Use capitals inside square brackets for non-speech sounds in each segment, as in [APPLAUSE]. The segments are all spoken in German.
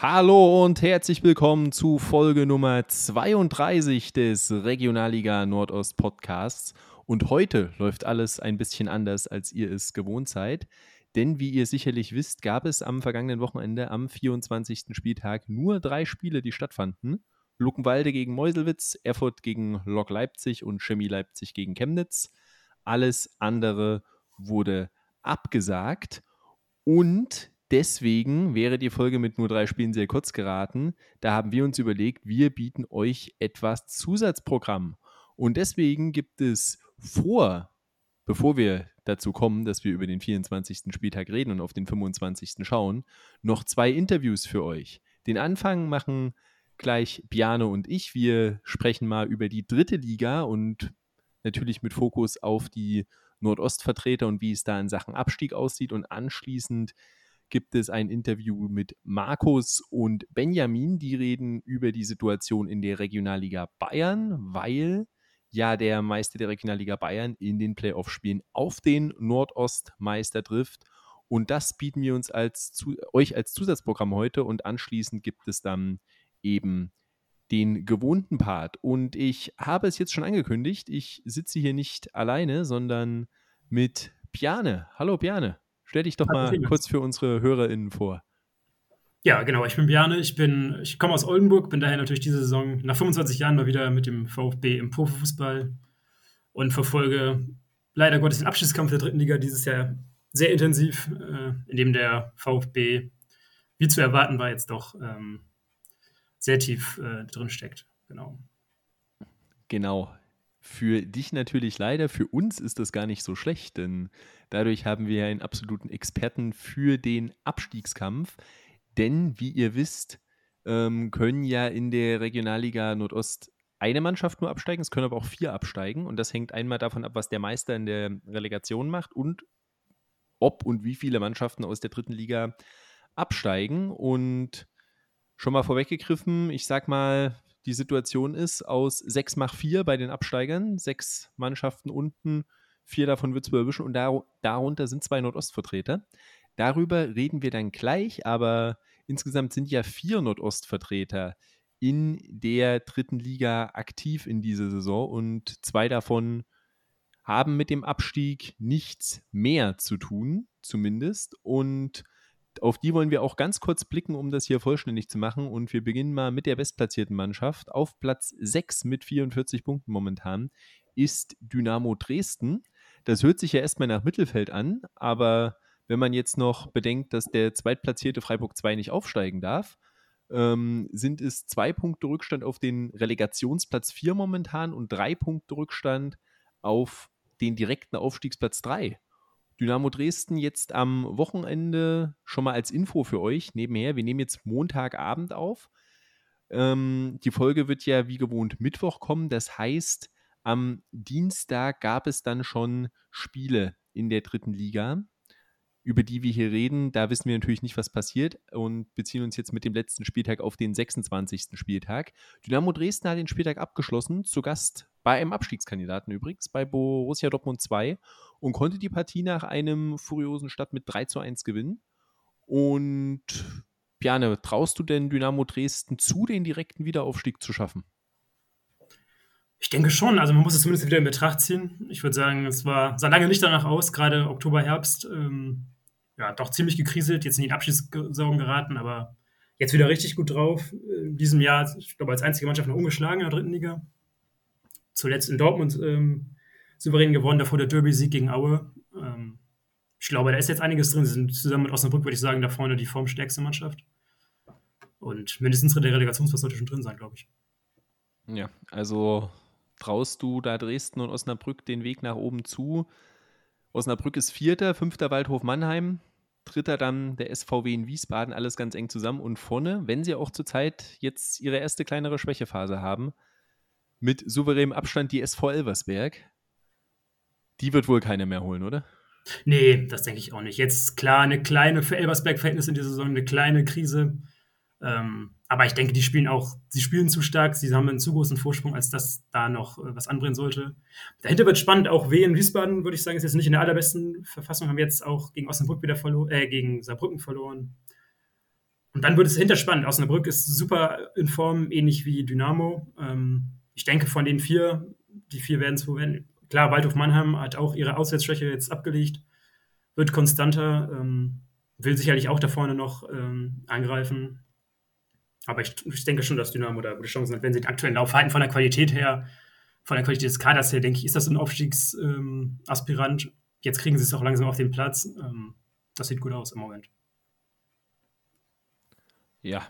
Hallo und herzlich willkommen zu Folge Nummer 32 des Regionalliga Nordost Podcasts. Und heute läuft alles ein bisschen anders, als ihr es gewohnt seid. Denn wie ihr sicherlich wisst, gab es am vergangenen Wochenende am 24. Spieltag nur drei Spiele, die stattfanden. Luckenwalde gegen Meuselwitz, Erfurt gegen Lok Leipzig und Chemie Leipzig gegen Chemnitz. Alles andere wurde abgesagt. Und Deswegen wäre die Folge mit nur drei Spielen sehr kurz geraten. Da haben wir uns überlegt, wir bieten euch etwas Zusatzprogramm. Und deswegen gibt es vor, bevor wir dazu kommen, dass wir über den 24. Spieltag reden und auf den 25. schauen, noch zwei Interviews für euch. Den Anfang machen gleich Biane und ich. Wir sprechen mal über die dritte Liga und natürlich mit Fokus auf die Nordostvertreter und wie es da in Sachen Abstieg aussieht. Und anschließend gibt es ein Interview mit Markus und Benjamin. Die reden über die Situation in der Regionalliga Bayern, weil ja der Meister der Regionalliga Bayern in den Playoff-Spielen auf den Nordostmeister trifft. Und das bieten wir uns als zu, euch als Zusatzprogramm heute und anschließend gibt es dann eben den gewohnten Part. Und ich habe es jetzt schon angekündigt, ich sitze hier nicht alleine, sondern mit Piane. Hallo Piane. Stell dich doch mal kurz für unsere HörerInnen vor. Ja, genau. Ich bin Bjarne. Ich, bin, ich komme aus Oldenburg, bin daher natürlich diese Saison nach 25 Jahren mal wieder mit dem VfB im Profifußball und verfolge leider Gottes den Abschiedskampf der dritten Liga dieses Jahr sehr intensiv, äh, in dem der VfB, wie zu erwarten war, jetzt doch ähm, sehr tief äh, drin steckt. Genau. Genau. Für dich natürlich leider, für uns ist das gar nicht so schlecht, denn dadurch haben wir einen absoluten Experten für den Abstiegskampf. Denn, wie ihr wisst, ähm, können ja in der Regionalliga Nordost eine Mannschaft nur absteigen, es können aber auch vier absteigen. Und das hängt einmal davon ab, was der Meister in der Relegation macht und ob und wie viele Mannschaften aus der dritten Liga absteigen. Und schon mal vorweggegriffen, ich sag mal, die Situation ist, aus 6 mach 4 bei den Absteigern, sechs Mannschaften unten, vier davon wird es erwischen und dar darunter sind zwei Nordostvertreter. Darüber reden wir dann gleich, aber insgesamt sind ja vier Nordostvertreter in der dritten Liga aktiv in dieser Saison und zwei davon haben mit dem Abstieg nichts mehr zu tun, zumindest. Und auf die wollen wir auch ganz kurz blicken, um das hier vollständig zu machen. Und wir beginnen mal mit der bestplatzierten Mannschaft. Auf Platz 6 mit 44 Punkten momentan ist Dynamo Dresden. Das hört sich ja erstmal nach Mittelfeld an, aber wenn man jetzt noch bedenkt, dass der zweitplatzierte Freiburg 2 nicht aufsteigen darf, ähm, sind es zwei Punkte Rückstand auf den Relegationsplatz 4 momentan und drei Punkte Rückstand auf den direkten Aufstiegsplatz 3. Dynamo Dresden jetzt am Wochenende schon mal als Info für euch nebenher. Wir nehmen jetzt Montagabend auf. Ähm, die Folge wird ja wie gewohnt Mittwoch kommen. Das heißt, am Dienstag gab es dann schon Spiele in der dritten Liga über die wir hier reden, da wissen wir natürlich nicht, was passiert und beziehen uns jetzt mit dem letzten Spieltag auf den 26. Spieltag. Dynamo Dresden hat den Spieltag abgeschlossen, zu Gast bei einem Abstiegskandidaten übrigens, bei Borussia Dortmund 2 und konnte die Partie nach einem furiosen Start mit 3 zu 1 gewinnen. Und Bjane, traust du denn Dynamo Dresden zu, den direkten Wiederaufstieg zu schaffen? Ich denke schon. Also man muss es zumindest wieder in Betracht ziehen. Ich würde sagen, es war, sah lange nicht danach aus, gerade Oktober, Herbst. Ähm, ja, doch ziemlich gekriselt, jetzt in die Abschiedssorgen geraten, aber jetzt wieder richtig gut drauf. In diesem Jahr, ich glaube, als einzige Mannschaft noch ungeschlagen in der dritten Liga. Zuletzt in Dortmund ähm, souverän gewonnen, davor der Derby-Sieg gegen Aue. Ähm, ich glaube, da ist jetzt einiges drin. Sie sind zusammen mit Osnabrück, würde ich sagen, da vorne die formstärkste Mannschaft. Und mindestens der Relegationsplatz sollte schon drin sein, glaube ich. Ja, also traust du da Dresden und Osnabrück den Weg nach oben zu? Osnabrück ist Vierter, Fünfter Waldhof Mannheim, Dritter dann der SVW in Wiesbaden, alles ganz eng zusammen. Und vorne, wenn sie auch zurzeit jetzt ihre erste kleinere Schwächephase haben, mit souveränem Abstand die SV Elversberg, die wird wohl keiner mehr holen, oder? Nee, das denke ich auch nicht. Jetzt klar, eine kleine, für Elversberg-Verhältnis in dieser Saison, eine kleine Krise. Ähm, aber ich denke, die spielen auch, sie spielen zu stark, sie haben einen zu großen Vorsprung, als dass da noch äh, was anbrennen sollte. Dahinter wird spannend, auch W in Wiesbaden, würde ich sagen, ist jetzt nicht in der allerbesten Verfassung, haben jetzt auch gegen Osnabrück wieder verloren, äh, gegen Saarbrücken verloren. und dann wird es hinterspannend. Osnabrück ist super in Form, ähnlich wie Dynamo. Ähm, ich denke, von den vier, die vier werden es wohl werden. Klar, Waldhof Mannheim hat auch ihre Auswärtsschwäche jetzt abgelegt, wird konstanter, ähm, will sicherlich auch da vorne noch ähm, angreifen. Aber ich, ich, denke schon, dass Dynamo da gute Chancen hat, wenn sie den aktuellen Lauf halten. Von der Qualität her, von der Qualität des Kaders her, denke ich, ist das ein Aufstiegsaspirant. Ähm, jetzt kriegen sie es auch langsam auf den Platz. Ähm, das sieht gut aus im Moment. Ja,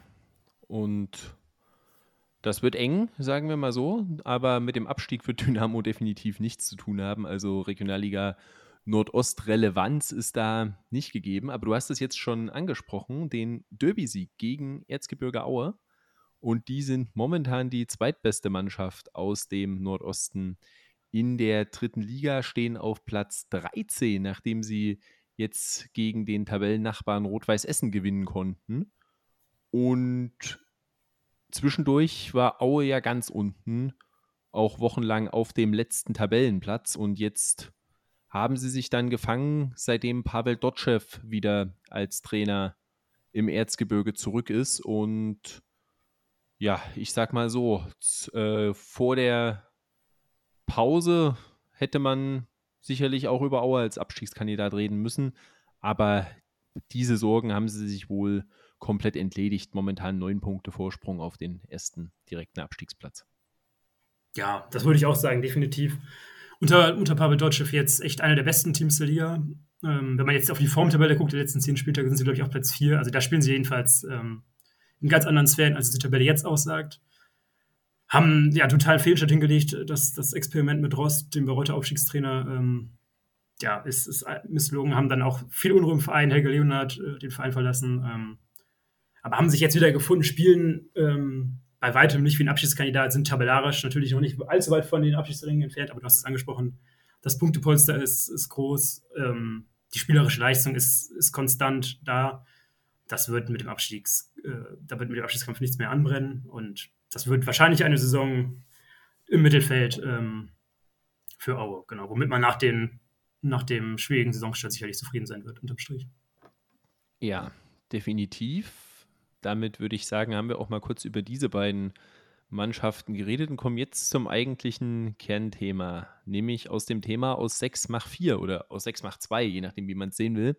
und das wird eng, sagen wir mal so, aber mit dem Abstieg wird [LAUGHS] Dynamo definitiv nichts zu tun haben. Also Regionalliga Nordost-Relevanz ist da nicht gegeben. Aber du hast es jetzt schon angesprochen, den Derby-Sieg gegen Erzgebirge Aue. Und die sind momentan die zweitbeste Mannschaft aus dem Nordosten in der dritten Liga, stehen auf Platz 13, nachdem sie jetzt gegen den Tabellennachbarn Rot-Weiß Essen gewinnen konnten. Und zwischendurch war Aue ja ganz unten, auch wochenlang auf dem letzten Tabellenplatz. Und jetzt haben sie sich dann gefangen, seitdem Pavel Dotschew wieder als Trainer im Erzgebirge zurück ist. Und ja, ich sag mal so, äh, vor der Pause hätte man sicherlich auch über Aue als Abstiegskandidat reden müssen. Aber diese Sorgen haben sie sich wohl komplett entledigt. Momentan neun Punkte Vorsprung auf den ersten direkten Abstiegsplatz. Ja, das würde ich auch sagen, definitiv. Unter, unter Pavel Dotschew jetzt echt einer der besten Teams der Liga. Ähm, wenn man jetzt auf die Formtabelle guckt, der letzten zehn Spieltage sind sie, glaube ich, auf Platz vier. Also da spielen sie jedenfalls ähm, in ganz anderen Sphären, als die Tabelle jetzt aussagt. Haben ja total Fehlstart hingelegt, dass das Experiment mit Rost, dem Bayreuther Aufstiegstrainer, ähm, ja, ist, ist misslungen, haben dann auch viel Unruhe im Verein, Helge Leonard äh, den Verein verlassen. Ähm, aber haben sich jetzt wieder gefunden, spielen ähm, bei weitem nicht wie ein Abschiedskandidat, sind tabellarisch natürlich noch nicht allzu weit von den Abschiedsringen entfernt, aber du hast es angesprochen, das Punktepolster ist, ist groß, ähm, die spielerische Leistung ist, ist konstant da. Das wird mit dem Abstiegs, äh, da wird mit dem Abstiegskampf nichts mehr anbrennen und das wird wahrscheinlich eine Saison im Mittelfeld ähm, für Aue, genau, womit man nach, den, nach dem schwierigen Saisonstart sicherlich zufrieden sein wird, unterm Strich. Ja, definitiv damit würde ich sagen, haben wir auch mal kurz über diese beiden Mannschaften geredet und kommen jetzt zum eigentlichen Kernthema, nämlich aus dem Thema aus 6 mach 4 oder aus 6 mach 2, je nachdem, wie man es sehen will.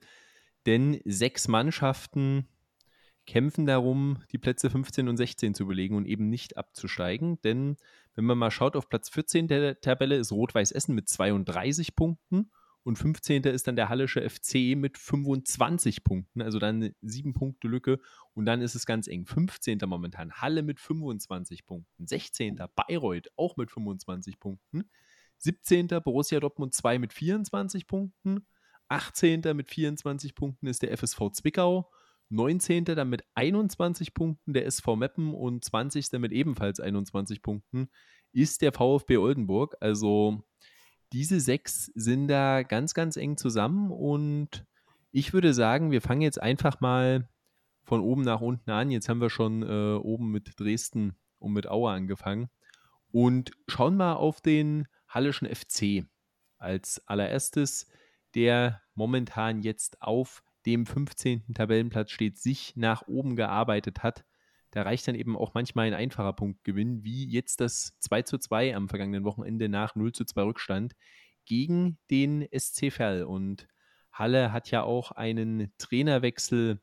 Denn sechs Mannschaften kämpfen darum, die Plätze 15 und 16 zu belegen und eben nicht abzusteigen. Denn wenn man mal schaut, auf Platz 14 der Tabelle ist Rot-Weiß Essen mit 32 Punkten und 15. ist dann der Hallische FC mit 25 Punkten, also dann eine 7 Punkte Lücke und dann ist es ganz eng. 15. momentan Halle mit 25 Punkten, 16. Bayreuth auch mit 25 Punkten, 17. Borussia Dortmund 2 mit 24 Punkten, 18. mit 24 Punkten ist der FSV Zwickau, 19. dann mit 21 Punkten der SV Meppen und 20. mit ebenfalls 21 Punkten ist der VfB Oldenburg. Also diese sechs sind da ganz, ganz eng zusammen und ich würde sagen, wir fangen jetzt einfach mal von oben nach unten an. Jetzt haben wir schon äh, oben mit Dresden und mit Aue angefangen und schauen mal auf den Hallischen FC als allererstes, der momentan jetzt auf dem 15. Tabellenplatz steht, sich nach oben gearbeitet hat da reicht dann eben auch manchmal ein einfacher Punktgewinn, wie jetzt das 2 zu 2 am vergangenen Wochenende nach 0 zu 2 Rückstand gegen den SC Verl. Und Halle hat ja auch einen Trainerwechsel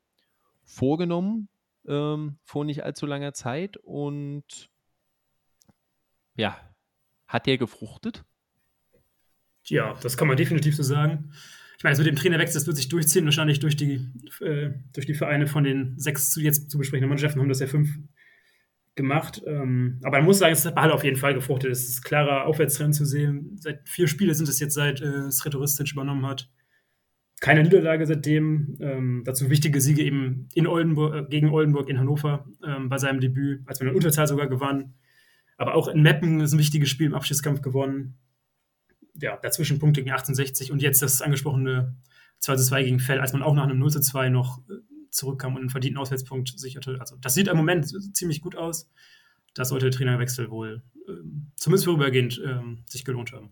vorgenommen ähm, vor nicht allzu langer Zeit. Und ja, hat der gefruchtet? Ja, das kann man definitiv so sagen ich meine, also mit dem Trainerwechsel, das wird sich durchziehen, wahrscheinlich durch die, äh, durch die Vereine von den sechs zu jetzt zu besprechenden Mannschaften haben das ja fünf gemacht. Ähm, aber man muss sagen, es hat Halle auf jeden Fall gefruchtet. Es ist klarer Aufwärtstrend zu sehen. Seit vier Spiele sind es jetzt, seit äh, Sretoristic übernommen hat. Keine Niederlage seitdem. Ähm, dazu wichtige Siege eben in Oldenburg, äh, gegen Oldenburg in Hannover ähm, bei seinem Debüt, als man in Unterzahl sogar gewann. Aber auch in Meppen ist ein wichtiges Spiel im Abschiedskampf gewonnen ja, dazwischen Punkte gegen 68 und jetzt das angesprochene 2 zu 2 gegen Fell, als man auch nach einem 0 zu 2 noch äh, zurückkam und einen verdienten Auswärtspunkt sicherte. Also das sieht im Moment ziemlich gut aus. Das sollte der Trainerwechsel wohl ähm, zumindest vorübergehend ähm, sich gelohnt haben.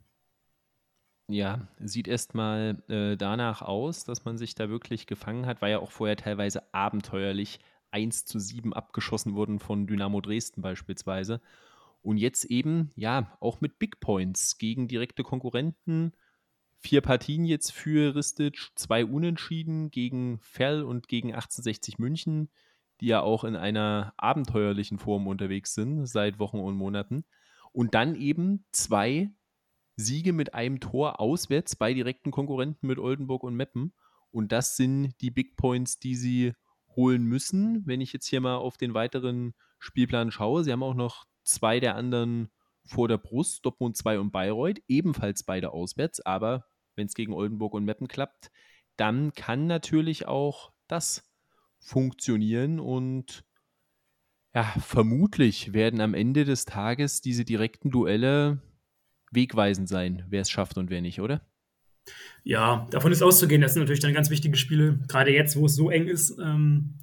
Ja, sieht erstmal äh, danach aus, dass man sich da wirklich gefangen hat. War ja auch vorher teilweise abenteuerlich 1 zu 7 abgeschossen wurden von Dynamo Dresden beispielsweise. Und jetzt eben, ja, auch mit Big Points gegen direkte Konkurrenten. Vier Partien jetzt für Ristic, zwei Unentschieden gegen Fell und gegen 1860 München, die ja auch in einer abenteuerlichen Form unterwegs sind seit Wochen und Monaten. Und dann eben zwei Siege mit einem Tor auswärts bei direkten Konkurrenten mit Oldenburg und Meppen. Und das sind die Big Points, die sie holen müssen. Wenn ich jetzt hier mal auf den weiteren Spielplan schaue, sie haben auch noch zwei der anderen vor der Brust, Dortmund 2 und Bayreuth, ebenfalls beide auswärts, aber wenn es gegen Oldenburg und Meppen klappt, dann kann natürlich auch das funktionieren und ja, vermutlich werden am Ende des Tages diese direkten Duelle wegweisend sein, wer es schafft und wer nicht, oder? Ja, davon ist auszugehen. Das sind natürlich dann ganz wichtige Spiele, gerade jetzt, wo es so eng ist. Ähm,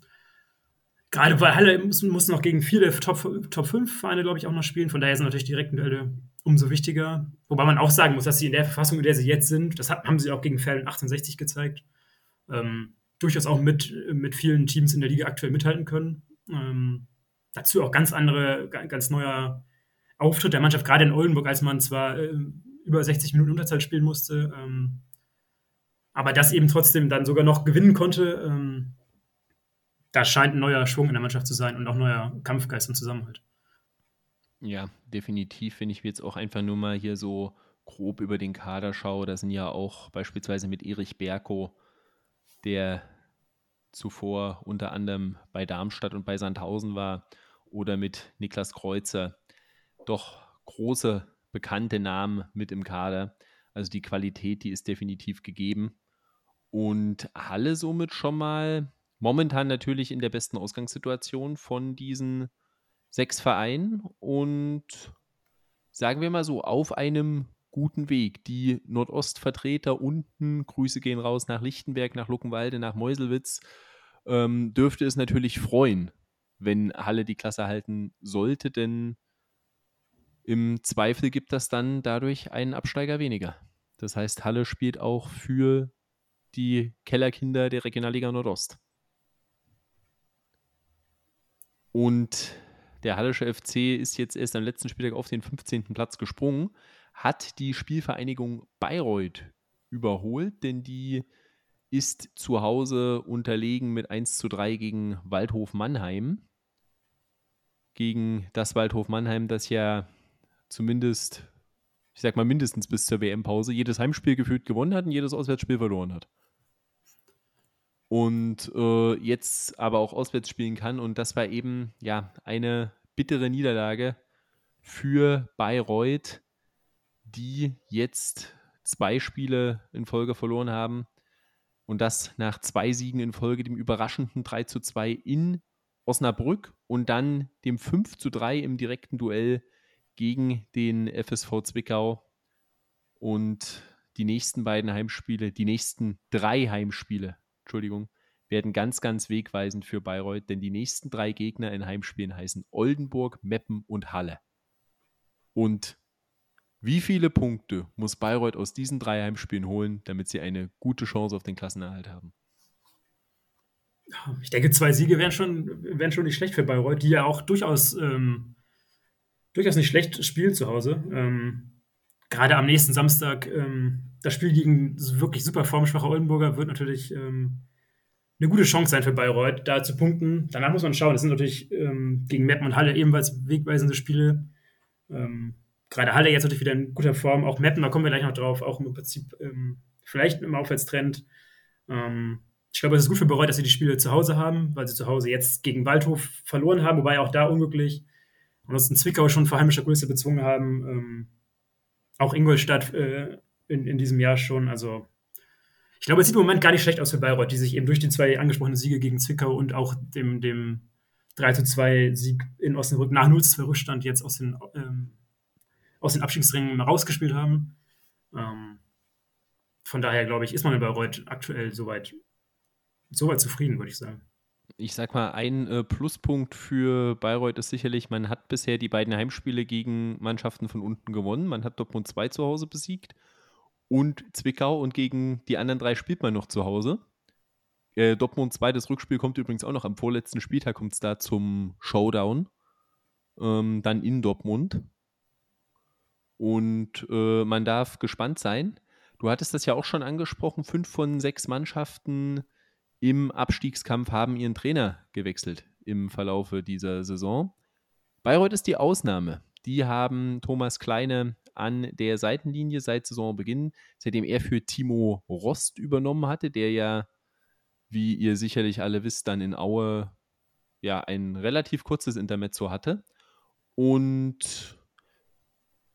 gerade weil Halle muss, muss noch gegen viele Top, Top 5 Vereine, glaube ich, auch noch spielen. Von daher sind natürlich direkten Duelle umso wichtiger. Wobei man auch sagen muss, dass sie in der Verfassung, in der sie jetzt sind, das haben sie auch gegen Fällen 68 gezeigt, ähm, durchaus auch mit, mit vielen Teams in der Liga aktuell mithalten können. Ähm, dazu auch ganz andere, ganz neuer Auftritt der Mannschaft, gerade in Oldenburg, als man zwar äh, über 60 Minuten Unterzahl spielen musste, ähm, aber das eben trotzdem dann sogar noch gewinnen konnte. Da scheint ein neuer Schwung in der Mannschaft zu sein und auch neuer Kampfgeist und Zusammenhalt. Ja, definitiv, wenn ich jetzt auch einfach nur mal hier so grob über den Kader schaue, da sind ja auch beispielsweise mit Erich Berko, der zuvor unter anderem bei Darmstadt und bei Sandhausen war, oder mit Niklas Kreuzer, doch große bekannte Namen mit im Kader. Also die Qualität, die ist definitiv gegeben. Und Halle somit schon mal momentan natürlich in der besten Ausgangssituation von diesen sechs Vereinen und sagen wir mal so, auf einem guten Weg. Die Nordostvertreter unten, Grüße gehen raus nach Lichtenberg, nach Luckenwalde, nach Meuselwitz, ähm, dürfte es natürlich freuen, wenn Halle die Klasse halten sollte, denn im Zweifel gibt das dann dadurch einen Absteiger weniger. Das heißt, Halle spielt auch für die Kellerkinder der Regionalliga Nordost. Und der Hallische FC ist jetzt erst am letzten Spieltag auf den 15. Platz gesprungen, hat die Spielvereinigung Bayreuth überholt, denn die ist zu Hause unterlegen mit 1 zu 3 gegen Waldhof Mannheim. Gegen das Waldhof Mannheim, das ja zumindest, ich sag mal mindestens bis zur WM-Pause, jedes Heimspiel gefühlt gewonnen hat und jedes Auswärtsspiel verloren hat und äh, jetzt aber auch auswärts spielen kann. Und das war eben ja eine bittere Niederlage für Bayreuth, die jetzt zwei Spiele in Folge verloren haben. Und das nach zwei Siegen in Folge, dem überraschenden 3 zu 2 in Osnabrück und dann dem 5 zu 3 im direkten Duell gegen den FSV Zwickau. Und die nächsten beiden Heimspiele, die nächsten drei Heimspiele Entschuldigung, werden ganz, ganz wegweisend für Bayreuth, denn die nächsten drei Gegner in Heimspielen heißen Oldenburg, Meppen und Halle. Und wie viele Punkte muss Bayreuth aus diesen drei Heimspielen holen, damit sie eine gute Chance auf den Klassenerhalt haben? Ich denke, zwei Siege wären schon, wären schon nicht schlecht für Bayreuth, die ja auch durchaus, ähm, durchaus nicht schlecht spielen zu Hause. Ähm, gerade am nächsten Samstag ähm, das Spiel gegen wirklich super formschwache Oldenburger wird natürlich ähm, eine gute Chance sein für Bayreuth, da zu punkten. Danach muss man schauen. Das sind natürlich ähm, gegen Meppen und Halle ebenfalls wegweisende Spiele. Ähm, gerade Halle jetzt natürlich wieder in guter Form. Auch Meppen, da kommen wir gleich noch drauf, auch im Prinzip ähm, vielleicht im Aufwärtstrend. Ähm, ich glaube, es ist gut für Bayreuth, dass sie die Spiele zu Hause haben, weil sie zu Hause jetzt gegen Waldhof verloren haben, wobei auch da unglücklich. Ansonsten Zwickau schon vor heimischer Größe bezwungen haben. Auch Ingolstadt äh, in, in diesem Jahr schon. Also ich glaube, es sieht im Moment gar nicht schlecht aus für Bayreuth, die sich eben durch die zwei angesprochenen Siege gegen Zwickau und auch dem, dem 3 zu 2 Sieg in Osnabrück nach 0 zu 2 Rückstand jetzt aus den, ähm, aus den Abstiegsringen rausgespielt haben. Ähm, von daher, glaube ich, ist man in Bayreuth aktuell soweit, soweit zufrieden, würde ich sagen. Ich sag mal, ein äh, Pluspunkt für Bayreuth ist sicherlich, man hat bisher die beiden Heimspiele gegen Mannschaften von unten gewonnen. Man hat Dortmund 2 zu Hause besiegt und Zwickau und gegen die anderen drei spielt man noch zu Hause. Äh, Dortmund zweites Rückspiel kommt übrigens auch noch am vorletzten Spieltag, kommt es da zum Showdown. Ähm, dann in Dortmund. Und äh, man darf gespannt sein. Du hattest das ja auch schon angesprochen, fünf von sechs Mannschaften im Abstiegskampf haben ihren Trainer gewechselt im Verlaufe dieser Saison. Bayreuth ist die Ausnahme. Die haben Thomas Kleine an der Seitenlinie seit Saisonbeginn, seitdem er für Timo Rost übernommen hatte, der ja, wie ihr sicherlich alle wisst, dann in Aue ja ein relativ kurzes Intermezzo hatte. Und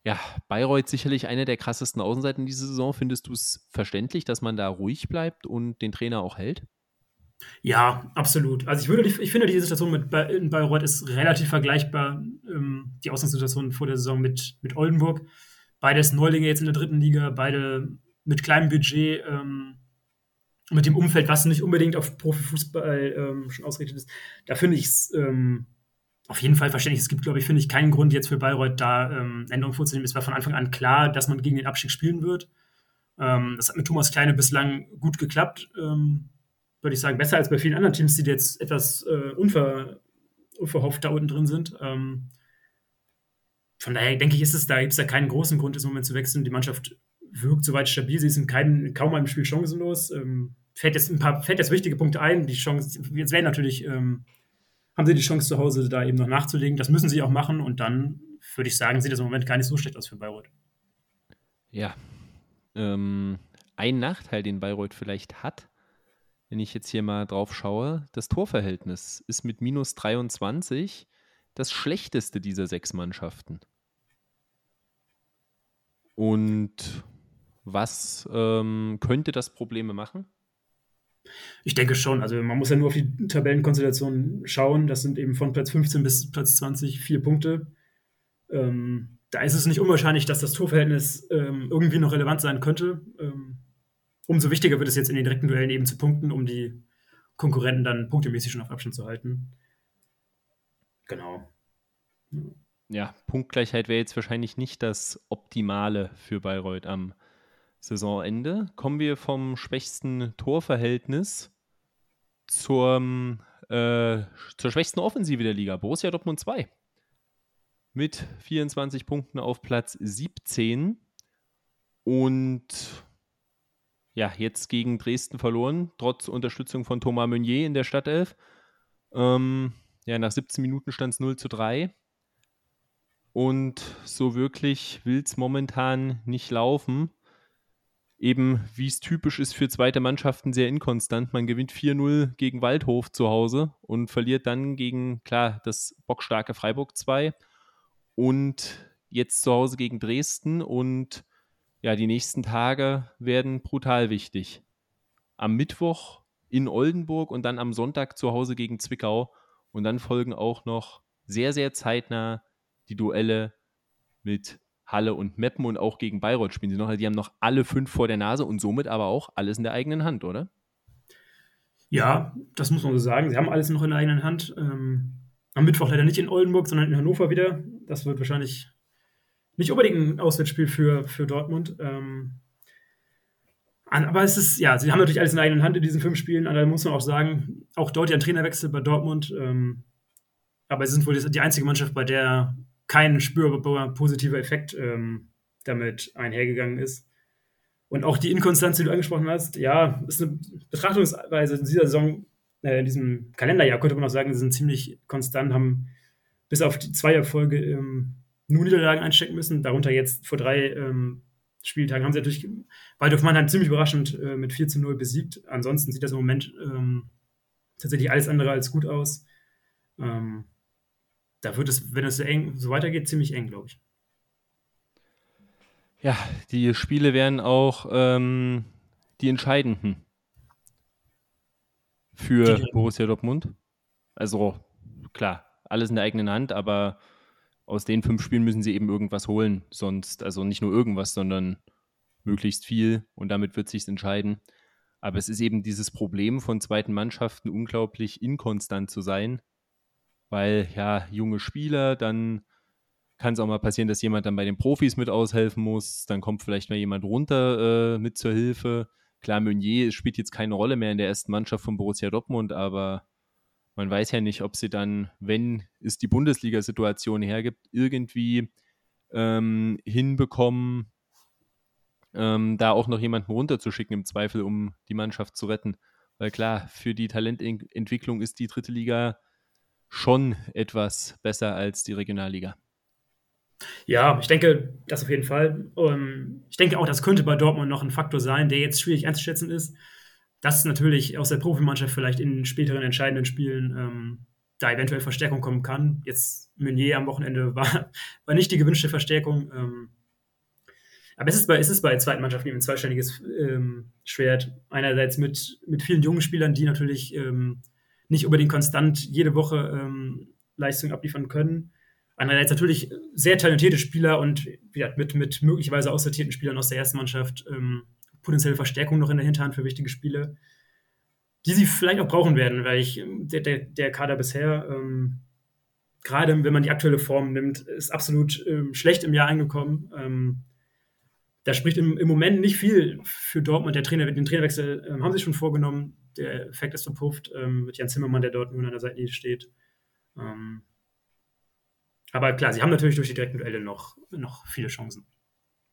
ja, Bayreuth sicherlich eine der krassesten Außenseiten dieser Saison. Findest du es verständlich, dass man da ruhig bleibt und den Trainer auch hält? Ja, absolut. Also ich würde, ich finde, die Situation mit in Bayreuth ist relativ vergleichbar. Ähm, die Ausgangssituation vor der Saison mit, mit Oldenburg. Beides Neulinge jetzt in der dritten Liga, beide mit kleinem Budget, ähm, mit dem Umfeld, was nicht unbedingt auf Profifußball ähm, schon ausgerichtet ist. Da finde ich es ähm, auf jeden Fall verständlich. Es gibt, glaube ich, finde ich, keinen Grund jetzt für Bayreuth da ähm, Änderungen vorzunehmen. Es war von Anfang an klar, dass man gegen den Abstieg spielen wird. Ähm, das hat mit Thomas Kleine bislang gut geklappt. Würde ich sagen, besser als bei vielen anderen Teams, die jetzt etwas äh, unver, unverhofft da unten drin sind. Ähm, von daher denke ich, ist es da, gibt es da keinen großen Grund, im Moment zu wechseln. Die Mannschaft wirkt soweit stabil, sie ist in kaum einem Spiel chancenlos. Ähm, fällt jetzt ein paar, fällt jetzt wichtige Punkte ein. Die Chance, jetzt wäre natürlich ähm, haben sie die Chance zu Hause da eben noch nachzulegen. Das müssen sie auch machen und dann würde ich sagen, sieht das im Moment gar nicht so schlecht aus für Bayreuth. Ja. Ähm, ein Nachteil, den Bayreuth vielleicht hat, wenn ich jetzt hier mal drauf schaue, das Torverhältnis ist mit minus 23 das schlechteste dieser sechs Mannschaften. Und was ähm, könnte das Probleme machen? Ich denke schon. Also man muss ja nur auf die Tabellenkonstellation schauen. Das sind eben von Platz 15 bis Platz 20 vier Punkte. Ähm, da ist es nicht unwahrscheinlich, dass das Torverhältnis ähm, irgendwie noch relevant sein könnte. Ähm, umso wichtiger wird es jetzt in den direkten Duellen eben zu punkten, um die Konkurrenten dann punktemäßig schon auf Abstand zu halten. Genau. Ja, Punktgleichheit wäre jetzt wahrscheinlich nicht das Optimale für Bayreuth am Saisonende kommen wir vom schwächsten Torverhältnis zum, äh, zur schwächsten Offensive der Liga. Borussia Dortmund 2 mit 24 Punkten auf Platz 17 und ja, jetzt gegen Dresden verloren, trotz Unterstützung von Thomas Meunier in der Stadtelf. Ähm, ja, nach 17 Minuten stand es 0 zu 3. Und so wirklich will es momentan nicht laufen eben, wie es typisch ist für zweite Mannschaften, sehr inkonstant. Man gewinnt 4-0 gegen Waldhof zu Hause und verliert dann gegen, klar, das bockstarke Freiburg 2 und jetzt zu Hause gegen Dresden und ja, die nächsten Tage werden brutal wichtig. Am Mittwoch in Oldenburg und dann am Sonntag zu Hause gegen Zwickau und dann folgen auch noch sehr, sehr zeitnah die Duelle mit Halle und Meppen und auch gegen Bayreuth spielen sie noch. Also die haben noch alle fünf vor der Nase und somit aber auch alles in der eigenen Hand, oder? Ja, das muss man so sagen. Sie haben alles noch in der eigenen Hand. Ähm, am Mittwoch leider nicht in Oldenburg, sondern in Hannover wieder. Das wird wahrscheinlich nicht unbedingt ein Auswärtsspiel für, für Dortmund. Ähm, aber es ist, ja, sie haben natürlich alles in der eigenen Hand in diesen fünf Spielen. Aber da muss man auch sagen, auch dort ja ein Trainerwechsel bei Dortmund. Ähm, aber sie sind wohl die einzige Mannschaft, bei der kein spürbarer positiver Effekt ähm, damit einhergegangen ist. Und auch die Inkonstanz, die du angesprochen hast, ja, ist eine Betrachtungsweise in dieser Saison, äh, in diesem Kalenderjahr könnte man auch sagen, sie sind ziemlich konstant, haben bis auf die zwei Erfolge ähm, nur Niederlagen einstecken müssen, darunter jetzt vor drei ähm, Spieltagen haben sie natürlich Waldorf Mannheim ziemlich überraschend äh, mit 4 zu 0 besiegt. Ansonsten sieht das im Moment ähm, tatsächlich alles andere als gut aus. Ähm, da wird es, wenn es so eng so weitergeht, ziemlich eng, glaube ich. Ja, die Spiele werden auch ähm, die entscheidenden für die, Borussia Dortmund. Also klar, alles in der eigenen Hand, aber aus den fünf Spielen müssen sie eben irgendwas holen. Sonst, also nicht nur irgendwas, sondern möglichst viel und damit wird sich entscheiden. Aber es ist eben dieses Problem von zweiten Mannschaften, unglaublich inkonstant zu sein weil ja, junge Spieler, dann kann es auch mal passieren, dass jemand dann bei den Profis mit aushelfen muss, dann kommt vielleicht mal jemand runter äh, mit zur Hilfe. klar, Meunier spielt jetzt keine Rolle mehr in der ersten Mannschaft von Borussia Dortmund, aber man weiß ja nicht, ob sie dann, wenn es die Bundesliga-Situation hergibt, irgendwie ähm, hinbekommen, ähm, da auch noch jemanden runterzuschicken im Zweifel, um die Mannschaft zu retten. Weil klar, für die Talententwicklung ist die dritte Liga schon etwas besser als die Regionalliga. Ja, ich denke, das auf jeden Fall. Ähm, ich denke auch, das könnte bei Dortmund noch ein Faktor sein, der jetzt schwierig einzuschätzen ist. Dass natürlich aus der Profimannschaft vielleicht in späteren entscheidenden Spielen ähm, da eventuell Verstärkung kommen kann. Jetzt Meunier am Wochenende [LAUGHS] war, war nicht die gewünschte Verstärkung. Ähm, aber es ist bei, es ist bei zweiten Mannschaften eben ein zweistelliges ähm, Schwert. Einerseits mit, mit vielen jungen Spielern, die natürlich ähm, nicht unbedingt konstant jede Woche ähm, Leistung abliefern können. Andererseits natürlich sehr talentierte Spieler und ja, mit, mit möglicherweise aussortierten Spielern aus der ersten Mannschaft ähm, potenzielle Verstärkung noch in der Hinterhand für wichtige Spiele, die sie vielleicht auch brauchen werden, weil ich der, der, der Kader bisher, ähm, gerade wenn man die aktuelle Form nimmt, ist absolut ähm, schlecht im Jahr angekommen. Ähm, da spricht im, im, Moment nicht viel für Dortmund. Der Trainer, den Trainerwechsel ähm, haben sie schon vorgenommen. Der Effekt ist verpufft ähm, mit Jan Zimmermann, der dort nun an der Seite steht. Ähm, aber klar, sie haben natürlich durch die direkten Duelle noch, noch viele Chancen.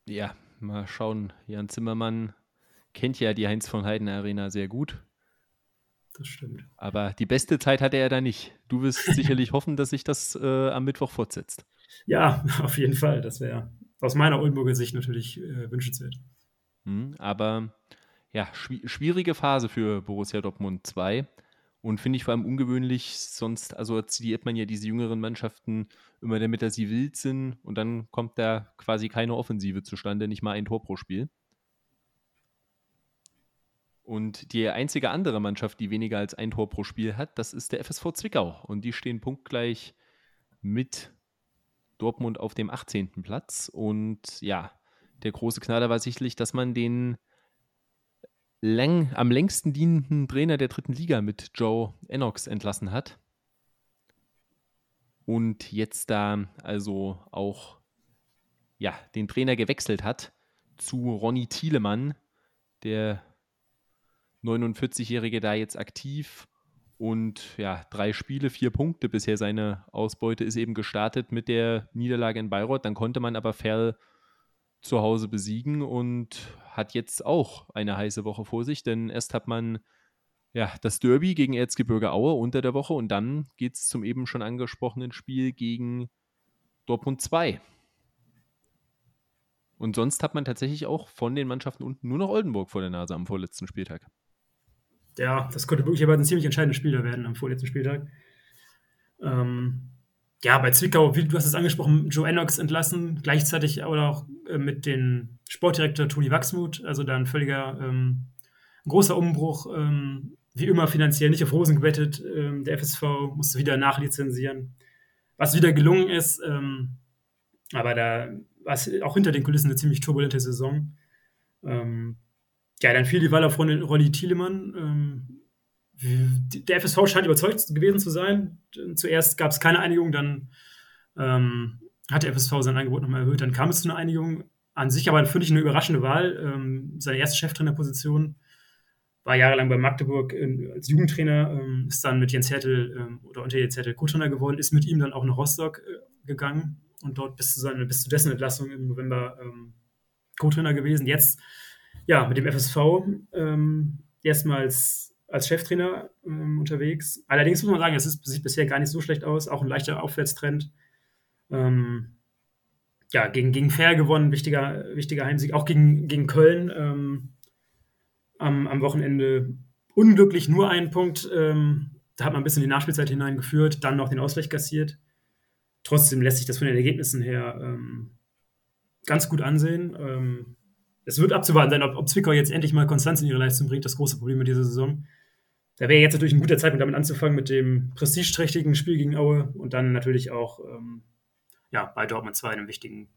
Ja, mal schauen. Jan Zimmermann kennt ja die Heinz von Heiden Arena sehr gut. Das stimmt. Aber die beste Zeit hatte er da nicht. Du wirst [LAUGHS] sicherlich hoffen, dass sich das äh, am Mittwoch fortsetzt. Ja, [LAUGHS] auf jeden Fall. Das wäre aus meiner Oldenburger Sicht natürlich äh, wünschenswert. Mhm, aber ja, schwi schwierige Phase für Borussia Dortmund 2 und finde ich vor allem ungewöhnlich. Sonst, also zitiert man ja diese jüngeren Mannschaften immer damit, dass sie wild sind und dann kommt da quasi keine Offensive zustande, nicht mal ein Tor pro Spiel. Und die einzige andere Mannschaft, die weniger als ein Tor pro Spiel hat, das ist der FSV Zwickau. Und die stehen punktgleich mit Dortmund auf dem 18. Platz. Und ja, der große Knaller war sicherlich, dass man den lang, am längsten dienenden Trainer der dritten Liga mit Joe Enox entlassen hat. Und jetzt da also auch ja, den Trainer gewechselt hat zu Ronny Thielemann, der 49-Jährige da jetzt aktiv und ja, drei Spiele, vier Punkte bisher seine Ausbeute ist eben gestartet mit der Niederlage in Bayreuth. Dann konnte man aber Ferl zu Hause besiegen und hat jetzt auch eine heiße Woche vor sich, denn erst hat man ja das Derby gegen Erzgebirge Aue unter der Woche und dann geht es zum eben schon angesprochenen Spiel gegen Dortmund 2. Und sonst hat man tatsächlich auch von den Mannschaften unten nur noch Oldenburg vor der Nase am vorletzten Spieltag ja, das könnte möglicherweise ein ziemlich entscheidendes Spiel da werden am vorletzten Spieltag. Ähm, ja, bei Zwickau, wie du hast es angesprochen, Joe Enox entlassen, gleichzeitig aber auch äh, mit dem Sportdirektor Toni Wachsmuth, also da ein völliger ähm, großer Umbruch, ähm, wie immer finanziell nicht auf Rosen gewettet. Ähm, der FSV musste wieder nachlizenzieren, was wieder gelungen ist, ähm, aber da war es auch hinter den Kulissen eine ziemlich turbulente Saison. Ähm, ja, dann fiel die Wahl auf Ronny Thielemann. Ähm, der FSV scheint überzeugt gewesen zu sein. Zuerst gab es keine Einigung, dann ähm, hat der FSV sein Angebot nochmal erhöht, dann kam es zu einer Einigung. An sich aber finde ich eine überraschende Wahl. Ähm, seine erste Cheftrainerposition war jahrelang bei Magdeburg in, als Jugendtrainer, ähm, ist dann mit Jens Hertel ähm, oder unter Jens Hertel Co-Trainer geworden, ist mit ihm dann auch nach Rostock äh, gegangen und dort bis zu, seine, bis zu dessen Entlassung im November ähm, Co-Trainer gewesen. Jetzt ja, mit dem FSV ähm, erstmals als Cheftrainer ähm, unterwegs. Allerdings muss man sagen, es sieht bisher gar nicht so schlecht aus, auch ein leichter Aufwärtstrend. Ähm, ja, gegen, gegen Fair gewonnen, wichtiger, wichtiger Heimsieg, auch gegen, gegen Köln ähm, am, am Wochenende unglücklich nur einen Punkt. Ähm, da hat man ein bisschen die Nachspielzeit hineingeführt, dann noch den Ausgleich kassiert. Trotzdem lässt sich das von den Ergebnissen her ähm, ganz gut ansehen. Es wird abzuwarten sein, ob, ob Zwickau jetzt endlich mal Konstanz in ihre Leistung bringt, das große Problem in dieser Saison. Da wäre jetzt natürlich ein guter Zeitpunkt, damit anzufangen, mit dem prestigeträchtigen Spiel gegen Aue und dann natürlich auch ähm, ja, bei Dortmund 2 einem wichtigen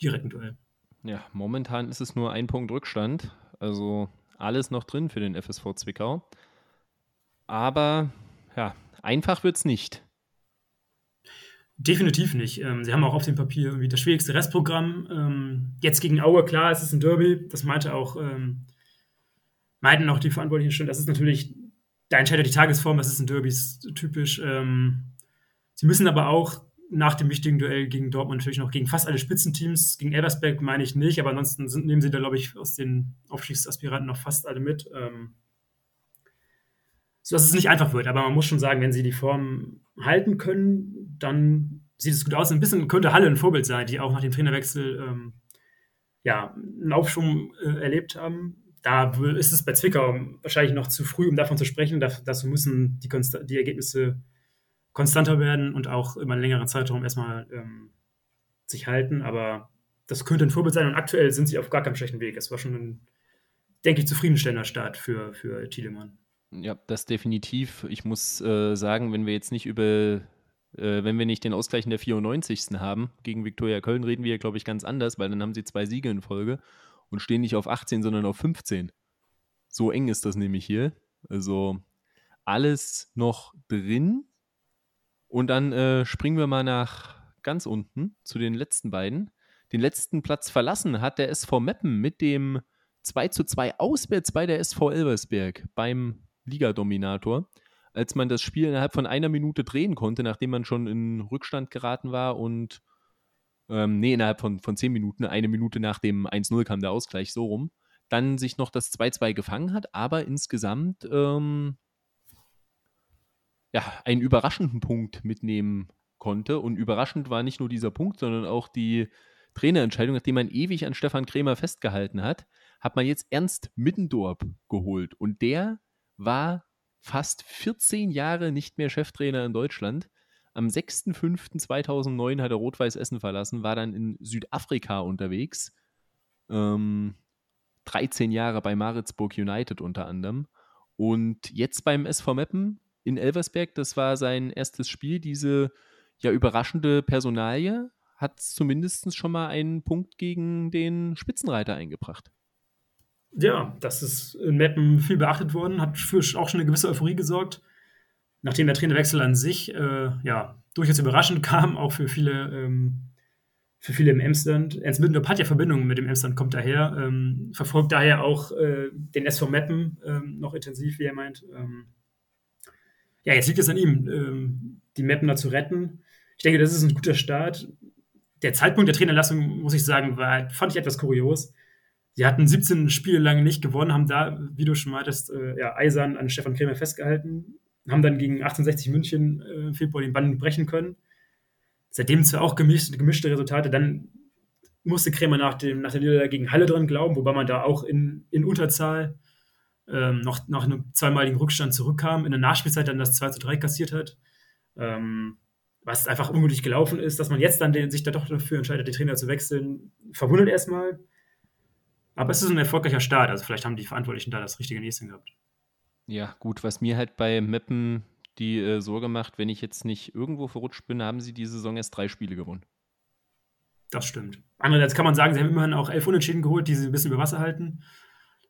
direkten Duell. Ja, momentan ist es nur ein Punkt Rückstand. Also alles noch drin für den FSV Zwickau. Aber ja, einfach wird es nicht. Definitiv nicht. Ähm, sie haben auch auf dem Papier irgendwie das schwierigste Restprogramm. Ähm, jetzt gegen Aue, klar, es ist ein Derby. Das meinte auch ähm, meinten auch die Verantwortlichen schon, das ist natürlich, da entscheidet die Tagesform, das ist in Derbys typisch. Ähm, sie müssen aber auch nach dem wichtigen Duell gegen Dortmund natürlich noch gegen fast alle Spitzenteams. Gegen Elversberg meine ich nicht, aber ansonsten sind, nehmen sie da, glaube ich, aus den Aufstiegsaspiranten noch fast alle mit. Ähm, sodass es nicht einfach wird. Aber man muss schon sagen, wenn sie die Form halten können, dann sieht es gut aus. Ein bisschen könnte Halle ein Vorbild sein, die auch nach dem Trainerwechsel ähm, ja, einen Aufschwung äh, erlebt haben. Da ist es bei Zwickau wahrscheinlich noch zu früh, um davon zu sprechen. Dazu müssen die, die Ergebnisse konstanter werden und auch über einen längeren Zeitraum erstmal ähm, sich halten. Aber das könnte ein Vorbild sein und aktuell sind sie auf gar keinem schlechten Weg. Es war schon ein, denke ich, zufriedenstellender Start für, für Thielemann. Ja, das definitiv. Ich muss äh, sagen, wenn wir jetzt nicht über, äh, wenn wir nicht den Ausgleich in der 94. haben gegen Viktoria Köln, reden wir, glaube ich, ganz anders, weil dann haben sie zwei Siege in Folge und stehen nicht auf 18, sondern auf 15. So eng ist das nämlich hier. Also alles noch drin. Und dann äh, springen wir mal nach ganz unten zu den letzten beiden. Den letzten Platz verlassen hat der SV Meppen mit dem 2 zu 2 auswärts bei der SV Elversberg beim Ligadominator, als man das Spiel innerhalb von einer Minute drehen konnte, nachdem man schon in Rückstand geraten war und ähm, nee, innerhalb von, von zehn Minuten, eine Minute nach dem 1-0 kam der Ausgleich so rum, dann sich noch das 2-2 gefangen hat, aber insgesamt ähm, ja, einen überraschenden Punkt mitnehmen konnte. Und überraschend war nicht nur dieser Punkt, sondern auch die Trainerentscheidung, nachdem man ewig an Stefan Krämer festgehalten hat, hat man jetzt Ernst Middendorp geholt. Und der war fast 14 Jahre nicht mehr Cheftrainer in Deutschland. Am 6.5.2009 hat er Rot-Weiß Essen verlassen, war dann in Südafrika unterwegs. Ähm, 13 Jahre bei Maritzburg United unter anderem. Und jetzt beim SV Meppen in Elversberg, das war sein erstes Spiel. Diese ja überraschende Personalie hat zumindest schon mal einen Punkt gegen den Spitzenreiter eingebracht. Ja, das ist in Meppen viel beachtet worden, hat für auch schon eine gewisse Euphorie gesorgt. Nachdem der Trainerwechsel an sich äh, ja, durchaus überraschend [LAUGHS] kam, auch für viele, ähm, für viele im Emsland. Ernst Middendorf hat ja Verbindungen mit dem Emsland, kommt daher, ähm, verfolgt daher auch äh, den SV Meppen ähm, noch intensiv, wie er meint. Ähm, ja, jetzt liegt es an ihm, ähm, die Mapner zu retten. Ich denke, das ist ein guter Start. Der Zeitpunkt der Trainerlassung, muss ich sagen, war, fand ich etwas kurios. Sie hatten 17 Spiele lang nicht gewonnen, haben da, wie du schon meintest, äh, ja, eisern an Stefan Krämer festgehalten, haben dann gegen 1860 München äh, im Februar den Bann brechen können. Seitdem zwar auch gemischte, gemischte Resultate, dann musste Krämer nach, dem, nach der Niederlage gegen Halle dran glauben, wobei man da auch in, in Unterzahl ähm, noch nach einem zweimaligen Rückstand zurückkam, in der Nachspielzeit dann das 2 zu 3 kassiert hat. Ähm, was einfach unmöglich gelaufen ist, dass man jetzt dann den, sich da doch dafür entscheidet, den Trainer zu wechseln, verwundert erstmal. Aber es ist ein erfolgreicher Start. Also vielleicht haben die Verantwortlichen da das richtige Näschen gehabt. Ja, gut, was mir halt bei Meppen die äh, Sorge macht, wenn ich jetzt nicht irgendwo verrutscht bin, haben sie diese Saison erst drei Spiele gewonnen. Das stimmt. Andererseits kann man sagen, sie haben immerhin auch elf Unentschieden geholt, die sie ein bisschen über Wasser halten.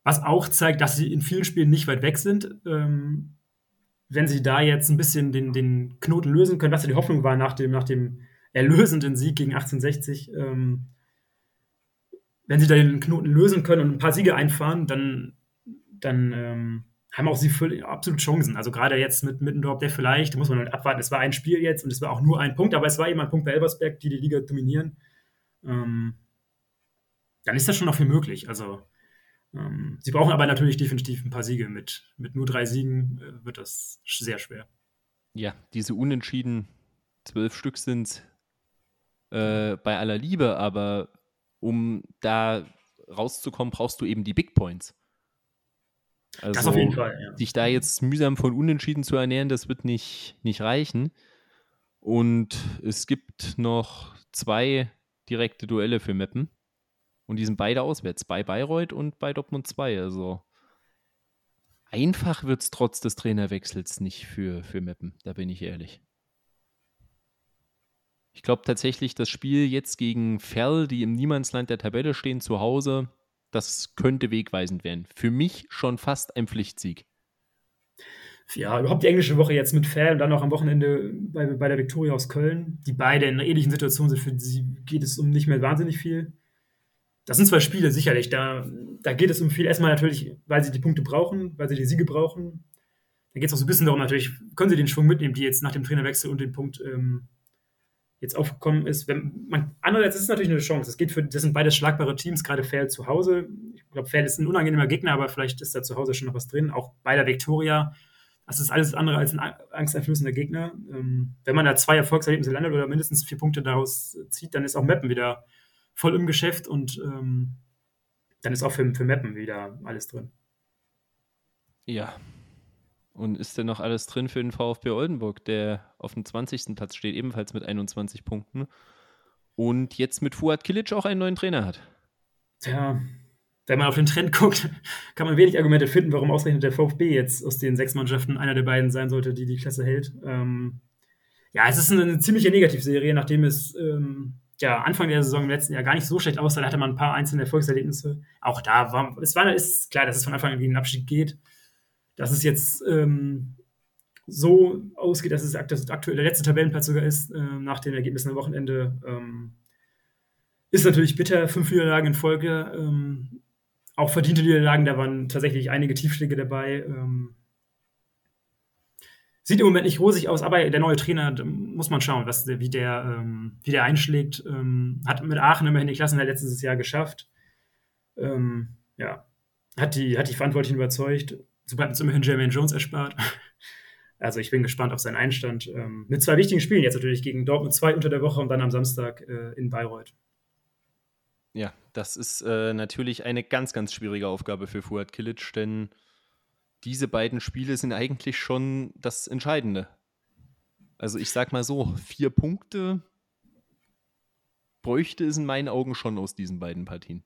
Was auch zeigt, dass sie in vielen Spielen nicht weit weg sind. Ähm, wenn sie da jetzt ein bisschen den, den Knoten lösen können, was ja die Hoffnung war nach dem, nach dem erlösenden Sieg gegen 1860, ähm, wenn sie da den Knoten lösen können und ein paar Siege einfahren, dann, dann ähm, haben auch sie absolut Chancen. Also gerade jetzt mit Mittendorf, der vielleicht, da muss man halt abwarten, es war ein Spiel jetzt und es war auch nur ein Punkt, aber es war eben ein Punkt bei Elbersberg, die die Liga dominieren. Ähm, dann ist das schon noch viel möglich. Also ähm, sie brauchen aber natürlich definitiv ein paar Siege. Mit, mit nur drei Siegen äh, wird das sehr schwer. Ja, diese Unentschieden, zwölf Stück sind äh, bei aller Liebe, aber um da rauszukommen, brauchst du eben die Big Points. Also, das auf jeden Fall, ja. Dich da jetzt mühsam von Unentschieden zu ernähren, das wird nicht, nicht reichen. Und es gibt noch zwei direkte Duelle für Meppen. Und die sind beide auswärts, bei Bayreuth und bei Dortmund 2. Also einfach wird es trotz des Trainerwechsels nicht für, für Meppen, da bin ich ehrlich. Ich glaube tatsächlich, das Spiel jetzt gegen Ferl, die im Niemandsland der Tabelle stehen, zu Hause, das könnte wegweisend werden. Für mich schon fast ein Pflichtsieg. Ja, überhaupt die englische Woche jetzt mit Ferl und dann auch am Wochenende bei, bei der Viktoria aus Köln, die beide in einer ähnlichen Situation sind. Für sie geht es um nicht mehr wahnsinnig viel. das sind zwei Spiele sicherlich. Da, da geht es um viel. Erstmal natürlich, weil sie die Punkte brauchen, weil sie die Siege brauchen. Da geht es auch so ein bisschen darum, natürlich, können sie den Schwung mitnehmen, die jetzt nach dem Trainerwechsel und dem Punkt ähm, jetzt aufgekommen ist. Wenn man, andererseits ist es natürlich eine Chance. Das, geht für, das sind beides schlagbare Teams, gerade Fair zu Hause. Ich glaube, Fair ist ein unangenehmer Gegner, aber vielleicht ist da zu Hause schon noch was drin. Auch bei der Victoria. Das ist alles andere als ein angsteinflößender Gegner. Ähm, wenn man da zwei Erfolgserlebnisse landet oder mindestens vier Punkte daraus zieht, dann ist auch Mappen wieder voll im Geschäft und ähm, dann ist auch für, für Mappen wieder alles drin. Ja. Und ist denn noch alles drin für den VfB Oldenburg, der auf dem 20. Platz steht, ebenfalls mit 21 Punkten und jetzt mit Fuad Kilic auch einen neuen Trainer hat? Tja, wenn man auf den Trend guckt, [LAUGHS] kann man wenig Argumente finden, warum ausgerechnet der VfB jetzt aus den sechs Mannschaften einer der beiden sein sollte, die die Klasse hält. Ähm, ja, es ist eine, eine ziemliche Negativserie, nachdem es ähm, ja, Anfang der Saison im letzten Jahr gar nicht so schlecht aus. Da hatte man ein paar einzelne Erfolgserlebnisse. Auch da war es war, ist klar, dass es von Anfang an wie ein Abstieg geht. Dass es jetzt ähm, so ausgeht, dass es aktuell der letzte Tabellenplatz sogar ist, äh, nach den Ergebnissen am Wochenende, ähm, ist natürlich bitter. Fünf Niederlagen in Folge. Ähm, auch verdiente Niederlagen, da waren tatsächlich einige Tiefschläge dabei. Ähm, Sieht im Moment nicht rosig aus, aber der neue Trainer, muss man schauen, was, wie, der, ähm, wie der einschlägt. Ähm, hat mit Aachen immerhin die Klassen letztes Jahr geschafft. Ähm, ja, hat die, hat die Verantwortlichen überzeugt. So bleibt uns immerhin Jermaine Jones erspart. [LAUGHS] Also ich bin gespannt auf seinen Einstand. Ähm, mit zwei wichtigen Spielen jetzt natürlich gegen Dortmund 2 unter der Woche und dann am Samstag äh, in Bayreuth. Ja, das ist äh, natürlich eine ganz, ganz schwierige Aufgabe für Fuad Kilic, denn diese beiden Spiele sind eigentlich schon das Entscheidende. Also ich sag mal so, vier Punkte bräuchte es in meinen Augen schon aus diesen beiden Partien.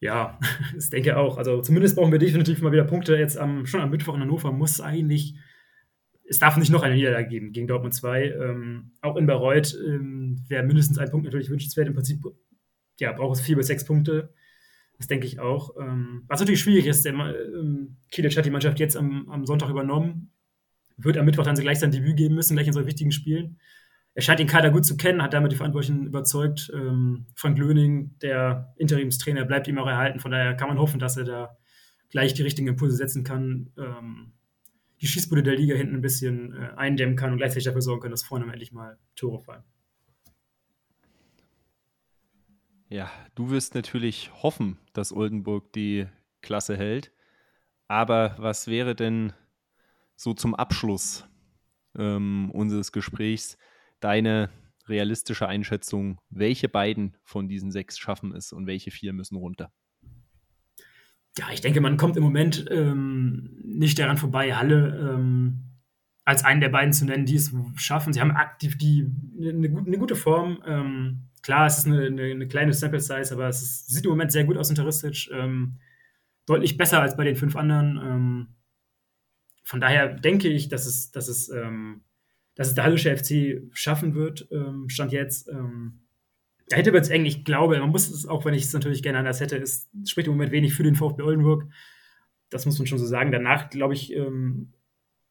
Ja, [LAUGHS] ich denke auch. Also zumindest brauchen wir definitiv mal wieder Punkte. Jetzt am, schon am Mittwoch in Hannover muss eigentlich, es darf nicht noch eine Niederlage geben gegen Dortmund 2. Ähm, auch in Bayreuth ähm, wäre mindestens ein Punkt natürlich wünschenswert. Im Prinzip ja, braucht es vier bis sechs Punkte. Das denke ich auch. Ähm, was natürlich schwierig ist, der ähm, Kilic hat die Mannschaft jetzt am, am, Sonntag übernommen, wird am Mittwoch dann gleich sein Debüt geben müssen, gleich in so wichtigen Spielen. Er scheint den Kader gut zu kennen, hat damit die Verantwortlichen überzeugt. Ähm, Frank Löning, der Interimstrainer, bleibt ihm auch erhalten. Von daher kann man hoffen, dass er da gleich die richtigen Impulse setzen kann, ähm, die Schießbude der Liga hinten ein bisschen äh, eindämmen kann und gleichzeitig dafür sorgen kann, dass vorne endlich mal Tore fallen. Ja, du wirst natürlich hoffen, dass Oldenburg die Klasse hält. Aber was wäre denn so zum Abschluss ähm, unseres Gesprächs deine realistische Einschätzung, welche beiden von diesen sechs schaffen es und welche vier müssen runter? Ja, ich denke, man kommt im Moment ähm, nicht daran vorbei, Halle ähm, als einen der beiden zu nennen, die es schaffen. Sie haben aktiv die eine, eine gute Form. Ähm, klar, es ist eine, eine, eine, kleine Sample Size, aber es ist, sieht im Moment sehr gut aus in Terrestic. Ähm, deutlich besser als bei den fünf anderen. Ähm, von daher denke ich, dass es, dass es, ähm, dass es der Hallische FC schaffen wird, ähm, Stand jetzt. Ähm, da hätte man es eng. Ich glaube, man muss es, auch wenn ich es natürlich gerne anders hätte, es spricht im Moment wenig für den VfB Oldenburg. Das muss man schon so sagen. Danach, glaube ich, ähm,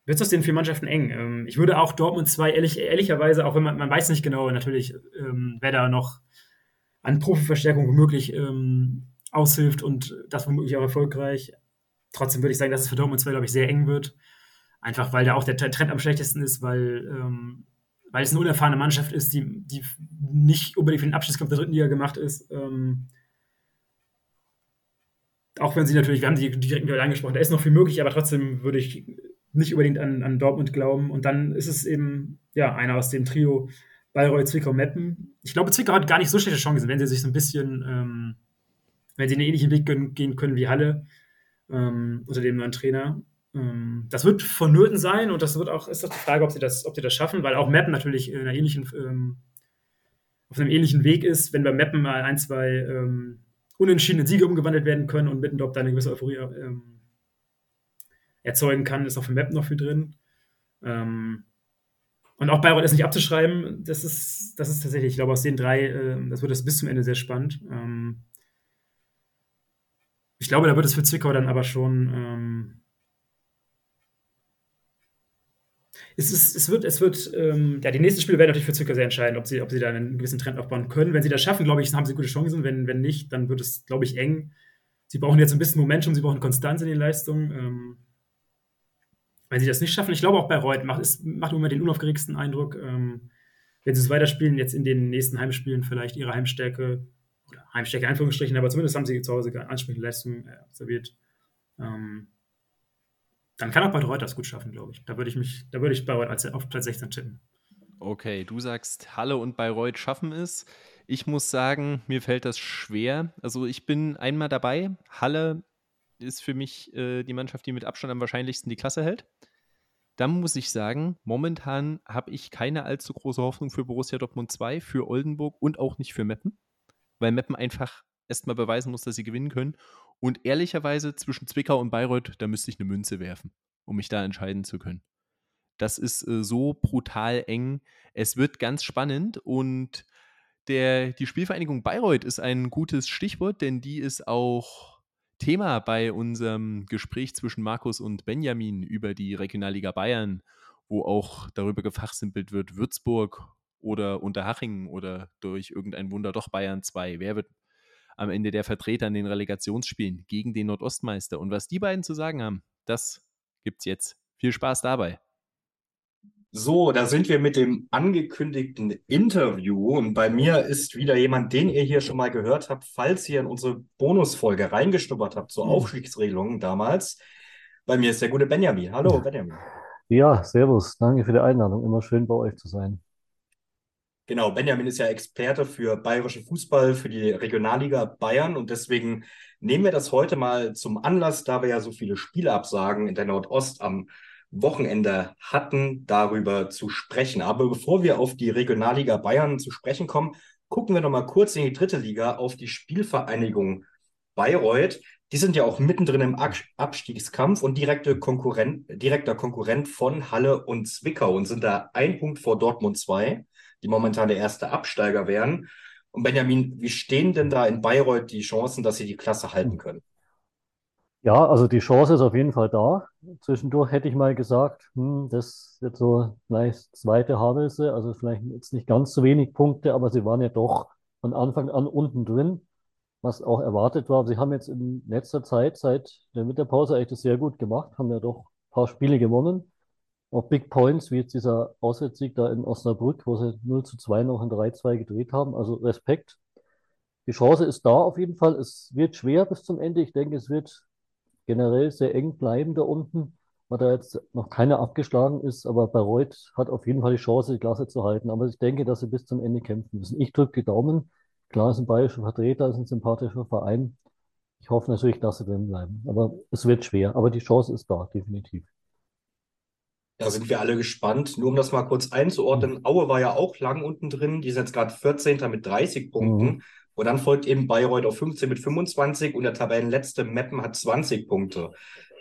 wird es aus den vier Mannschaften eng. Ähm, ich würde auch Dortmund 2 ehrlich, ehrlicherweise, auch wenn man, man weiß nicht genau, natürlich, ähm, wer da noch an Profiverstärkung womöglich ähm, aushilft und das womöglich auch erfolgreich. Trotzdem würde ich sagen, dass es für Dortmund 2, glaube ich, sehr eng wird. Einfach weil da auch der Trend am schlechtesten ist, weil, ähm, weil es eine unerfahrene Mannschaft ist, die, die nicht unbedingt für den Abschlusskampf der dritten Liga gemacht ist. Ähm, auch wenn sie natürlich, wir haben die direkten Duell angesprochen, da ist noch viel möglich, aber trotzdem würde ich nicht unbedingt an, an Dortmund glauben. Und dann ist es eben ja einer aus dem Trio Bayreuth, Zwickau, Meppen. Ich glaube, Zwickau hat gar nicht so schlechte Chancen, wenn sie sich so ein bisschen, ähm, wenn sie einen ähnlichen Weg gehen können wie Halle ähm, unter dem neuen Trainer. Ähm, das wird vonnöten sein und das wird auch, ist doch die Frage, ob sie das, ob sie das schaffen, weil auch Meppen natürlich in einer ähnlichen, ähm, auf einem ähnlichen Weg ist. Wenn bei Meppen mal ein, zwei ähm, unentschiedene Siege umgewandelt werden können und Mittendorf da eine gewisse Euphorie ähm, erzeugen kann, ist auf dem Map noch viel drin. Ähm, und auch Bayreuth ist nicht abzuschreiben. Das ist, das ist tatsächlich, ich glaube, aus den drei, äh, das wird das bis zum Ende sehr spannend. Ähm, ich glaube, da wird es für Zwickau dann aber schon, ähm, Es, ist, es wird, es wird ähm, ja, die nächsten Spiele werden natürlich für Zwickau sehr entscheidend, ob sie, ob sie da einen gewissen Trend aufbauen können. Wenn sie das schaffen, glaube ich, haben sie gute Chancen. Wenn, wenn nicht, dann wird es, glaube ich, eng. Sie brauchen jetzt ein bisschen Momentum, sie brauchen Konstanz in den Leistungen. Ähm, wenn sie das nicht schaffen, ich glaube auch bei Reut macht es macht immer den unaufgeregsten Eindruck. Ähm, wenn sie es weiterspielen, jetzt in den nächsten Heimspielen vielleicht ihre Heimstärke oder Heimstärke in Anführungsstrichen, aber zumindest haben sie zu Hause ansprechende Leistungen äh, observiert. Ähm, dann kann auch bei Reut das gut schaffen, glaube ich. Da würde ich mich, da würde ich Bayreuth auf Platz 16 tippen. Okay, du sagst, Halle und Bayreuth schaffen es. Ich muss sagen, mir fällt das schwer. Also ich bin einmal dabei. Halle ist für mich äh, die Mannschaft, die mit Abstand am wahrscheinlichsten die Klasse hält. Dann muss ich sagen, momentan habe ich keine allzu große Hoffnung für Borussia Dortmund 2, für Oldenburg und auch nicht für Meppen, weil Meppen einfach erstmal beweisen muss, dass sie gewinnen können. Und ehrlicherweise zwischen Zwickau und Bayreuth, da müsste ich eine Münze werfen, um mich da entscheiden zu können. Das ist äh, so brutal eng. Es wird ganz spannend und der, die Spielvereinigung Bayreuth ist ein gutes Stichwort, denn die ist auch Thema bei unserem Gespräch zwischen Markus und Benjamin über die Regionalliga Bayern, wo auch darüber gefachsimpelt wird, Würzburg oder Unterhaching oder durch irgendein Wunder doch Bayern 2. Wer wird am Ende der Vertreter in den Relegationsspielen gegen den Nordostmeister? Und was die beiden zu sagen haben, das gibt's jetzt. Viel Spaß dabei. So, da sind wir mit dem angekündigten Interview und bei mir ist wieder jemand, den ihr hier schon mal gehört habt, falls ihr in unsere Bonusfolge reingeschnuppert habt zur. Aufstiegsregelung damals. Bei mir ist der gute Benjamin. Hallo, Benjamin. Ja, servus. Danke für die Einladung. Immer schön bei euch zu sein. Genau, Benjamin ist ja Experte für bayerische Fußball, für die Regionalliga Bayern und deswegen nehmen wir das heute mal zum Anlass, da wir ja so viele Spielabsagen in der Nordost am Wochenende hatten, darüber zu sprechen. Aber bevor wir auf die Regionalliga Bayern zu sprechen kommen, gucken wir noch mal kurz in die dritte Liga auf die Spielvereinigung Bayreuth. Die sind ja auch mittendrin im Abstiegskampf und direkte Konkurrent, direkter Konkurrent von Halle und Zwickau und sind da ein Punkt vor Dortmund 2, die momentan der erste Absteiger wären. Und Benjamin, wie stehen denn da in Bayreuth die Chancen, dass sie die Klasse halten können? Ja, also die Chance ist auf jeden Fall da. Zwischendurch hätte ich mal gesagt, hm, das wird so vielleicht zweite Havelse, also vielleicht jetzt nicht ganz so wenig Punkte, aber sie waren ja doch von Anfang an unten drin, was auch erwartet war. Sie haben jetzt in letzter Zeit, seit der Winterpause, eigentlich das sehr gut gemacht, haben ja doch ein paar Spiele gewonnen. Auch Big Points, wie jetzt dieser Auswärtssieg da in Osnabrück, wo sie 0 zu 2 noch ein 3-2 gedreht haben. Also Respekt. Die Chance ist da auf jeden Fall. Es wird schwer bis zum Ende. Ich denke, es wird generell sehr eng bleiben da unten, weil da jetzt noch keiner abgeschlagen ist. Aber Bayreuth hat auf jeden Fall die Chance, die Klasse zu halten. Aber ich denke, dass sie bis zum Ende kämpfen müssen. Ich drücke die Daumen. Klar, ist ein bayerischer Vertreter, ist ein sympathischer Verein. Ich hoffe natürlich, dass sie drin bleiben. Aber es wird schwer. Aber die Chance ist da, definitiv. Da sind wir alle gespannt. Nur um das mal kurz einzuordnen, mhm. Aue war ja auch lang unten drin. Die sind jetzt gerade 14. mit 30 Punkten. Mhm. Und dann folgt eben Bayreuth auf 15 mit 25 und der Tabellenletzte Meppen hat 20 Punkte.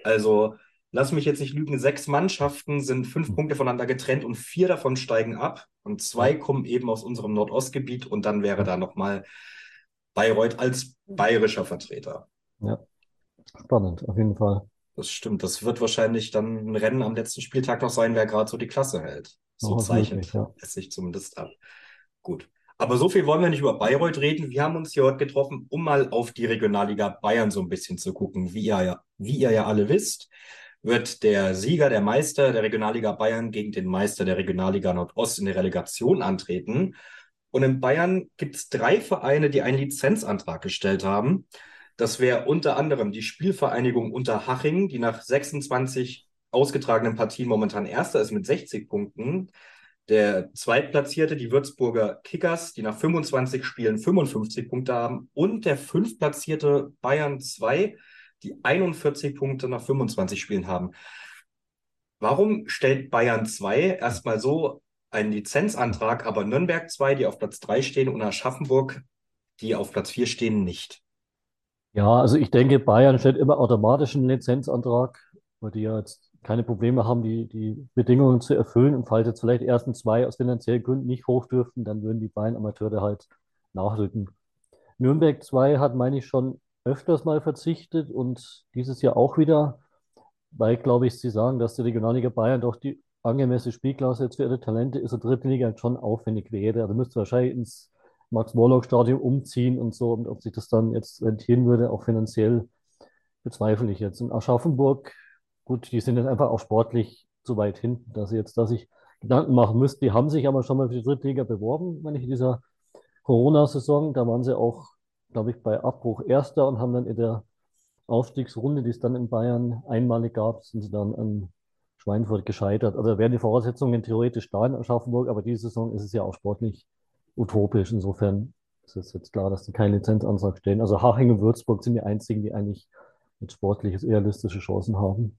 Also lass mich jetzt nicht lügen, sechs Mannschaften sind fünf Punkte voneinander getrennt und vier davon steigen ab und zwei kommen eben aus unserem Nordostgebiet und dann wäre da nochmal Bayreuth als bayerischer Vertreter. Ja, spannend, auf jeden Fall. Das stimmt. Das wird wahrscheinlich dann ein Rennen am letzten Spieltag noch sein, wer gerade so die Klasse hält. So oh, zeichnet ja. es sich zumindest ab. Gut. Aber so viel wollen wir nicht über Bayreuth reden. Wir haben uns hier heute getroffen, um mal auf die Regionalliga Bayern so ein bisschen zu gucken. Wie ihr ja, wie ihr ja alle wisst, wird der Sieger, der Meister der Regionalliga Bayern gegen den Meister der Regionalliga Nordost in der Relegation antreten. Und in Bayern gibt es drei Vereine, die einen Lizenzantrag gestellt haben. Das wäre unter anderem die Spielvereinigung Unterhaching, die nach 26 ausgetragenen Partien momentan Erster ist mit 60 Punkten. Der Zweitplatzierte, die Würzburger Kickers, die nach 25 Spielen 55 Punkte haben. Und der Fünftplatzierte Bayern 2, die 41 Punkte nach 25 Spielen haben. Warum stellt Bayern 2 erstmal so einen Lizenzantrag, aber Nürnberg 2, die auf Platz 3 stehen, und Aschaffenburg, die auf Platz 4 stehen, nicht? Ja, also ich denke, Bayern stellt immer automatisch einen Lizenzantrag, weil die ja jetzt keine Probleme haben, die, die Bedingungen zu erfüllen. Und falls jetzt vielleicht ersten zwei aus finanziellen Gründen nicht hoch dürften, dann würden die beiden Amateure halt nachrücken. Nürnberg 2 hat, meine ich, schon öfters mal verzichtet und dieses Jahr auch wieder, weil, glaube ich, sie sagen, dass die Regionalliga Bayern doch die angemessene Spielklasse jetzt für ihre Talente ist der dritte Liga halt schon aufwendig wäre. Also müsste wahrscheinlich ins Max-Morlock-Stadion umziehen und so. Und ob sich das dann jetzt rentieren würde, auch finanziell, bezweifle ich jetzt. In Aschaffenburg, gut, die sind jetzt einfach auch sportlich zu weit hinten, dass sie jetzt, dass ich Gedanken machen müsste. Die haben sich aber schon mal für die dritte Liga beworben, wenn ich in dieser Corona-Saison. Da waren sie auch, glaube ich, bei Abbruch Erster und haben dann in der Aufstiegsrunde, die es dann in Bayern einmalig gab, sind sie dann an Schweinfurt gescheitert. Also wären die Voraussetzungen theoretisch da in Aschaffenburg, aber diese Saison ist es ja auch sportlich utopisch. Insofern ist es jetzt klar, dass die keinen Lizenzantrag stellen. Also Haching und Würzburg sind die einzigen, die eigentlich mit sportlich realistische Chancen haben.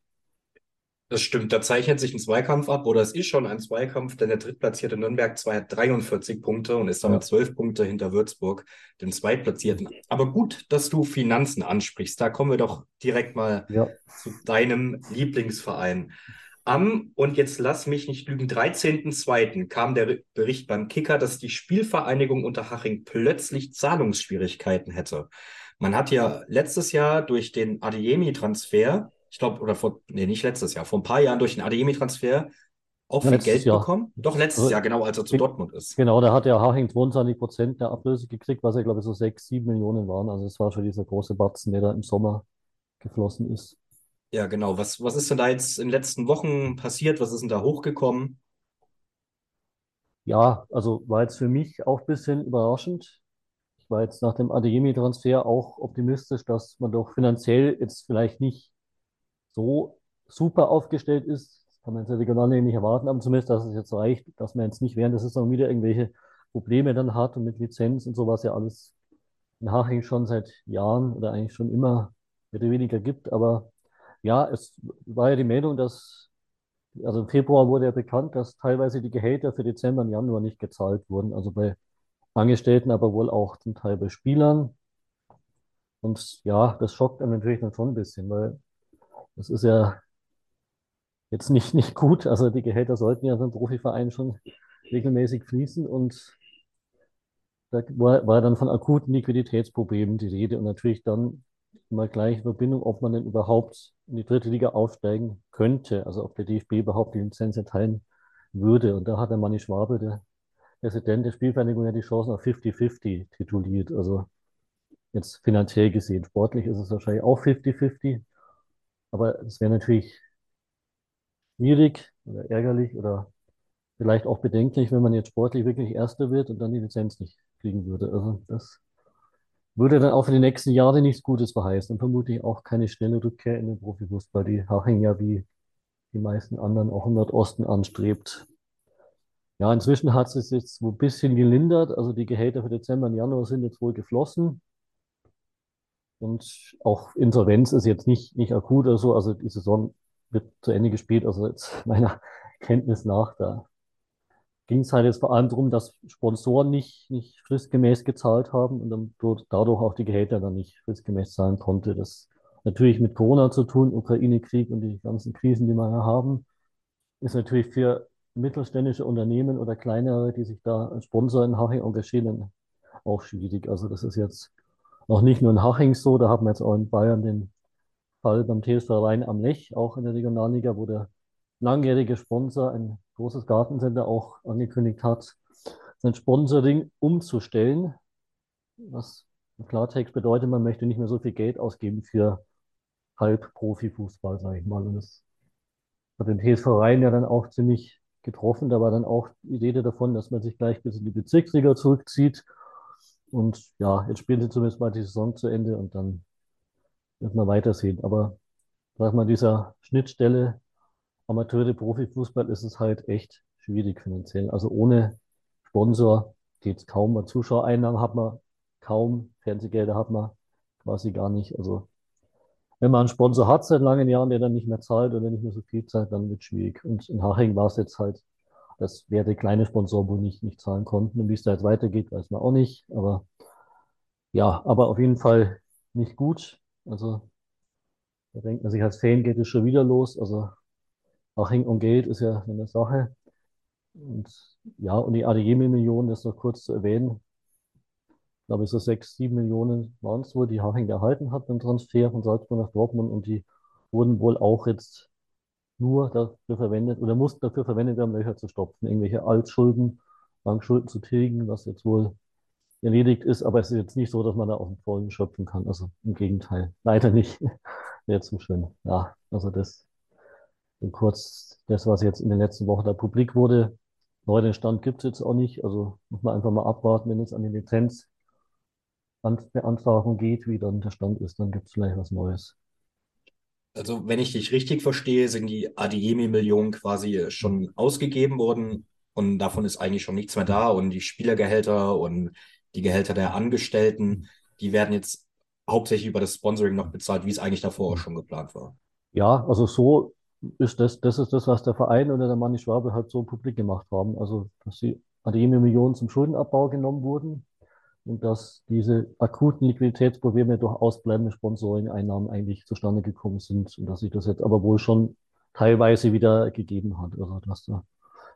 Das stimmt, da zeichnet sich ein Zweikampf ab, oder es ist schon ein Zweikampf, denn der drittplatzierte Nürnberg 2 hat 43 Punkte und ist damit ja. 12 Punkte hinter Würzburg, dem Zweitplatzierten. Aber gut, dass du Finanzen ansprichst. Da kommen wir doch direkt mal ja. zu deinem Lieblingsverein. Am, und jetzt lass mich nicht lügen, 13.02. kam der Bericht beim Kicker, dass die Spielvereinigung Unterhaching plötzlich Zahlungsschwierigkeiten hätte. Man hat ja letztes Jahr durch den Adeyemi-Transfer ich glaube, oder vor, nee, nicht letztes Jahr, vor ein paar Jahren durch den Adeyemi-Transfer auch viel Geld Jahr. bekommen? Doch, letztes also, Jahr, genau, als er zu Dortmund ist. Genau, da hat der Haching 22 Prozent der Ablöse gekriegt, was ja, glaube ich, so 6, 7 Millionen waren. Also es war schon dieser große Batzen, der da im Sommer geflossen ist. Ja, genau. Was, was ist denn da jetzt in den letzten Wochen passiert? Was ist denn da hochgekommen? Ja, also war jetzt für mich auch ein bisschen überraschend. Ich war jetzt nach dem Adeyemi-Transfer auch optimistisch, dass man doch finanziell jetzt vielleicht nicht so super aufgestellt ist, das kann man jetzt regional nicht erwarten, aber zumindest, dass es jetzt reicht, dass man jetzt nicht während der Saison wieder irgendwelche Probleme dann hat und mit Lizenz und sowas ja alles in Haching schon seit Jahren oder eigentlich schon immer wieder weniger gibt. Aber ja, es war ja die Meldung, dass, also im Februar wurde ja bekannt, dass teilweise die Gehälter für Dezember und Januar nicht gezahlt wurden. Also bei Angestellten, aber wohl auch zum Teil bei Spielern. Und ja, das schockt einen natürlich dann schon ein bisschen, weil das ist ja jetzt nicht, nicht gut. Also die Gehälter sollten ja beim Profiverein schon regelmäßig fließen und da war, war dann von akuten Liquiditätsproblemen die Rede und natürlich dann mal gleich in Verbindung, ob man denn überhaupt in die dritte Liga aufsteigen könnte, also ob der DFB überhaupt die Lizenz erteilen würde. Und da hat der Manni Schwabel, der Präsident der Spielvereinigung, ja die Chancen auf 50-50 tituliert. Also jetzt finanziell gesehen. Sportlich ist es wahrscheinlich auch 50-50. Aber es wäre natürlich schwierig oder ärgerlich oder vielleicht auch bedenklich, wenn man jetzt sportlich wirklich Erster wird und dann die Lizenz nicht kriegen würde. Also das würde dann auch für die nächsten Jahre nichts Gutes verheißen und vermutlich auch keine schnelle Rückkehr in den Profifußball, die Haching ja wie die meisten anderen auch im Nordosten anstrebt. Ja, inzwischen hat es jetzt so ein bisschen gelindert. Also die Gehälter für Dezember und Januar sind jetzt wohl geflossen. Und auch Insolvenz ist jetzt nicht, nicht akut oder so. Also die Saison wird zu Ende gespielt. Also jetzt [LAUGHS] meiner Kenntnis nach, da ging es halt jetzt vor allem darum, dass Sponsoren nicht, nicht fristgemäß gezahlt haben und dann dadurch auch die Gehälter dann nicht fristgemäß zahlen konnte. Das natürlich mit Corona zu tun, Ukraine-Krieg und die ganzen Krisen, die wir ja haben, ist natürlich für mittelständische Unternehmen oder kleinere, die sich da als Sponsor in Haching engagieren, auch schwierig. Also das ist jetzt noch nicht nur in Haching so, da haben wir jetzt auch in Bayern den Fall beim TSV Rhein am Lech, auch in der Regionalliga, wo der langjährige Sponsor, ein großes Gartencenter, auch angekündigt hat, sein Sponsoring umzustellen. Was im Klartext bedeutet, man möchte nicht mehr so viel Geld ausgeben für Halb-Profi-Fußball, sage ich mal. Und das hat den TSV Rhein ja dann auch ziemlich getroffen. Da war dann auch die Rede davon, dass man sich gleich bis in die Bezirksliga zurückzieht und ja, jetzt spielen sie zumindest mal die Saison zu Ende und dann wird man weitersehen. Aber sag mal, dieser Schnittstelle Amateure, Profifußball ist es halt echt schwierig finanziell. Also ohne Sponsor geht es kaum. Zuschauereinnahmen hat man kaum, Fernsehgelder hat man quasi gar nicht. Also wenn man einen Sponsor hat seit langen Jahren, der dann nicht mehr zahlt oder nicht mehr so viel zahlt, dann wird es schwierig. Und in Haching war es jetzt halt das wäre kleine Sponsoren wohl nicht, nicht zahlen konnten. Und wie es da jetzt weitergeht, weiß man auch nicht. Aber ja, aber auf jeden Fall nicht gut. Also da denkt man sich, als Fan geht es schon wieder los. Also Aching und Geld ist ja eine Sache. Und ja, und die ADG-Millionen, das noch kurz zu erwähnen, ich glaube, so sechs, sieben Millionen waren es wohl, die Haching erhalten hat beim Transfer von Salzburg nach Dortmund und die wurden wohl auch jetzt nur dafür verwendet oder mussten dafür verwendet werden, Löcher zu stopfen, irgendwelche Altschulden, Bankschulden zu tilgen, was jetzt wohl erledigt ist, aber es ist jetzt nicht so, dass man da aus dem Vollen schöpfen kann. Also im Gegenteil, leider nicht. [LAUGHS] Wäre zu schön. Ja, also das kurz das, was jetzt in den letzten Wochen da publik wurde. Neuen Stand gibt es jetzt auch nicht. Also muss man einfach mal abwarten, wenn es an die Lizenzbeantragung geht, wie dann der Stand ist, dann gibt es vielleicht was Neues. Also, wenn ich dich richtig verstehe, sind die Adiemi-Millionen quasi schon ausgegeben worden und davon ist eigentlich schon nichts mehr da und die Spielergehälter und die Gehälter der Angestellten, die werden jetzt hauptsächlich über das Sponsoring noch bezahlt, wie es eigentlich davor auch schon geplant war. Ja, also so ist das, das ist das, was der Verein oder der Manni Schwabe halt so publik gemacht haben. Also, dass die Adiemi-Millionen zum Schuldenabbau genommen wurden und dass diese akuten Liquiditätsprobleme durch ausbleibende Sponsoring-Einnahmen eigentlich zustande gekommen sind und dass sich das jetzt aber wohl schon teilweise wieder gegeben hat. Also dass da,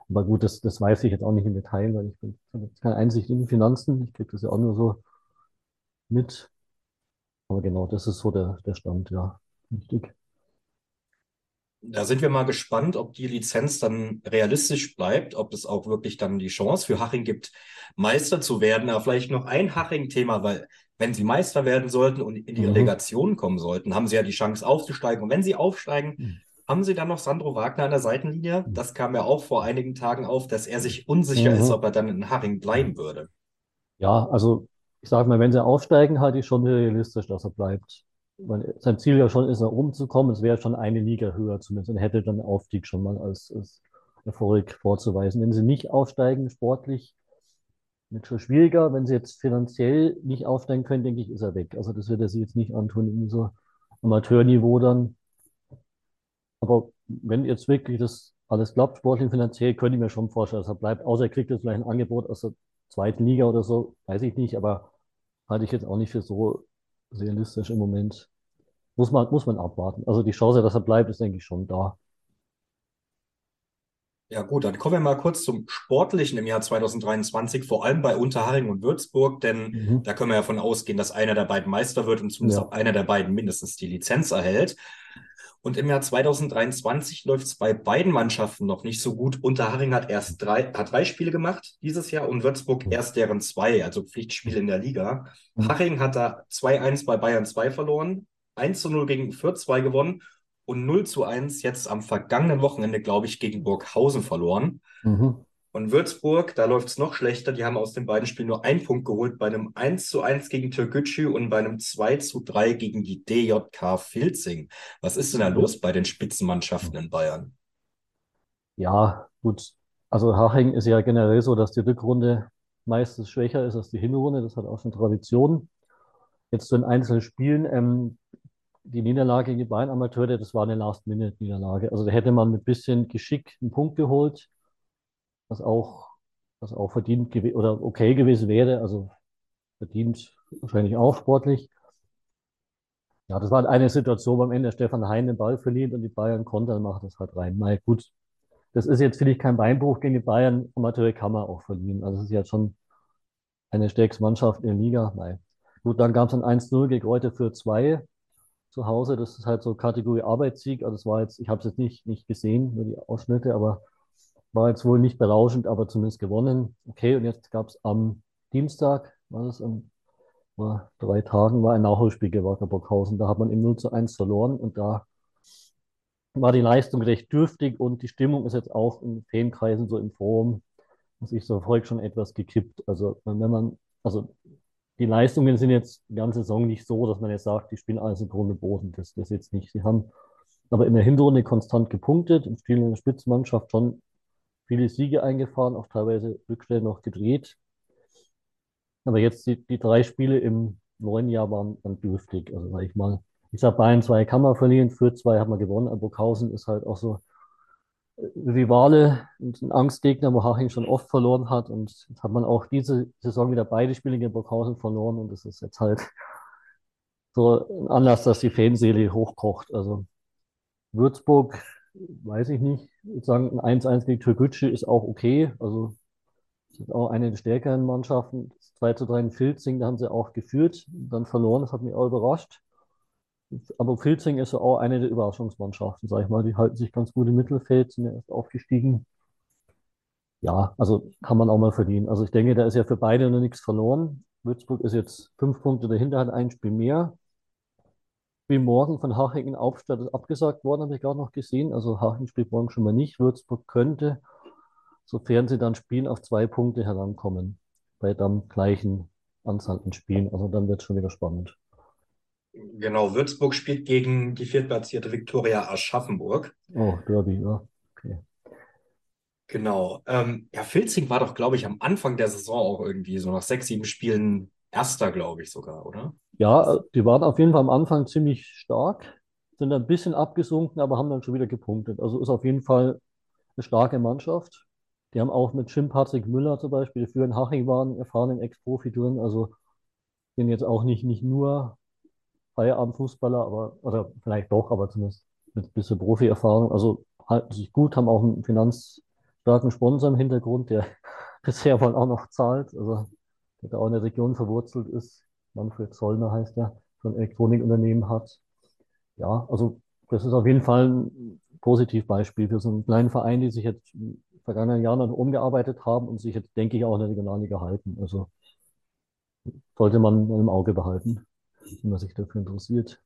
aber gut, das, das weiß ich jetzt auch nicht im Detail, weil ich bin jetzt keine Einsicht in die Finanzen. Ich kriege das ja auch nur so mit. Aber genau, das ist so der, der Stand, ja. Richtig. Da sind wir mal gespannt, ob die Lizenz dann realistisch bleibt, ob es auch wirklich dann die Chance für Haching gibt, Meister zu werden. Aber vielleicht noch ein Haching-Thema, weil wenn sie Meister werden sollten und in die mhm. Relegation kommen sollten, haben sie ja die Chance aufzusteigen. Und wenn sie aufsteigen, mhm. haben sie dann noch Sandro Wagner an der Seitenlinie? Mhm. Das kam ja auch vor einigen Tagen auf, dass er sich unsicher ist, mhm. ob er dann in Haching bleiben würde. Ja, also ich sage mal, wenn sie aufsteigen, halte ich schon realistisch, dass er bleibt weil sein Ziel ja schon ist, nach oben zu kommen. Es wäre schon eine Liga höher zumindest und hätte dann Aufstieg schon mal als, als Erfolg vorzuweisen. Wenn sie nicht aufsteigen, sportlich, wird schon schwieriger. Wenn sie jetzt finanziell nicht aufsteigen können, denke ich, ist er weg. Also das wird er sich jetzt nicht antun, in so Amateurniveau dann. Aber wenn jetzt wirklich das alles klappt, sportlich und finanziell, könnte ich mir schon vorstellen, dass er bleibt. Außer er kriegt jetzt vielleicht ein Angebot aus der zweiten Liga oder so, weiß ich nicht, aber halte ich jetzt auch nicht für so realistisch im Moment. Muss man, muss man abwarten. Also die Chance, dass er bleibt, ist, denke ich, schon da. Ja gut, dann kommen wir mal kurz zum Sportlichen im Jahr 2023, vor allem bei Unterharing und Würzburg, denn mhm. da können wir ja davon ausgehen, dass einer der beiden Meister wird und zumindest ja. auch einer der beiden mindestens die Lizenz erhält. Und im Jahr 2023 läuft es bei beiden Mannschaften noch nicht so gut. Unterharing hat erst drei, hat drei Spiele gemacht dieses Jahr und Würzburg erst deren zwei, also Pflichtspiele in der Liga. Mhm. Haching hat da 2-1 bei Bayern 2 verloren, 1-0 gegen Fürth 2 gewonnen und 0 1 jetzt am vergangenen Wochenende, glaube ich, gegen Burghausen verloren. Mhm. Und Würzburg, da läuft es noch schlechter. Die haben aus den beiden Spielen nur einen Punkt geholt, bei einem 1 zu 1 gegen Türkgücü und bei einem 2 zu 3 gegen die DJK Filzing. Was ist denn da los bei den Spitzenmannschaften in Bayern? Ja, gut. Also Haching ist ja generell so, dass die Rückrunde meistens schwächer ist als die Hinrunde. Das hat auch schon Tradition. Jetzt zu den einzelnen Spielen. Ähm, die Niederlage gegen die Bayern Amateure, das war eine Last-Minute-Niederlage. Also da hätte man mit bisschen Geschick einen Punkt geholt was auch, was auch verdient oder okay gewesen wäre. Also verdient wahrscheinlich auch sportlich. Ja, das war eine Situation, wo am Ende Stefan Hein den Ball verliert und die Bayern kontern, macht das halt rein. Na gut, das ist jetzt, finde ich, kein Beinbruch gegen die Bayern. Amateure kann man auch verlieren. Also es ist jetzt schon eine stärkste Mannschaft in der Liga. Nein. Gut, dann gab es ein 1-0 gegen Reuter für 2 zu Hause. Das ist halt so Kategorie Arbeitssieg. Also das war jetzt, ich habe es jetzt nicht, nicht gesehen, nur die Ausschnitte, aber war jetzt wohl nicht berauschend, aber zumindest gewonnen. Okay, und jetzt gab es am Dienstag, war das am war drei Tagen, war ein Nachholspiel gegen Wackerburghausen. Da hat man im 0 zu 1 verloren und da war die Leistung recht dürftig und die Stimmung ist jetzt auch in Fankreisen so im Forum, muss ich so verfolgt, schon etwas gekippt. Also wenn man, also die Leistungen sind jetzt die ganze Saison nicht so, dass man jetzt sagt, die spielen alles im Grunde Boden. Das, das jetzt nicht. Sie haben aber in der Hinrunde konstant gepunktet und spielen in der Spitzenmannschaft schon viele Siege eingefahren, auch teilweise Rückstände noch gedreht. Aber jetzt die, die drei Spiele im neuen Jahr waren dann dürftig. Also sag ich mal, ich sag Bayern zwei kann man verlieren, für zwei haben wir gewonnen. Burghausen ist halt auch so äh, Rivale und ein Angstgegner, wo Haching schon oft verloren hat. Und jetzt hat man auch diese Saison wieder beide Spiele gegen Burghausen verloren. Und das ist jetzt halt so ein Anlass, dass die Fanseele hochkocht. Also Würzburg weiß ich nicht. Ich würde sagen, ein 1-1 gegen Türkgücü ist auch okay. Also, das ist auch eine der stärkeren Mannschaften. 2 zu 3 in Filzing, da haben sie auch geführt, dann verloren. Das hat mich auch überrascht. aber Filzing ist auch eine der Überraschungsmannschaften, sag ich mal. Die halten sich ganz gut im Mittelfeld, sind ja erst aufgestiegen. Ja, also kann man auch mal verdienen. Also ich denke, da ist ja für beide noch nichts verloren. Würzburg ist jetzt fünf Punkte dahinter, hat ein Spiel mehr. Spiel morgen von Haching in Hauptstadt ist abgesagt worden, habe ich gerade noch gesehen. Also Haching spielt morgen schon mal nicht. Würzburg könnte, sofern sie dann spielen, auf zwei Punkte herankommen. Bei dann gleichen Anzahl an Spielen. Also dann wird es schon wieder spannend. Genau, Würzburg spielt gegen die viertplatzierte Viktoria Aschaffenburg. Oh, Derby, ja. Okay. Genau. Ähm, ja, Filzing war doch, glaube ich, am Anfang der Saison auch irgendwie so nach sechs, sieben Spielen Erster, glaube ich sogar, oder? Ja, die waren auf jeden Fall am Anfang ziemlich stark, sind ein bisschen abgesunken, aber haben dann schon wieder gepunktet. Also ist auf jeden Fall eine starke Mannschaft. Die haben auch mit Jim Patrick Müller zum Beispiel, der früher in Haching waren, erfahrenen Ex-Profi drin. Also sind jetzt auch nicht, nicht nur Feierabendfußballer, aber, oder vielleicht doch, aber zumindest mit ein bisschen Profi-Erfahrung. Also halten sich gut, haben auch einen finanzstarken Sponsor im Hintergrund, der [LAUGHS] bisher wohl auch noch zahlt, also der da auch in der Region verwurzelt ist. Manfred Zollner heißt er, so ein Elektronikunternehmen hat. Ja, also das ist auf jeden Fall ein Positivbeispiel für so einen kleinen Verein, die sich jetzt in den vergangenen Jahren umgearbeitet haben und sich jetzt, denke ich, auch in der Regionalliga halten. Also sollte man im Auge behalten wenn man sich dafür interessiert.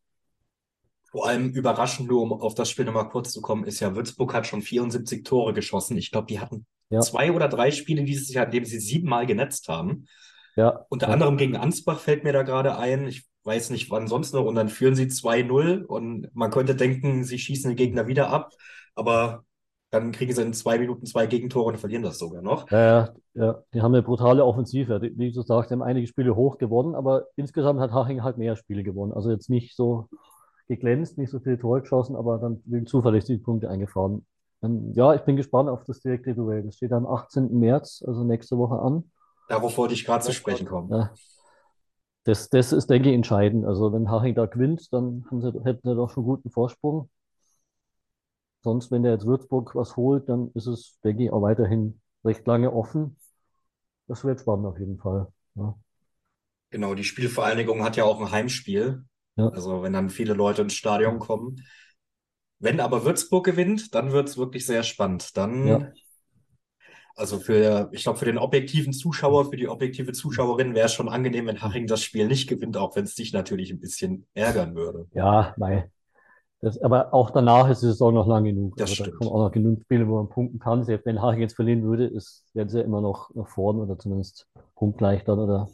Vor allem überraschend, nur um auf das Spiel nochmal kurz zu kommen, ist ja, Würzburg hat schon 74 Tore geschossen. Ich glaube, die hatten ja. zwei oder drei Spiele dieses Jahr, in denen sie siebenmal genetzt haben. Ja. Unter ja. anderem gegen Ansbach fällt mir da gerade ein. Ich weiß nicht, wann sonst noch. Und dann führen sie 2-0 und man könnte denken, sie schießen den Gegner wieder ab. Aber dann kriegen sie in zwei Minuten zwei Gegentore und verlieren das sogar noch. Ja, ja, die haben eine brutale Offensive. Wie du sagst, haben einige Spiele hoch gewonnen, aber insgesamt hat Haching halt mehr Spiele gewonnen. Also jetzt nicht so geglänzt, nicht so viele Tore geschossen, aber dann wegen zuverlässig Punkte eingefahren. Ähm, ja, ich bin gespannt auf das direkte Duell. Das steht am 18. März, also nächste Woche an. Darauf wollte ich gerade zu sprechen kommen. Ja. Das, das ist, denke ich, entscheidend. Also wenn Haching da gewinnt, dann haben sie, hätten sie doch schon guten Vorsprung. Sonst, wenn der jetzt Würzburg was holt, dann ist es, denke ich, auch weiterhin recht lange offen. Das wird spannend auf jeden Fall. Ja. Genau, die Spielvereinigung hat ja auch ein Heimspiel. Ja. Also wenn dann viele Leute ins Stadion kommen. Wenn aber Würzburg gewinnt, dann wird es wirklich sehr spannend. Dann, ja. Also für, ich glaube, für den objektiven Zuschauer, für die objektive Zuschauerin wäre es schon angenehm, wenn Haching das Spiel nicht gewinnt, auch wenn es dich natürlich ein bisschen ärgern würde. Ja, nein. Das, aber auch danach ist die Saison noch lang genug. Das also da kommen auch noch genug Spiele, wo man punkten kann. Selbst wenn Haching jetzt verlieren würde, ist, werden sie ja immer noch nach vorne oder zumindest punktgleich dann oder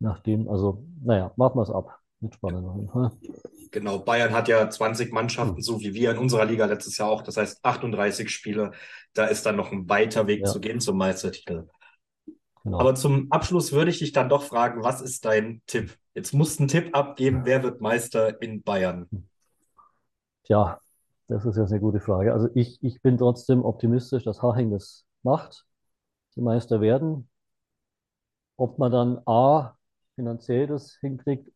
nachdem. Also, naja, warten wir es ab. Wird spannend auf jeden Fall. Genau, Bayern hat ja 20 Mannschaften, so wie wir in unserer Liga letztes Jahr auch. Das heißt 38 Spiele. Da ist dann noch ein weiter Weg ja. zu gehen zum Meistertitel. Genau. Aber zum Abschluss würde ich dich dann doch fragen, was ist dein Tipp? Jetzt musst du einen Tipp abgeben, wer wird Meister in Bayern? Tja, das ist jetzt eine gute Frage. Also ich, ich bin trotzdem optimistisch, dass Haching das macht, die Meister werden. Ob man dann A, finanziell das hinkriegt,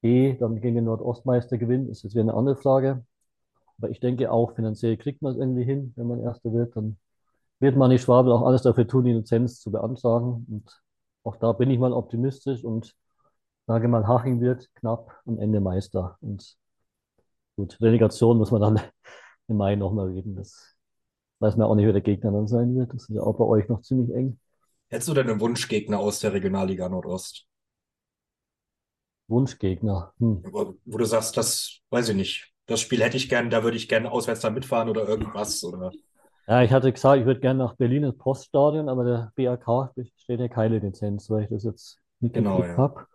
B, dann gegen den Nordostmeister gewinnt, ist jetzt wieder eine andere Frage. Aber ich denke auch, finanziell kriegt man es irgendwie hin, wenn man Erster wird. Dann wird man nicht Schwabel auch alles dafür tun, die Lizenz zu beantragen. Und auch da bin ich mal optimistisch und sage mal, Haching wird knapp am Ende Meister. Und Gut, Relegation muss man dann [LAUGHS] im Mai nochmal reden. Das weiß man auch nicht, wer der Gegner dann sein wird. Das ist ja auch bei euch noch ziemlich eng. Hättest du denn einen Wunschgegner aus der Regionalliga Nordost? Wunschgegner. Hm. Wo du sagst, das weiß ich nicht. Das Spiel hätte ich gern, da würde ich gerne auswärts dann mitfahren oder irgendwas. Oder? Ja, ich hatte gesagt, ich würde gerne nach Berlin ins Poststadion, aber der BAK steht ja keine Lizenz, weil ich das jetzt nicht genau, ja. habe.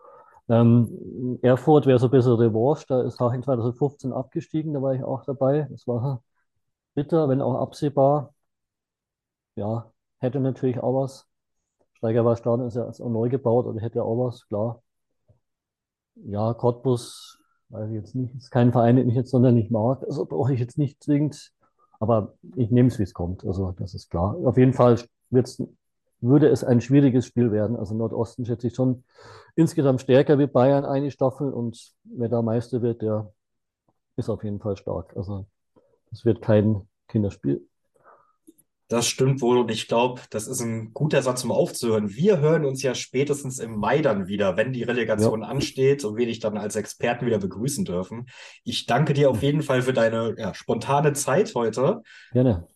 Ähm, Erfurt wäre so ein bisschen Revanche, da ist Haching 2015 abgestiegen, da war ich auch dabei. Das war bitter, wenn auch absehbar. Ja, hätte natürlich auch was. Steigerweiß Stadion ist ja auch neu gebaut, also hätte auch was, klar. Ja, Cottbus, weiß ich jetzt nicht, ist kein Verein, den ich jetzt sonderlich mag, also brauche ich jetzt nicht zwingend, aber ich nehme es, wie es kommt, also das ist klar. Auf jeden Fall wird's, würde es ein schwieriges Spiel werden. Also Nordosten schätze ich schon insgesamt stärker wie Bayern eine Staffel und wer da Meister wird, der ist auf jeden Fall stark. Also es wird kein Kinderspiel. Das stimmt wohl und ich glaube, das ist ein guter Satz, um aufzuhören. Wir hören uns ja spätestens im Mai dann wieder, wenn die Relegation ja. ansteht und wir dich dann als Experten wieder begrüßen dürfen. Ich danke dir auf jeden Fall für deine ja, spontane Zeit heute. Gerne.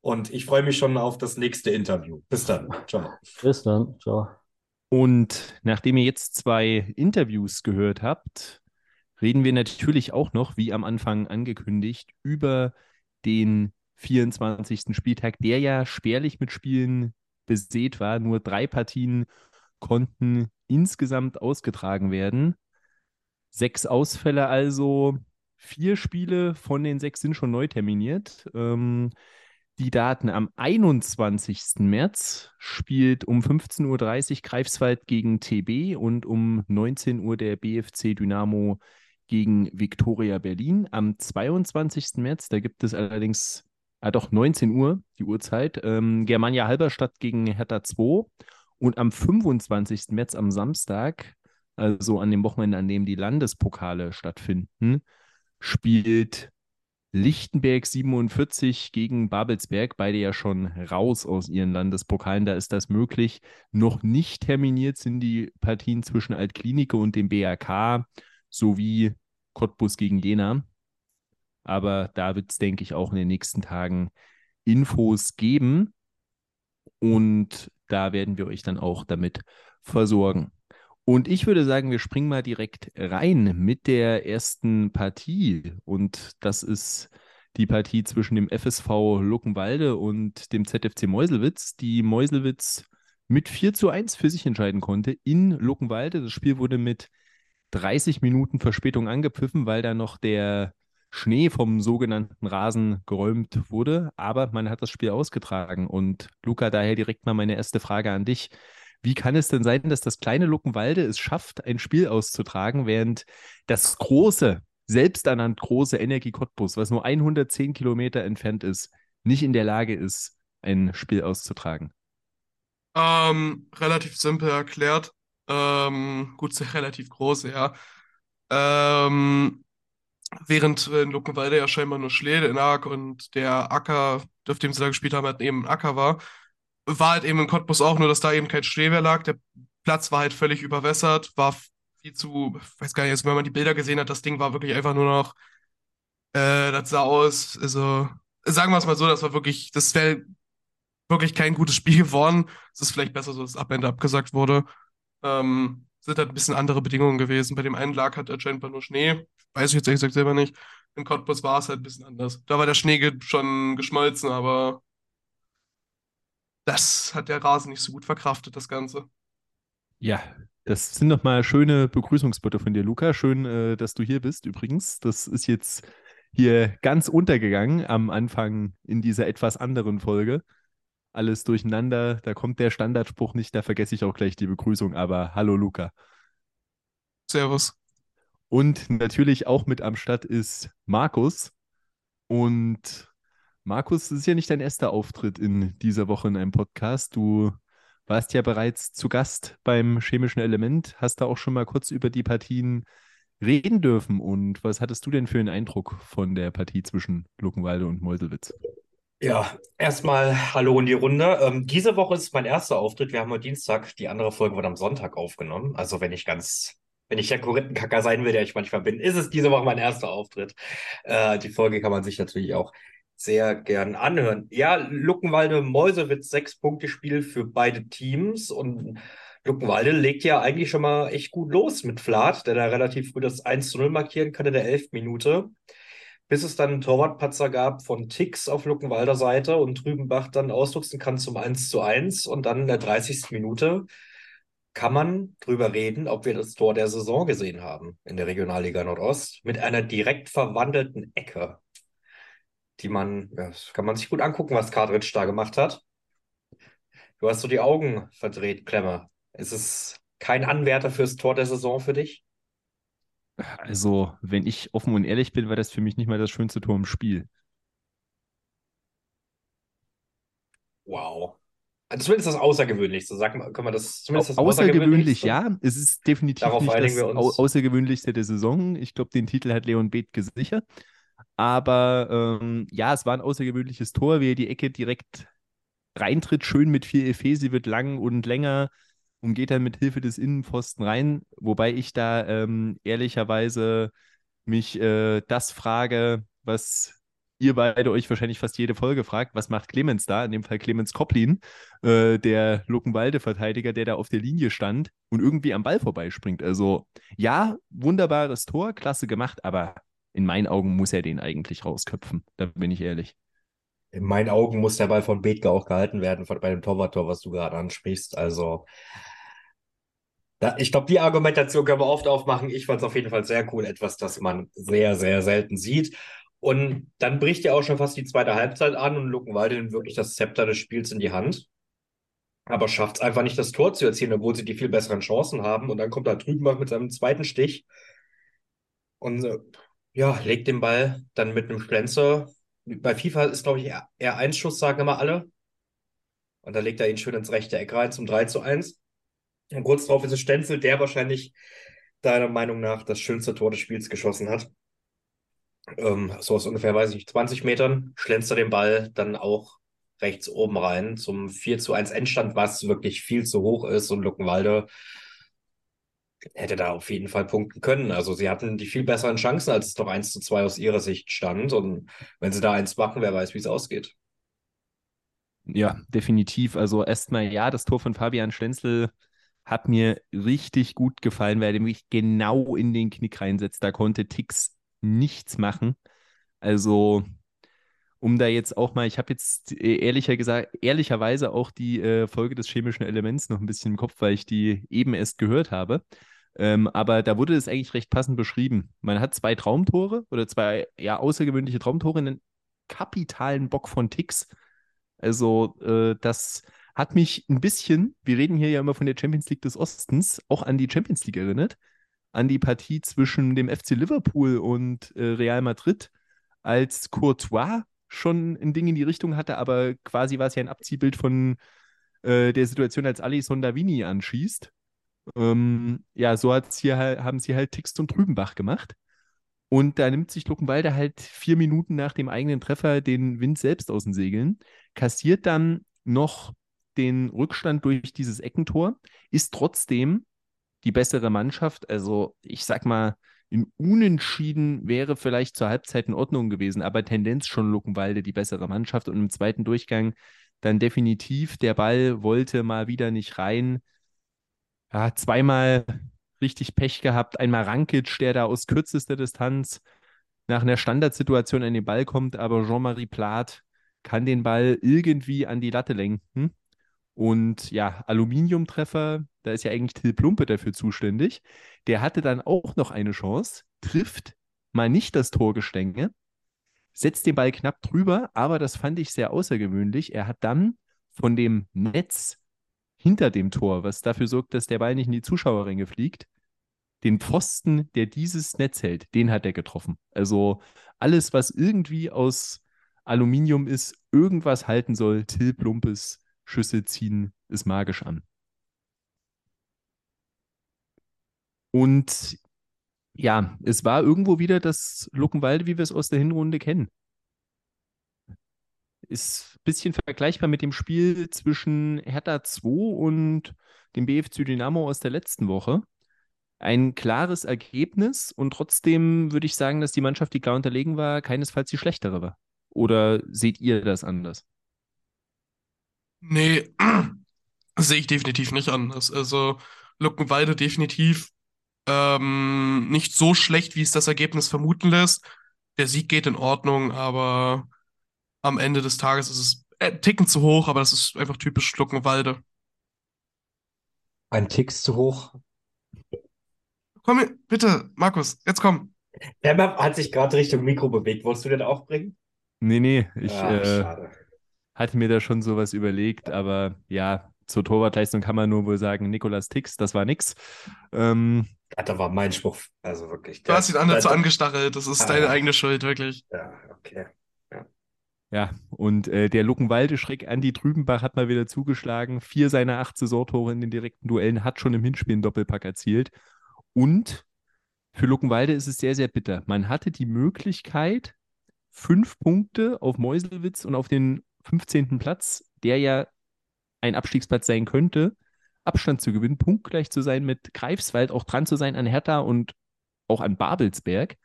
Und ich freue mich schon auf das nächste Interview. Bis dann. Ciao. Bis dann. Ciao. Und nachdem ihr jetzt zwei Interviews gehört habt, reden wir natürlich auch noch, wie am Anfang angekündigt, über den 24. Spieltag, der ja spärlich mit Spielen besät war. Nur drei Partien konnten insgesamt ausgetragen werden. Sechs Ausfälle also. Vier Spiele von den sechs sind schon neu terminiert. Ähm, die Daten am 21. März spielt um 15.30 Uhr Greifswald gegen TB und um 19 Uhr der BFC Dynamo gegen Viktoria Berlin. Am 22. März, da gibt es allerdings ah doch, 19 Uhr, die Uhrzeit, ähm, Germania Halberstadt gegen Hertha 2 und am 25. März am Samstag, also an dem Wochenende, an dem die Landespokale stattfinden, spielt Lichtenberg 47 gegen Babelsberg, beide ja schon raus aus ihren Landespokalen, da ist das möglich. Noch nicht terminiert sind die Partien zwischen Altklinike und dem BRK sowie Cottbus gegen Jena. Aber da wird es, denke ich, auch in den nächsten Tagen Infos geben. Und da werden wir euch dann auch damit versorgen. Und ich würde sagen, wir springen mal direkt rein mit der ersten Partie. Und das ist die Partie zwischen dem FSV Luckenwalde und dem ZFC Meuselwitz, die Meuselwitz mit 4 zu 1 für sich entscheiden konnte in Luckenwalde. Das Spiel wurde mit 30 Minuten Verspätung angepfiffen, weil da noch der Schnee vom sogenannten Rasen geräumt wurde, aber man hat das Spiel ausgetragen. Und Luca, daher direkt mal meine erste Frage an dich. Wie kann es denn sein, dass das kleine Luckenwalde es schafft, ein Spiel auszutragen, während das große, selbsternannt große Energie Cottbus, was nur 110 Kilometer entfernt ist, nicht in der Lage ist, ein Spiel auszutragen? Ähm, relativ simpel erklärt. Ähm, gut, [LAUGHS] relativ groß, ja. Ähm, während in Luckenwalde ja scheinbar nur Schlede lag und der Acker, auf dem sie da gespielt haben, halt eben ein Acker war, war halt eben in Cottbus auch nur, dass da eben kein Schnee mehr lag. Der Platz war halt völlig überwässert, war viel zu, ich weiß gar nicht, wenn man die Bilder gesehen hat, das Ding war wirklich einfach nur noch, äh, das sah aus, also sagen wir es mal so, das war wirklich, das wäre wirklich kein gutes Spiel [LAUGHS] geworden. Es ist vielleicht besser so, dass das Abende abgesagt wurde. Ähm, sind halt ein bisschen andere Bedingungen gewesen. Bei dem einen lag halt anscheinend nur Schnee. Weiß ich jetzt ehrlich gesagt selber nicht. In Cottbus war es halt ein bisschen anders. Da war der Schnee schon geschmolzen, aber das hat der Rasen nicht so gut verkraftet, das Ganze. Ja, das sind nochmal schöne Begrüßungsworte von dir, Luca. Schön, äh, dass du hier bist übrigens. Das ist jetzt hier ganz untergegangen am Anfang in dieser etwas anderen Folge alles durcheinander. Da kommt der Standardspruch nicht, da vergesse ich auch gleich die Begrüßung. Aber hallo Luca. Servus. Und natürlich auch mit am Start ist Markus. Und Markus, das ist ja nicht dein erster Auftritt in dieser Woche in einem Podcast. Du warst ja bereits zu Gast beim chemischen Element, hast da auch schon mal kurz über die Partien reden dürfen. Und was hattest du denn für einen Eindruck von der Partie zwischen Luckenwalde und Meuselwitz? Ja, erstmal Hallo in die Runde. Ähm, diese Woche ist mein erster Auftritt. Wir haben heute Dienstag, die andere Folge wurde am Sonntag aufgenommen. Also wenn ich ganz, wenn ich der Korinthenkacker sein will, der ich manchmal bin, ist es diese Woche mein erster Auftritt. Äh, die Folge kann man sich natürlich auch sehr gern anhören. Ja, Luckenwalde Mäusewitz, sechs Punkte Spiel für beide Teams und Luckenwalde legt ja eigentlich schon mal echt gut los mit Flat, der da relativ früh das 1 zu 0 markieren kann in der 11. Minute bis es dann einen Torwartpatzer gab von Tix auf Luckenwalder Seite und Trübenbach dann ausnutzen kann zum 1 zu 1 und dann in der 30. Minute kann man drüber reden, ob wir das Tor der Saison gesehen haben in der Regionalliga Nordost mit einer direkt verwandelten Ecke, die man, ja, das kann man sich gut angucken, was Kadritsch da gemacht hat. Du hast so die Augen verdreht, Klemmer. Ist es kein Anwärter fürs Tor der Saison für dich? Also, wenn ich offen und ehrlich bin, war das für mich nicht mal das schönste Tor im Spiel. Wow. Also zumindest das Außergewöhnlichste. Sag mal, können wir das zumindest das Außergewöhnlich, ja. Es ist definitiv Darauf nicht das Au Außergewöhnlichste der Saison. Ich glaube, den Titel hat Leon Beth gesichert. Aber ähm, ja, es war ein außergewöhnliches Tor, wie er die Ecke direkt reintritt, schön mit viel Effet. Sie wird lang und länger und geht dann mit Hilfe des Innenpfosten rein. Wobei ich da ähm, ehrlicherweise mich äh, das frage, was ihr beide euch wahrscheinlich fast jede Folge fragt, was macht Clemens da? In dem Fall Clemens Koplin, äh, der Luckenwalde-Verteidiger, der da auf der Linie stand und irgendwie am Ball vorbeispringt. Also ja, wunderbares Tor, klasse gemacht, aber in meinen Augen muss er den eigentlich rausköpfen. Da bin ich ehrlich. In meinen Augen muss der Ball von Bethke auch gehalten werden, bei dem Torwarttor, was du gerade ansprichst. Also ich glaube, die Argumentation können wir oft aufmachen. Ich fand es auf jeden Fall sehr cool, etwas, das man sehr, sehr selten sieht. Und dann bricht ja auch schon fast die zweite Halbzeit an und Luckenwalde nimmt wirklich das Zepter des Spiels in die Hand. Aber schafft es einfach nicht, das Tor zu erzielen, obwohl sie die viel besseren Chancen haben. Und dann kommt da Trübenbach mit seinem zweiten Stich und äh, ja, legt den Ball dann mit einem Schlenzer. Bei FIFA ist, glaube ich, eher, eher ein Schuss, sagen immer alle. Und da legt er ihn schön ins rechte Eck rein zum 3 zu 1. Und kurz darauf ist es Stenzel, der wahrscheinlich deiner Meinung nach das schönste Tor des Spiels geschossen hat ähm, so aus ungefähr, weiß ich nicht, 20 Metern, schlänzt er den Ball dann auch rechts oben rein zum 4 zu 1 Endstand, was wirklich viel zu hoch ist und Luckenwalde hätte da auf jeden Fall punkten können. Also sie hatten die viel besseren Chancen, als es doch 1 zu 2 aus ihrer Sicht stand. Und wenn sie da eins machen, wer weiß, wie es ausgeht. Ja, definitiv. Also erstmal, ja, das Tor von Fabian Schlenzel hat mir richtig gut gefallen, weil er mich genau in den Knick reinsetzt. Da konnte Tix nichts machen. Also, um da jetzt auch mal, ich habe jetzt äh, ehrlicher gesagt, ehrlicherweise auch die äh, Folge des chemischen Elements noch ein bisschen im Kopf, weil ich die eben erst gehört habe. Ähm, aber da wurde es eigentlich recht passend beschrieben. Man hat zwei Traumtore oder zwei ja außergewöhnliche Traumtore, einen kapitalen Bock von Ticks. Also, äh, das hat mich ein bisschen, wir reden hier ja immer von der Champions League des Ostens, auch an die Champions League erinnert an die Partie zwischen dem FC Liverpool und äh, Real Madrid, als Courtois schon ein Ding in die Richtung hatte, aber quasi war es ja ein Abziehbild von äh, der Situation, als Alisson Davini anschießt. Ähm, ja, so hat's hier haben sie halt Tixt und Trübenbach gemacht. Und da nimmt sich Luckenwalde halt vier Minuten nach dem eigenen Treffer den Wind selbst aus den Segeln, kassiert dann noch den Rückstand durch dieses Eckentor, ist trotzdem die bessere Mannschaft. Also ich sag mal, in Unentschieden wäre vielleicht zur Halbzeit in Ordnung gewesen, aber Tendenz schon Luckenwalde die bessere Mannschaft und im zweiten Durchgang dann definitiv der Ball wollte mal wieder nicht rein. Ja, zweimal richtig Pech gehabt. Einmal Rankic, der da aus kürzester Distanz nach einer Standardsituation an den Ball kommt, aber Jean-Marie Plath kann den Ball irgendwie an die Latte lenken. Und ja, Aluminiumtreffer, da ist ja eigentlich Till Plumpe dafür zuständig. Der hatte dann auch noch eine Chance, trifft mal nicht das Torgestänge, setzt den Ball knapp drüber, aber das fand ich sehr außergewöhnlich. Er hat dann von dem Netz hinter dem Tor, was dafür sorgt, dass der Ball nicht in die Zuschauerränge fliegt, den Pfosten, der dieses Netz hält, den hat er getroffen. Also alles, was irgendwie aus Aluminium ist, irgendwas halten soll, Till Plumpes Schüsse ziehen es magisch an. Und ja, es war irgendwo wieder das Luckenwalde, wie wir es aus der Hinrunde kennen. Ist ein bisschen vergleichbar mit dem Spiel zwischen Hertha 2 und dem BFC Dynamo aus der letzten Woche. Ein klares Ergebnis und trotzdem würde ich sagen, dass die Mannschaft, die klar unterlegen war, keinesfalls die schlechtere war. Oder seht ihr das anders? Nee, [CLEARS THROAT] sehe ich definitiv nicht anders. Also Luckenwalde definitiv ähm, nicht so schlecht, wie es das Ergebnis vermuten lässt. Der Sieg geht in Ordnung, aber am Ende des Tages ist es ein Ticken zu hoch, aber das ist einfach typisch Luckenwalde. Ein Tick zu hoch. Komm, bitte, Markus, jetzt komm. Der hat sich gerade Richtung Mikro bewegt. Wolltest du den auch bringen? Nee, nee, ich, Ach, äh, hatte mir da schon sowas überlegt, aber ja, zur Torwartleistung kann man nur wohl sagen, Nikolas Tix, das war nix. Ähm, ja, da war mein Spruch, also wirklich. Du hast ihn an dazu angestachelt, das ist ah, deine eigene Schuld, wirklich. Ja, okay. Ja, ja und äh, der Luckenwalde-Schreck Andi Trübenbach hat mal wieder zugeschlagen. Vier seiner acht Saisontore in den direkten Duellen hat schon im Hinspiel einen Doppelpack erzielt. Und für Luckenwalde ist es sehr, sehr bitter. Man hatte die Möglichkeit, fünf Punkte auf Meuselwitz und auf den 15. Platz, der ja ein Abstiegsplatz sein könnte, Abstand zu gewinnen, punktgleich zu sein mit Greifswald, auch dran zu sein an Hertha und auch an Babelsberg.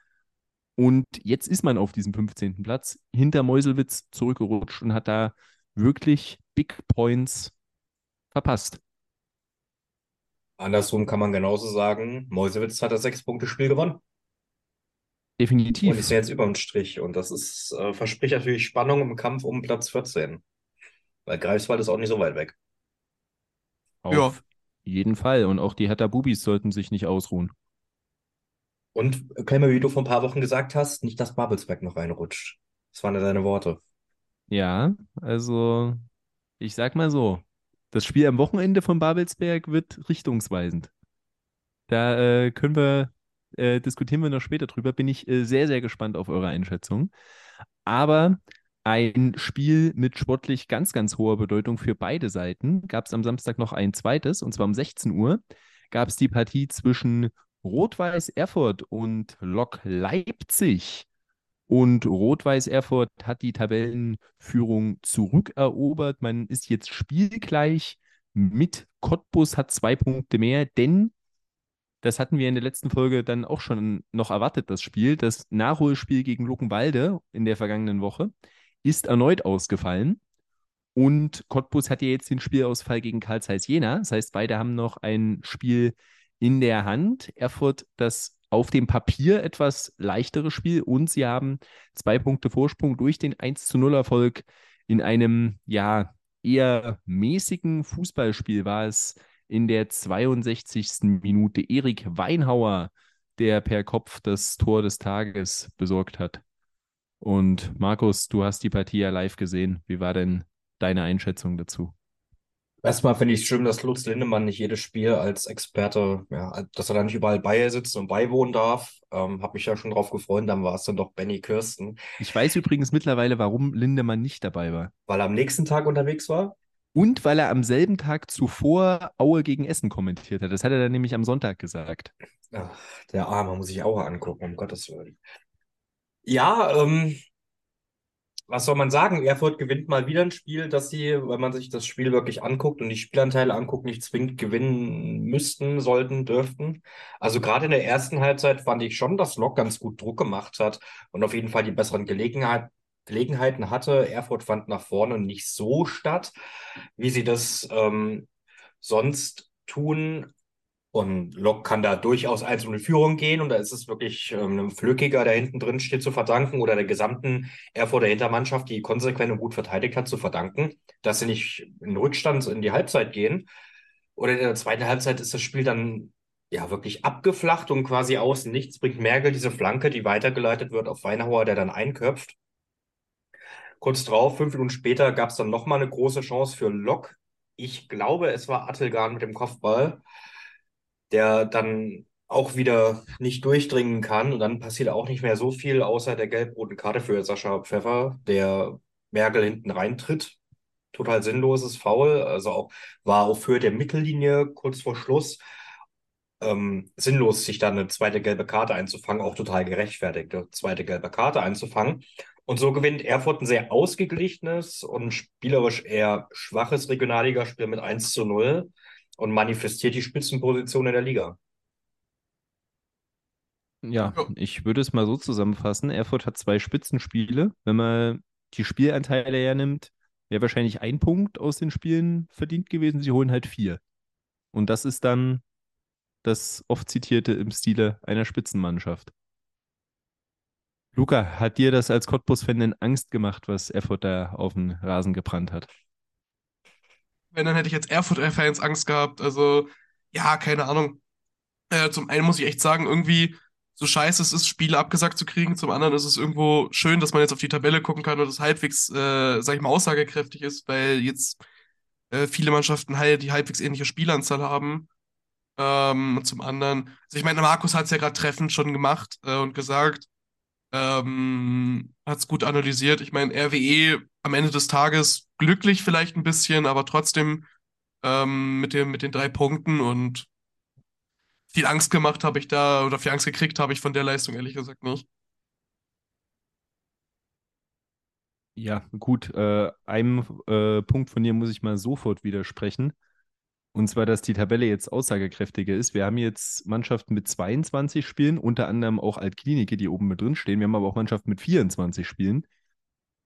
Und jetzt ist man auf diesem 15. Platz hinter Meuselwitz zurückgerutscht und hat da wirklich Big Points verpasst. Andersrum kann man genauso sagen, Meuselwitz hat das Sechs-Punkte-Spiel gewonnen. Definitiv. Und ist jetzt über den Strich. Und das ist, äh, verspricht natürlich Spannung im Kampf um Platz 14. Weil Greifswald ist auch nicht so weit weg. Auf ja. jeden Fall. Und auch die Hertha Bubis sollten sich nicht ausruhen. Und Klemmer, wie du vor ein paar Wochen gesagt hast, nicht, dass Babelsberg noch reinrutscht. Das waren ja deine Worte. Ja, also ich sag mal so, das Spiel am Wochenende von Babelsberg wird richtungsweisend. Da äh, können wir, äh, diskutieren wir noch später drüber. Bin ich äh, sehr, sehr gespannt auf eure Einschätzung. Aber ein Spiel mit sportlich ganz, ganz hoher Bedeutung für beide Seiten gab es am Samstag noch ein zweites, und zwar um 16 Uhr gab es die Partie zwischen Rot-Weiß Erfurt und Lok Leipzig. Und Rot-Weiß Erfurt hat die Tabellenführung zurückerobert. Man ist jetzt spielgleich mit Cottbus, hat zwei Punkte mehr, denn das hatten wir in der letzten Folge dann auch schon noch erwartet, das Spiel. Das Nachholspiel gegen Luckenwalde in der vergangenen Woche ist erneut ausgefallen. Und Cottbus hat ja jetzt den Spielausfall gegen Karl Zeiss Jena. Das heißt, beide haben noch ein Spiel in der Hand. Erfurt das auf dem Papier etwas leichtere Spiel und sie haben zwei Punkte Vorsprung durch den 1 zu 0 Erfolg in einem ja eher mäßigen Fußballspiel war es in der 62. Minute Erik Weinhauer, der per Kopf das Tor des Tages besorgt hat. Und Markus, du hast die Partie ja live gesehen. Wie war denn deine Einschätzung dazu? Erstmal finde ich es schön, dass Lutz Lindemann nicht jedes Spiel als Experte, ja, dass er da nicht überall bei sitzt und beiwohnen darf. Ähm, habe mich ja schon drauf gefreut, dann war es dann doch Benny Kirsten. Ich weiß übrigens mittlerweile, warum Lindemann nicht dabei war. Weil er am nächsten Tag unterwegs war? Und weil er am selben Tag zuvor Aue gegen Essen kommentiert hat. Das hat er dann nämlich am Sonntag gesagt. Ach, der Arme muss ich Aue angucken, um Gottes Willen. Ja, ähm, was soll man sagen? Erfurt gewinnt mal wieder ein Spiel, dass sie, wenn man sich das Spiel wirklich anguckt und die Spielanteile anguckt, nicht zwingend gewinnen müssten, sollten, dürften. Also gerade in der ersten Halbzeit fand ich schon, dass Lok ganz gut Druck gemacht hat und auf jeden Fall die besseren Gelegenheit, Gelegenheiten hatte. Erfurt fand nach vorne nicht so statt, wie sie das ähm, sonst tun. Und Lok kann da durchaus einzelne Führung gehen und da ist es wirklich ähm, einem Flückiger, der hinten drin steht, zu verdanken oder der gesamten Erfurter Hintermannschaft, die konsequent und gut verteidigt hat, zu verdanken, dass sie nicht in Rückstand in die Halbzeit gehen. Oder in der zweiten Halbzeit ist das Spiel dann ja wirklich abgeflacht und quasi außen nichts bringt Merkel diese Flanke, die weitergeleitet wird auf Weinhauer, der dann einköpft. Kurz drauf, fünf Minuten später, gab es dann nochmal eine große Chance für Lok. Ich glaube, es war Attelgarn mit dem Kopfball der dann auch wieder nicht durchdringen kann. Und dann passiert auch nicht mehr so viel, außer der gelb-roten Karte für Sascha Pfeffer, der Merkel hinten reintritt. Total sinnloses Foul. Also auch war auf Höhe der Mittellinie kurz vor Schluss. Ähm, sinnlos, sich dann eine zweite gelbe Karte einzufangen, auch total gerechtfertigt, eine zweite gelbe Karte einzufangen. Und so gewinnt Erfurt ein sehr ausgeglichenes und spielerisch eher schwaches Regionalligaspiel mit 1 zu 0 und manifestiert die Spitzenposition in der Liga. Ja, ich würde es mal so zusammenfassen. Erfurt hat zwei Spitzenspiele. Wenn man die Spielanteile hernimmt, wäre wahrscheinlich ein Punkt aus den Spielen verdient gewesen. Sie holen halt vier. Und das ist dann das oft zitierte im Stile einer Spitzenmannschaft. Luca, hat dir das als Cottbus-Fan denn Angst gemacht, was Erfurt da auf den Rasen gebrannt hat? wenn, dann hätte ich jetzt Erfurt-Fans Angst gehabt. Also, ja, keine Ahnung. Äh, zum einen muss ich echt sagen, irgendwie so scheiße es ist, Spiele abgesagt zu kriegen. Zum anderen ist es irgendwo schön, dass man jetzt auf die Tabelle gucken kann und es halbwegs, äh, sag ich mal, aussagekräftig ist, weil jetzt äh, viele Mannschaften halt die halbwegs ähnliche Spielanzahl haben. Ähm, zum anderen, also ich meine, Markus hat es ja gerade treffend schon gemacht äh, und gesagt, ähm, hat es gut analysiert. Ich meine, RWE am Ende des Tages glücklich vielleicht ein bisschen, aber trotzdem ähm, mit, dem, mit den drei Punkten und viel Angst gemacht habe ich da oder viel Angst gekriegt habe ich von der Leistung ehrlich gesagt nicht. Ja, gut. Äh, einem äh, Punkt von dir muss ich mal sofort widersprechen. Und zwar, dass die Tabelle jetzt aussagekräftiger ist. Wir haben jetzt Mannschaften mit 22 Spielen, unter anderem auch Altklinike, die oben mit drin stehen. Wir haben aber auch Mannschaften mit 24 Spielen,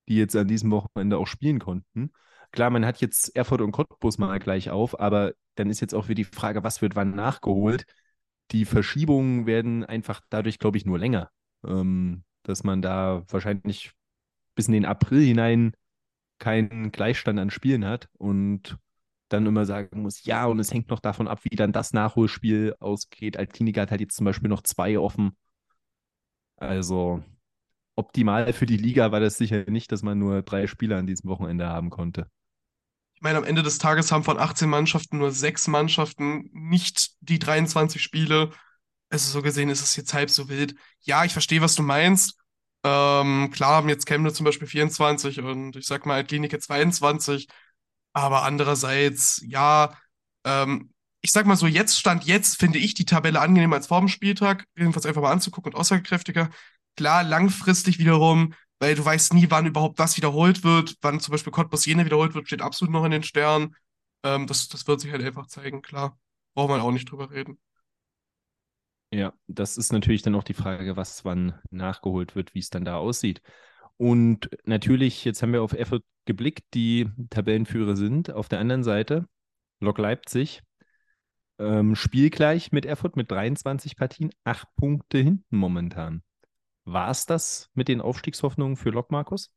die jetzt an diesem Wochenende auch spielen konnten. Klar, man hat jetzt Erfurt und Cottbus mal gleich auf, aber dann ist jetzt auch wieder die Frage, was wird wann nachgeholt? Die Verschiebungen werden einfach dadurch, glaube ich, nur länger. Ähm, dass man da wahrscheinlich bis in den April hinein keinen Gleichstand an Spielen hat und dann immer sagen muss, ja, und es hängt noch davon ab, wie dann das Nachholspiel ausgeht. Altklinika hat halt jetzt zum Beispiel noch zwei offen. Also optimal für die Liga war das sicher nicht, dass man nur drei Spieler an diesem Wochenende haben konnte. Ich meine, am Ende des Tages haben von 18 Mannschaften nur sechs Mannschaften nicht die 23 Spiele. Also so gesehen ist es jetzt halb so wild. Ja, ich verstehe, was du meinst. Ähm, klar haben jetzt Chemnitz zum Beispiel 24 und ich sag mal Altklinike 22. Aber andererseits, ja, ähm, ich sag mal so, jetzt stand jetzt, finde ich die Tabelle angenehmer als vor dem Spieltag, jedenfalls einfach mal anzugucken und aussagekräftiger. Klar, langfristig wiederum, weil du weißt nie, wann überhaupt was wiederholt wird, wann zum Beispiel Cottbus Jena wiederholt wird, steht absolut noch in den Sternen. Ähm, das, das wird sich halt einfach zeigen, klar. Braucht man auch nicht drüber reden. Ja, das ist natürlich dann auch die Frage, was wann nachgeholt wird, wie es dann da aussieht. Und natürlich, jetzt haben wir auf Erfurt geblickt, die Tabellenführer sind. Auf der anderen Seite Lok Leipzig, ähm, spielgleich mit Erfurt mit 23 Partien, acht Punkte hinten momentan. War es das mit den Aufstiegshoffnungen für Lok, Markus?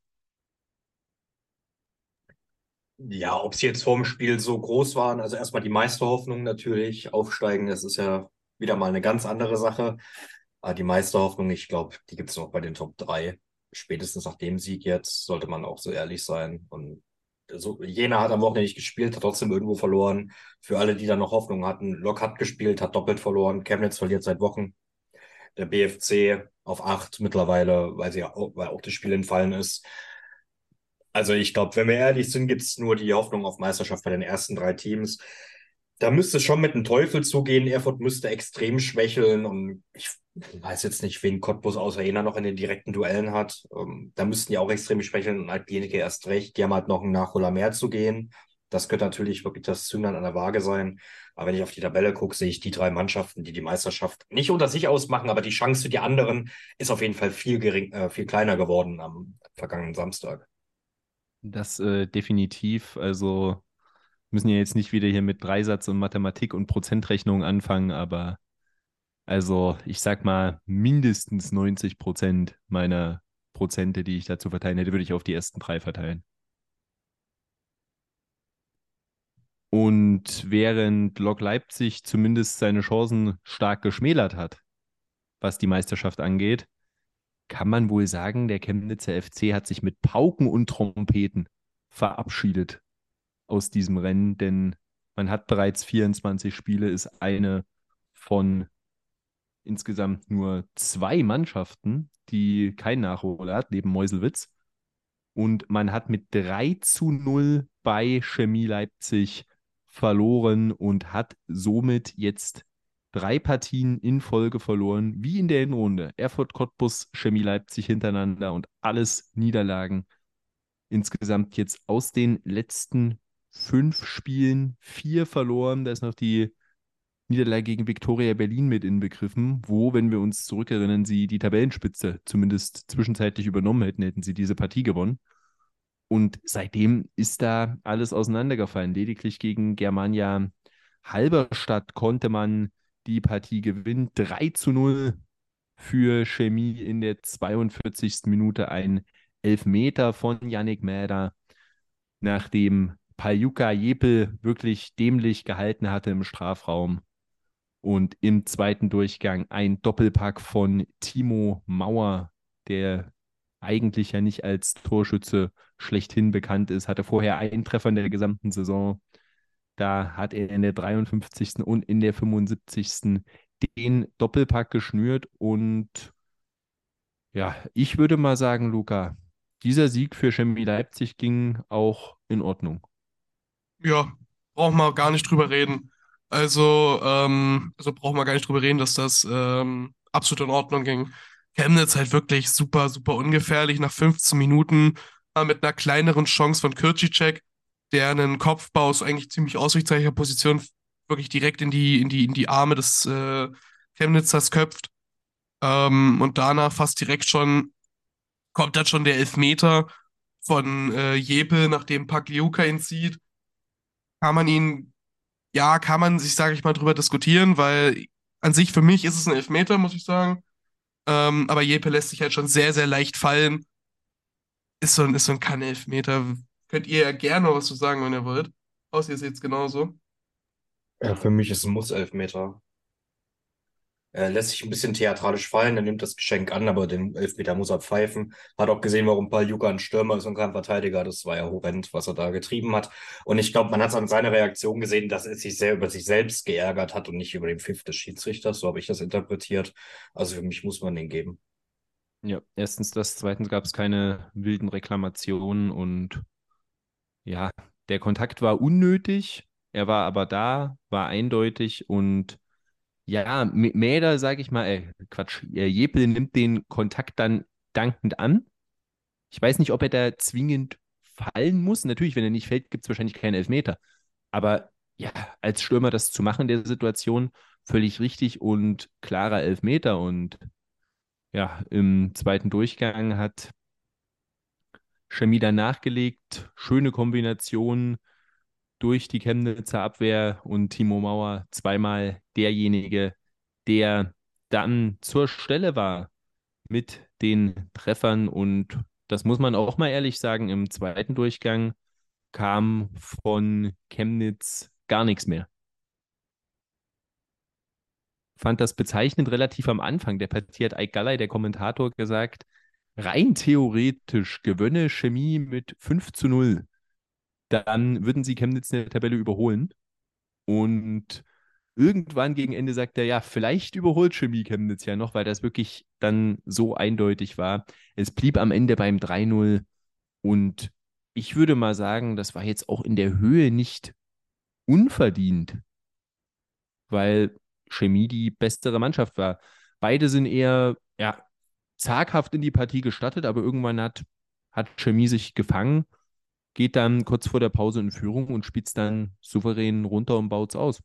Ja, ob sie jetzt vorm Spiel so groß waren, also erstmal die Meisterhoffnung natürlich, aufsteigen, das ist ja wieder mal eine ganz andere Sache. Aber die Meisterhoffnung, ich glaube, die gibt es noch bei den Top 3 spätestens nach dem Sieg jetzt sollte man auch so ehrlich sein. Und so, Jena hat am Wochenende nicht gespielt, hat trotzdem irgendwo verloren. Für alle, die da noch Hoffnung hatten, Lok hat gespielt, hat doppelt verloren. Chemnitz verliert seit Wochen. Der BFC auf acht mittlerweile, weil, sie auch, weil auch das Spiel entfallen ist. Also ich glaube, wenn wir ehrlich sind, gibt es nur die Hoffnung auf Meisterschaft bei den ersten drei Teams da müsste es schon mit dem Teufel zugehen. Erfurt müsste extrem schwächeln und ich weiß jetzt nicht, wen Cottbus außer Jena noch in den direkten Duellen hat. Ähm, da müssten die auch extrem schwächeln und Altgenike erst recht. Die haben halt noch einen Nachholer mehr zu gehen. Das könnte natürlich wirklich das Zündern an der Waage sein. Aber wenn ich auf die Tabelle gucke, sehe ich die drei Mannschaften, die die Meisterschaft nicht unter sich ausmachen, aber die Chance für die anderen ist auf jeden Fall viel, gering, äh, viel kleiner geworden am vergangenen Samstag. Das äh, definitiv. Also müssen ja jetzt nicht wieder hier mit Dreisatz und Mathematik und Prozentrechnung anfangen, aber also ich sag mal, mindestens 90 Prozent meiner Prozente, die ich dazu verteilen hätte, würde ich auf die ersten drei verteilen. Und während Lok Leipzig zumindest seine Chancen stark geschmälert hat, was die Meisterschaft angeht, kann man wohl sagen, der Chemnitzer FC hat sich mit Pauken und Trompeten verabschiedet aus diesem Rennen, denn man hat bereits 24 Spiele, ist eine von insgesamt nur zwei Mannschaften, die kein Nachholer hat, neben Meuselwitz. Und man hat mit 3 zu 0 bei Chemie Leipzig verloren und hat somit jetzt drei Partien in Folge verloren, wie in der Hinrunde. Erfurt, Cottbus, Chemie Leipzig hintereinander und alles Niederlagen. Insgesamt jetzt aus den letzten fünf Spielen vier verloren. Da ist noch die Niederlage gegen Viktoria Berlin mit inbegriffen, wo, wenn wir uns zurückerinnern, sie die Tabellenspitze zumindest zwischenzeitlich übernommen hätten, hätten sie diese Partie gewonnen. Und seitdem ist da alles auseinandergefallen. Lediglich gegen Germania Halberstadt konnte man die Partie gewinnen. 3 zu 0 für Chemie in der 42. Minute. Ein Elfmeter von Yannick Mäder, nachdem Paljuka Jepel wirklich dämlich gehalten hatte im Strafraum. Und im zweiten Durchgang ein Doppelpack von Timo Mauer, der eigentlich ja nicht als Torschütze schlechthin bekannt ist, hatte vorher einen Treffer in der gesamten Saison. Da hat er in der 53. und in der 75. den Doppelpack geschnürt. Und ja, ich würde mal sagen, Luca, dieser Sieg für Chemie Leipzig ging auch in Ordnung ja, braucht man gar nicht drüber reden. Also, ähm, also braucht man gar nicht drüber reden, dass das ähm, absolut in Ordnung ging. Chemnitz halt wirklich super, super ungefährlich. Nach 15 Minuten aber mit einer kleineren Chance von Kirchicek, der einen Kopfbau aus eigentlich ziemlich auswegzeichner Position wirklich direkt in die, in die, in die Arme des äh, Chemnitzers köpft. Ähm, und danach fast direkt schon kommt dann schon der Elfmeter von äh, Jepe, nachdem Pagliuca ihn zieht. Kann man ihn, ja, kann man sich, sage ich mal, drüber diskutieren, weil an sich für mich ist es ein Elfmeter, muss ich sagen. Ähm, aber Jepe lässt sich halt schon sehr, sehr leicht fallen. Ist so ein, ist so ein Kann-Elfmeter. Könnt ihr ja gerne was zu sagen, wenn ihr wollt. Außer ihr seht es genauso. Ja, für mich ist es ein Muss-Elfmeter. Er lässt sich ein bisschen theatralisch fallen, er nimmt das Geschenk an, aber den Elfmeter muss er pfeifen. Hat auch gesehen, warum Paul Juka ein Stürmer ist und kein Verteidiger. Das war ja horrend, was er da getrieben hat. Und ich glaube, man hat es an seiner Reaktion gesehen, dass er sich sehr über sich selbst geärgert hat und nicht über den Pfiff des Schiedsrichters. So habe ich das interpretiert. Also für mich muss man den geben. Ja, erstens das, zweitens gab es keine wilden Reklamationen und ja, der Kontakt war unnötig, er war aber da, war eindeutig und ja, Mäder, sage ich mal, äh, Quatsch, Jepel nimmt den Kontakt dann dankend an. Ich weiß nicht, ob er da zwingend fallen muss. Natürlich, wenn er nicht fällt, gibt es wahrscheinlich keinen Elfmeter. Aber ja, als Stürmer das zu machen in der Situation, völlig richtig und klarer Elfmeter. Und ja, im zweiten Durchgang hat Schemida nachgelegt. Schöne Kombination durch die Chemnitzer Abwehr und Timo Mauer zweimal derjenige, der dann zur Stelle war mit den Treffern. Und das muss man auch mal ehrlich sagen, im zweiten Durchgang kam von Chemnitz gar nichts mehr. Fand das bezeichnend relativ am Anfang der Partie hat Eik Galley, der Kommentator, gesagt, rein theoretisch gewönne Chemie mit 5 zu 0 dann würden sie Chemnitz in der Tabelle überholen. Und irgendwann gegen Ende sagt er, ja, vielleicht überholt Chemie Chemnitz ja noch, weil das wirklich dann so eindeutig war. Es blieb am Ende beim 3-0 und ich würde mal sagen, das war jetzt auch in der Höhe nicht unverdient, weil Chemie die bessere Mannschaft war. Beide sind eher, ja, zaghaft in die Partie gestattet, aber irgendwann hat, hat Chemie sich gefangen geht dann kurz vor der Pause in Führung und spielt es dann souverän runter und baut es aus.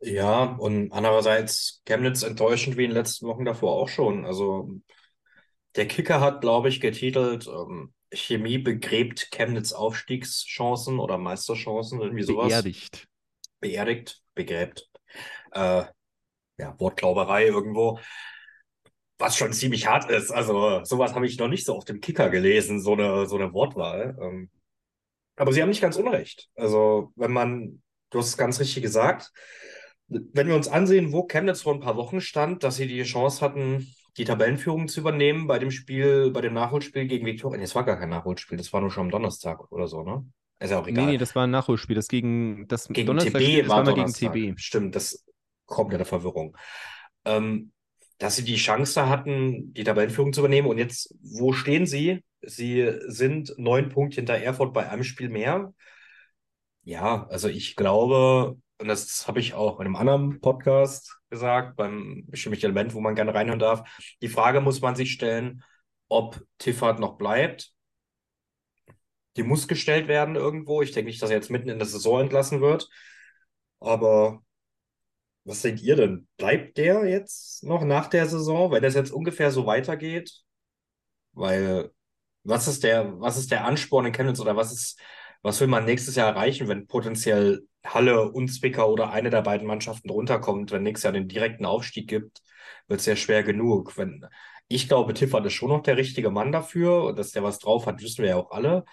Ja, und andererseits Chemnitz enttäuschend wie in den letzten Wochen davor auch schon. Also der Kicker hat, glaube ich, getitelt, ähm, Chemie begräbt Chemnitz Aufstiegschancen oder Meisterchancen, irgendwie sowas. Beerdigt. Beerdigt, begräbt. Äh, ja, Wortklauberei irgendwo was schon ziemlich hart ist. Also sowas habe ich noch nicht so auf dem Kicker gelesen, so eine, so eine Wortwahl. Ähm, aber sie haben nicht ganz unrecht. Also wenn man, du hast es ganz richtig gesagt, wenn wir uns ansehen, wo Chemnitz vor ein paar Wochen stand, dass sie die Chance hatten, die Tabellenführung zu übernehmen bei dem Spiel, bei dem Nachholspiel gegen Viktoria. Nee, es war gar kein Nachholspiel, das war nur schon am Donnerstag oder so, ne? Ist ja auch egal. Nee, nee, das war ein Nachholspiel. Das gegen das gegen TB das war mal gegen TB. Stimmt, das komplette Verwirrung. Ähm, dass sie die Chance hatten, die Tabellenführung zu übernehmen. Und jetzt, wo stehen sie? Sie sind neun Punkte hinter Erfurt bei einem Spiel mehr. Ja, also ich glaube, und das habe ich auch in einem anderen Podcast gesagt, beim bestimmten Element, wo man gerne reinhören darf. Die Frage muss man sich stellen, ob Tiffert noch bleibt. Die muss gestellt werden irgendwo. Ich denke nicht, dass er jetzt mitten in der Saison entlassen wird. Aber was denkt ihr denn? Bleibt der jetzt noch nach der Saison, wenn das jetzt ungefähr so weitergeht? Weil, was ist der, was ist der Ansporn in Chemnitz oder was ist, was will man nächstes Jahr erreichen, wenn potenziell Halle und Zwickau oder eine der beiden Mannschaften runterkommt, wenn nächstes Jahr den direkten Aufstieg gibt, wird es ja schwer genug. Wenn, ich glaube, Tiffert ist schon noch der richtige Mann dafür, dass der was drauf hat, wissen wir ja auch alle.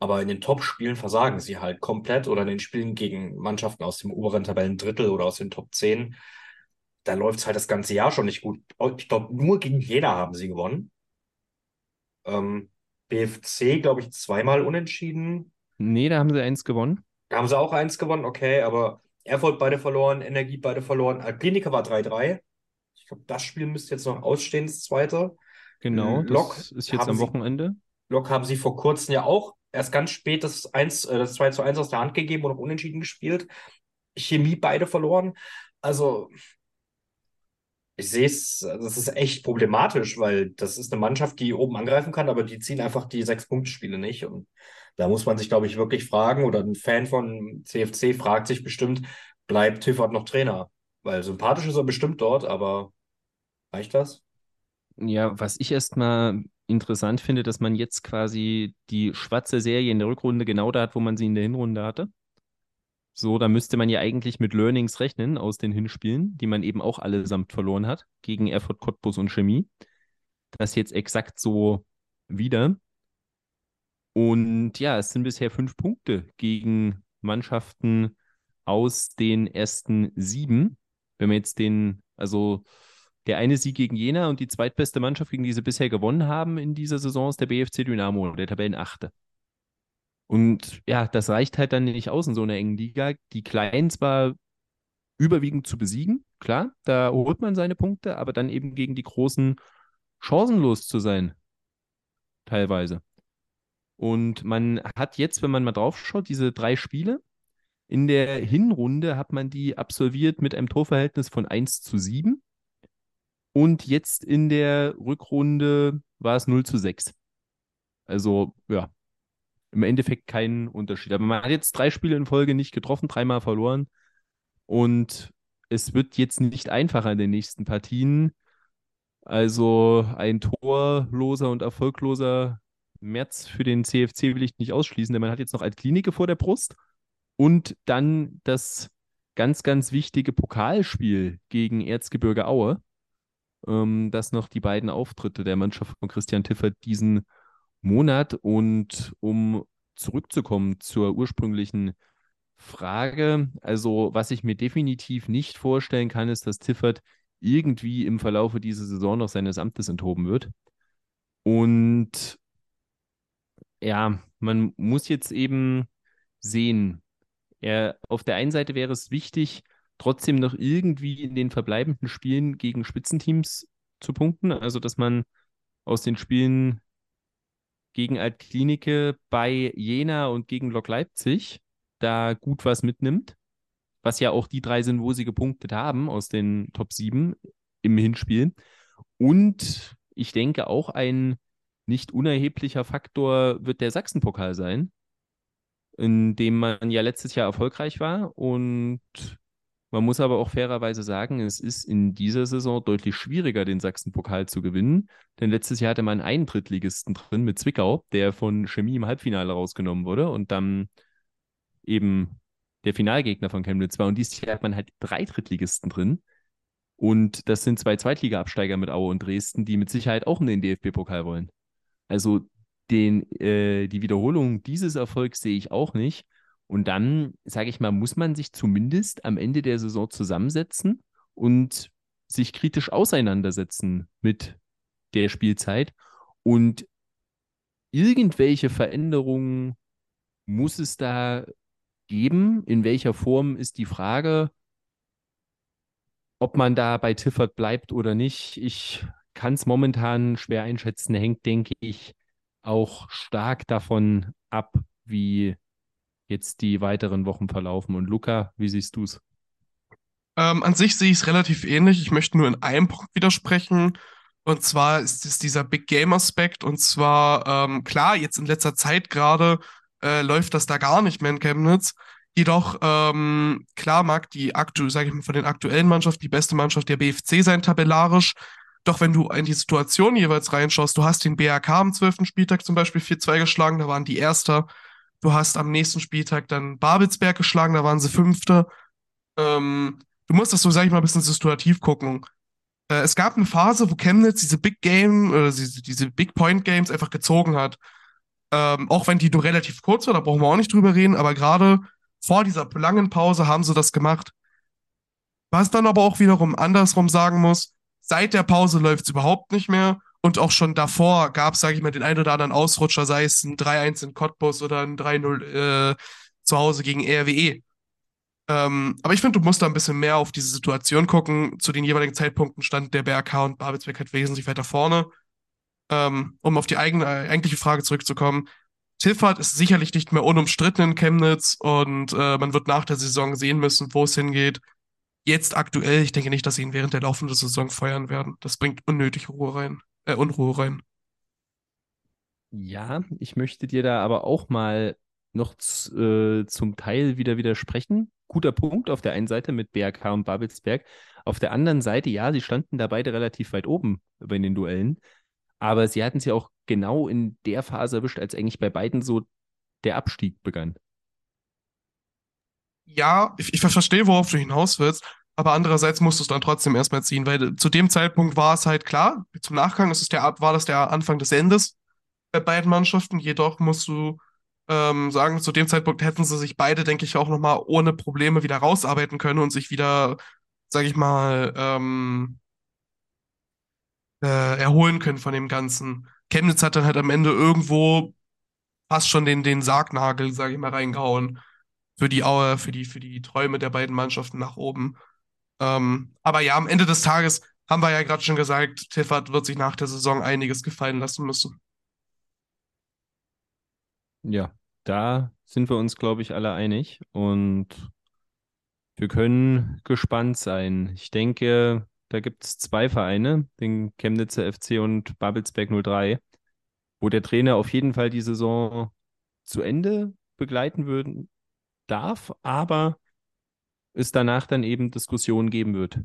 Aber in den Top-Spielen versagen sie halt komplett oder in den Spielen gegen Mannschaften aus dem oberen Tabellendrittel oder aus den Top 10. Da läuft es halt das ganze Jahr schon nicht gut. Ich glaube, nur gegen Jena haben sie gewonnen. Ähm, BFC, glaube ich, zweimal unentschieden. Nee, da haben sie eins gewonnen. Da haben sie auch eins gewonnen, okay, aber Erfurt beide verloren, Energie beide verloren. Alpinica war 3-3. Ich glaube, das Spiel müsste jetzt noch ausstehen, das zweite. Genau, Lok das ist jetzt am Wochenende. Lok haben sie vor kurzem ja auch erst ganz spät das, 1, äh, das 2 zu 1 aus der Hand gegeben und auch unentschieden gespielt. Chemie beide verloren. Also, ich sehe es, das ist echt problematisch, weil das ist eine Mannschaft, die oben angreifen kann, aber die ziehen einfach die Sechs-Punkte-Spiele nicht. Und da muss man sich, glaube ich, wirklich fragen, oder ein Fan von CFC fragt sich bestimmt, bleibt Tiffert noch Trainer? Weil sympathisch ist er bestimmt dort, aber reicht das? Ja, was ich erstmal interessant finde, dass man jetzt quasi die schwarze Serie in der Rückrunde genau da hat, wo man sie in der Hinrunde hatte. So, da müsste man ja eigentlich mit Learnings rechnen aus den Hinspielen, die man eben auch allesamt verloren hat, gegen Erfurt, Cottbus und Chemie. Das jetzt exakt so wieder. Und ja, es sind bisher fünf Punkte gegen Mannschaften aus den ersten sieben. Wenn man jetzt den, also der eine Sieg gegen Jena und die zweitbeste Mannschaft, gegen die sie bisher gewonnen haben in dieser Saison, ist der BFC Dynamo, der Tabellenachte. Und ja, das reicht halt dann nicht aus in so einer engen Liga. Die Kleinen zwar überwiegend zu besiegen, klar, da holt man seine Punkte, aber dann eben gegen die Großen chancenlos zu sein. Teilweise. Und man hat jetzt, wenn man mal drauf schaut, diese drei Spiele. In der Hinrunde hat man die absolviert mit einem Torverhältnis von 1 zu 7. Und jetzt in der Rückrunde war es 0 zu 6. Also, ja, im Endeffekt kein Unterschied. Aber man hat jetzt drei Spiele in Folge nicht getroffen, dreimal verloren. Und es wird jetzt nicht einfacher in den nächsten Partien. Also ein torloser und erfolgloser März für den CFC will ich nicht ausschließen, denn man hat jetzt noch Altklinike vor der Brust und dann das ganz, ganz wichtige Pokalspiel gegen Erzgebirge Aue ähm, dass noch die beiden Auftritte der Mannschaft von Christian Tiffert diesen Monat. Und um zurückzukommen zur ursprünglichen Frage, also was ich mir definitiv nicht vorstellen kann, ist, dass Tiffert irgendwie im Verlaufe dieser Saison noch seines Amtes enthoben wird. Und ja, man muss jetzt eben sehen, er, auf der einen Seite wäre es wichtig, trotzdem noch irgendwie in den verbleibenden Spielen gegen Spitzenteams zu punkten. Also, dass man aus den Spielen gegen Altklinike bei Jena und gegen Lok Leipzig da gut was mitnimmt. Was ja auch die drei sind, wo sie gepunktet haben aus den Top 7 im Hinspiel. Und ich denke auch ein nicht unerheblicher Faktor wird der Sachsenpokal sein, in dem man ja letztes Jahr erfolgreich war und man muss aber auch fairerweise sagen, es ist in dieser Saison deutlich schwieriger, den Sachsen-Pokal zu gewinnen. Denn letztes Jahr hatte man einen Drittligisten drin mit Zwickau, der von Chemie im Halbfinale rausgenommen wurde und dann eben der Finalgegner von Chemnitz war. Und dieses Jahr hat man halt drei Drittligisten drin. Und das sind zwei Zweitliga-Absteiger mit Aue und Dresden, die mit Sicherheit auch in den DFB-Pokal wollen. Also den, äh, die Wiederholung dieses Erfolgs sehe ich auch nicht. Und dann, sage ich mal, muss man sich zumindest am Ende der Saison zusammensetzen und sich kritisch auseinandersetzen mit der Spielzeit. Und irgendwelche Veränderungen muss es da geben. In welcher Form ist die Frage, ob man da bei Tiffert bleibt oder nicht. Ich kann es momentan schwer einschätzen. Hängt, denke ich, auch stark davon ab, wie jetzt die weiteren Wochen verlaufen. Und Luca, wie siehst du es? Ähm, an sich sehe ich es relativ ähnlich. Ich möchte nur in einem Punkt widersprechen. Und zwar ist es dieser Big Game Aspekt. Und zwar, ähm, klar, jetzt in letzter Zeit gerade äh, läuft das da gar nicht mehr in Chemnitz. Jedoch, ähm, klar mag die aktuell, sage ich mal, von den aktuellen Mannschaften die beste Mannschaft der BFC sein, tabellarisch. Doch wenn du in die Situation jeweils reinschaust, du hast den BRK am 12. Spieltag zum Beispiel 4-2 geschlagen, da waren die Erster. Du hast am nächsten Spieltag dann Babelsberg geschlagen, da waren sie Fünfte. Ähm, du musst das so, sag ich mal, ein bisschen situativ gucken. Äh, es gab eine Phase, wo Chemnitz diese Big Game, äh, diese, diese Big Point Games einfach gezogen hat. Ähm, auch wenn die nur relativ kurz war, da brauchen wir auch nicht drüber reden, aber gerade vor dieser langen Pause haben sie das gemacht. Was dann aber auch wiederum andersrum sagen muss, seit der Pause läuft es überhaupt nicht mehr. Und auch schon davor gab es, sage ich mal, den einen oder anderen Ausrutscher, sei es ein 3-1 in Cottbus oder ein 3-0 äh, zu Hause gegen RWE. Ähm, aber ich finde, du musst da ein bisschen mehr auf diese Situation gucken. Zu den jeweiligen Zeitpunkten stand der BRK und Babelsberg halt wesentlich weiter vorne. Ähm, um auf die eigene, eigentliche Frage zurückzukommen. Tiffert ist sicherlich nicht mehr unumstritten in Chemnitz und äh, man wird nach der Saison sehen müssen, wo es hingeht. jetzt aktuell, ich denke nicht, dass sie ihn während der laufenden Saison feuern werden. Das bringt unnötig Ruhe rein, äh, Unruhe rein. Ja, ich möchte dir da aber auch mal noch äh, zum Teil wieder widersprechen. Guter Punkt auf der einen Seite mit BRK und Babelsberg. Auf der anderen Seite, ja, sie standen da beide relativ weit oben bei den Duellen. Aber sie hatten es ja auch genau in der Phase erwischt, als eigentlich bei beiden so der Abstieg begann. Ja, ich, ich verstehe, worauf du hinaus willst. Aber andererseits musst du es dann trotzdem erstmal ziehen, weil zu dem Zeitpunkt war es halt klar, zum Nachgang ist es der, war das der Anfang des Endes bei beiden Mannschaften. Jedoch musst du ähm, sagen, zu dem Zeitpunkt hätten sie sich beide, denke ich, auch nochmal ohne Probleme wieder rausarbeiten können und sich wieder, sage ich mal, ähm, äh, erholen können von dem Ganzen. Chemnitz hat dann halt am Ende irgendwo fast schon den, den Sargnagel, sage ich mal, reingehauen für die, für die, für die Träume der beiden Mannschaften nach oben. Ähm, aber ja, am Ende des Tages haben wir ja gerade schon gesagt, Tiffert wird sich nach der Saison einiges gefallen lassen müssen. Ja, da sind wir uns, glaube ich, alle einig und wir können gespannt sein. Ich denke, da gibt es zwei Vereine, den Chemnitzer FC und Babelsberg 03, wo der Trainer auf jeden Fall die Saison zu Ende begleiten würden, darf, aber es danach dann eben Diskussionen geben wird,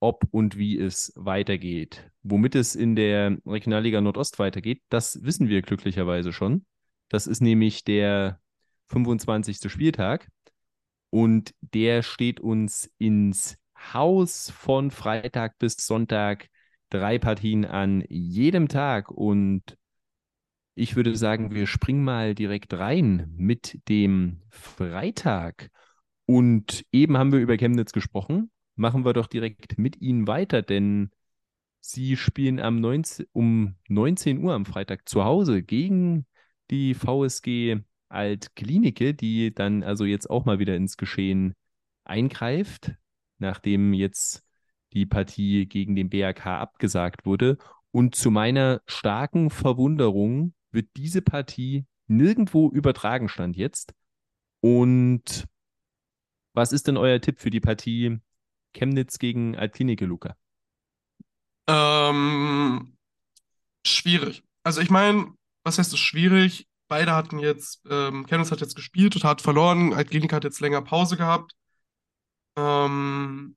ob und wie es weitergeht. Womit es in der Regionalliga Nordost weitergeht, das wissen wir glücklicherweise schon. Das ist nämlich der 25. Spieltag und der steht uns ins Haus von Freitag bis Sonntag. Drei Partien an jedem Tag und ich würde sagen, wir springen mal direkt rein mit dem Freitag. Und eben haben wir über Chemnitz gesprochen. Machen wir doch direkt mit Ihnen weiter, denn Sie spielen am 19, um 19 Uhr am Freitag zu Hause gegen die VSG Altklinike, die dann also jetzt auch mal wieder ins Geschehen eingreift, nachdem jetzt die Partie gegen den BRK abgesagt wurde. Und zu meiner starken Verwunderung wird diese Partie nirgendwo übertragen stand jetzt. Und was ist denn euer Tipp für die Partie Chemnitz gegen Altklinike, Luca? Ähm, schwierig. Also ich meine, was heißt es schwierig? Beide hatten jetzt, ähm, Chemnitz hat jetzt gespielt und hat verloren. Altklinike hat jetzt länger Pause gehabt. Ähm,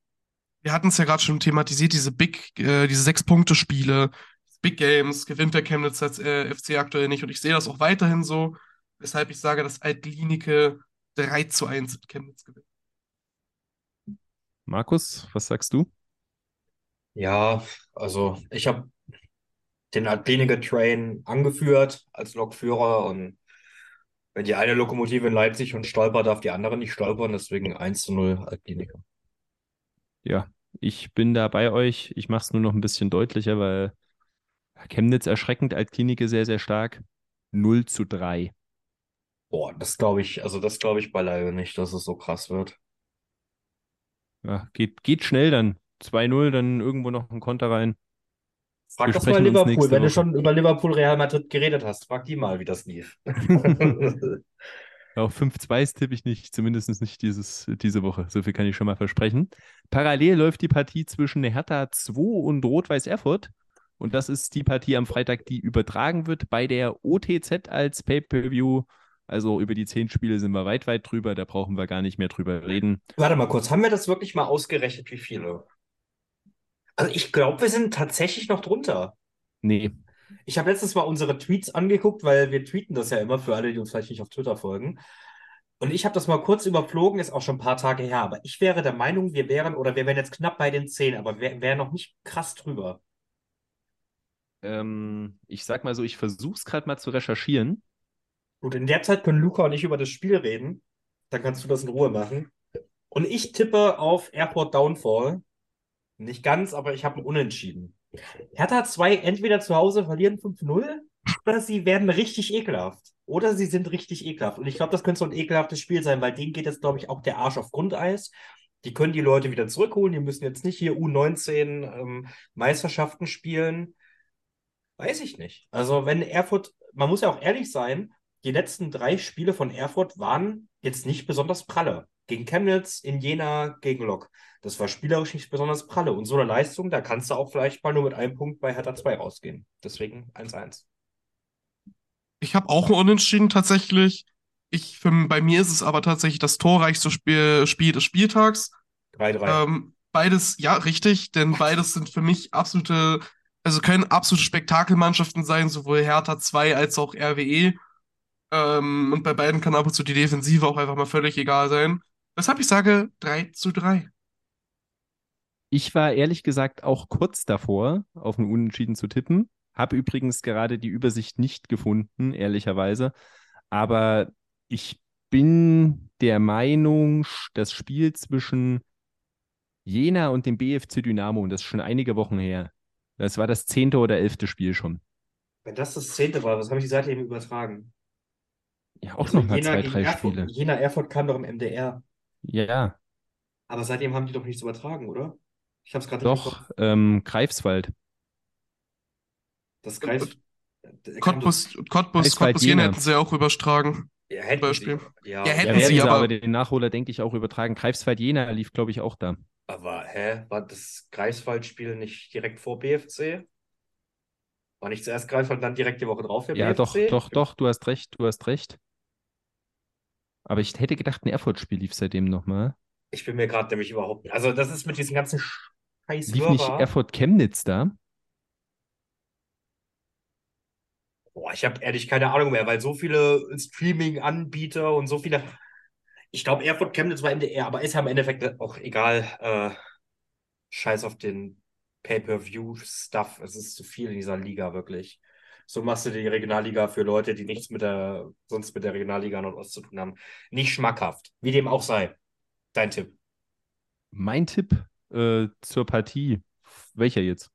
wir hatten es ja gerade schon thematisiert, diese Big, äh, diese Sechs-Punkte-Spiele, Big Games, gewinnt der Chemnitz als äh, FC aktuell nicht und ich sehe das auch weiterhin so, weshalb ich sage, dass Altklinike 3 zu 1 mit Chemnitz gewinnt. Markus, was sagst du? Ja, also ich habe den Altklinike-Train angeführt als Lokführer und wenn die eine Lokomotive in Leipzig und stolpert, darf die andere nicht stolpern, deswegen 1 zu 0 Altklinike. Ja, ich bin da bei euch. Ich mache es nur noch ein bisschen deutlicher, weil Chemnitz erschreckend, Altklinike sehr, sehr stark. 0 zu 3. Boah, das glaube ich, also das glaube ich beileibe nicht, dass es so krass wird. Ja, geht, geht schnell dann. 2-0, dann irgendwo noch ein Konter rein. Frag Wir das mal Liverpool, wenn du schon über Liverpool Real Madrid geredet hast. Frag die mal, wie das lief. Auch 5-2 tippe ich nicht, zumindest nicht dieses, diese Woche. So viel kann ich schon mal versprechen. Parallel läuft die Partie zwischen Hertha 2 und Rot-Weiß Erfurt. Und das ist die Partie am Freitag, die übertragen wird bei der OTZ als Pay-Per-View. Also über die zehn Spiele sind wir weit, weit drüber. Da brauchen wir gar nicht mehr drüber reden. Warte mal kurz, haben wir das wirklich mal ausgerechnet, wie viele? Also ich glaube, wir sind tatsächlich noch drunter. Nee. Ich habe letztens mal unsere Tweets angeguckt, weil wir tweeten das ja immer für alle, die uns vielleicht nicht auf Twitter folgen. Und ich habe das mal kurz überflogen, ist auch schon ein paar Tage her. Aber ich wäre der Meinung, wir wären, oder wir wären jetzt knapp bei den zehn, aber wären wär noch nicht krass drüber ähm, ich sag mal so, ich versuche es gerade mal zu recherchieren. Gut, in der Zeit können Luca und ich über das Spiel reden. Dann kannst du das in Ruhe machen. Und ich tippe auf Airport Downfall. Nicht ganz, aber ich habe einen Unentschieden. Hertha 2 entweder zu Hause verlieren 5-0 oder sie werden richtig ekelhaft. Oder sie sind richtig ekelhaft. Und ich glaube, das könnte so ein ekelhaftes Spiel sein, weil denen geht jetzt, glaube ich, auch der Arsch auf Grundeis. Die können die Leute wieder zurückholen. Die müssen jetzt nicht hier U19 ähm, Meisterschaften spielen. Weiß ich nicht. Also, wenn Erfurt, man muss ja auch ehrlich sein, die letzten drei Spiele von Erfurt waren jetzt nicht besonders pralle. gegen Chemnitz, in Jena, gegen Lok. Das war spielerisch nicht besonders pralle. Und so eine Leistung, da kannst du auch vielleicht mal nur mit einem Punkt bei Hertha 2 rausgehen. Deswegen 1-1. Ich habe auch ein Unentschieden tatsächlich. Ich, für, bei mir ist es aber tatsächlich das torreichste Spiel, Spiel des Spieltags. 3-3. Ähm, beides, ja, richtig, denn [LAUGHS] beides sind für mich absolute, also können absolute Spektakelmannschaften sein, sowohl Hertha 2 als auch RWE. Ähm, und bei beiden kann ab und zu die Defensive auch einfach mal völlig egal sein. Weshalb ich sage 3 zu 3. Ich war ehrlich gesagt auch kurz davor, auf einen Unentschieden zu tippen. Habe übrigens gerade die Übersicht nicht gefunden, ehrlicherweise. Aber ich bin der Meinung, das Spiel zwischen Jena und dem BFC Dynamo, und das ist schon einige Wochen her, das war das zehnte oder elfte Spiel schon. Wenn das das zehnte war, was habe ich die Seite eben übertragen? Ja, auch also nochmal zwei, drei Erfurt, Spiele. Jena Erfurt kam doch im MDR. Ja. Aber seitdem haben die doch nichts übertragen, oder? Ich habe es gerade Doch, ähm, Greifswald. Das Greif. Cottbus, Cottbus, Cottbus Jena hätten sie auch übertragen. Ja, hätten Beispiel. sie. Ja, ja hätten ja, sie, aber, aber den Nachholer, denke ich, auch übertragen. Greifswald Jena lief, glaube ich, auch da. Aber, hä? War das Greifswald-Spiel nicht direkt vor BFC? War nicht zuerst Greifswald, dann direkt die Woche drauf für ja, BFC? Ja, doch, doch, doch, du hast recht, du hast recht. Aber ich hätte gedacht, ein Erfurt-Spiel lief seitdem nochmal. Ich bin mir gerade nämlich überhaupt nicht. Also, das ist mit diesen ganzen scheiß Lief nicht Erfurt-Chemnitz da? Boah, ich habe ehrlich keine Ahnung mehr, weil so viele Streaming-Anbieter und so viele. Ich glaube, Erfurt Chemnitz war MDR, aber ist ja im Endeffekt auch egal. Äh, scheiß auf den Pay-Per-View-Stuff. Es ist zu viel in dieser Liga, wirklich. So machst du die Regionalliga für Leute, die nichts mit der, sonst mit der Regionalliga Nordost zu tun haben. Nicht schmackhaft. Wie dem auch sei. Dein Tipp. Mein Tipp äh, zur Partie. Welcher jetzt?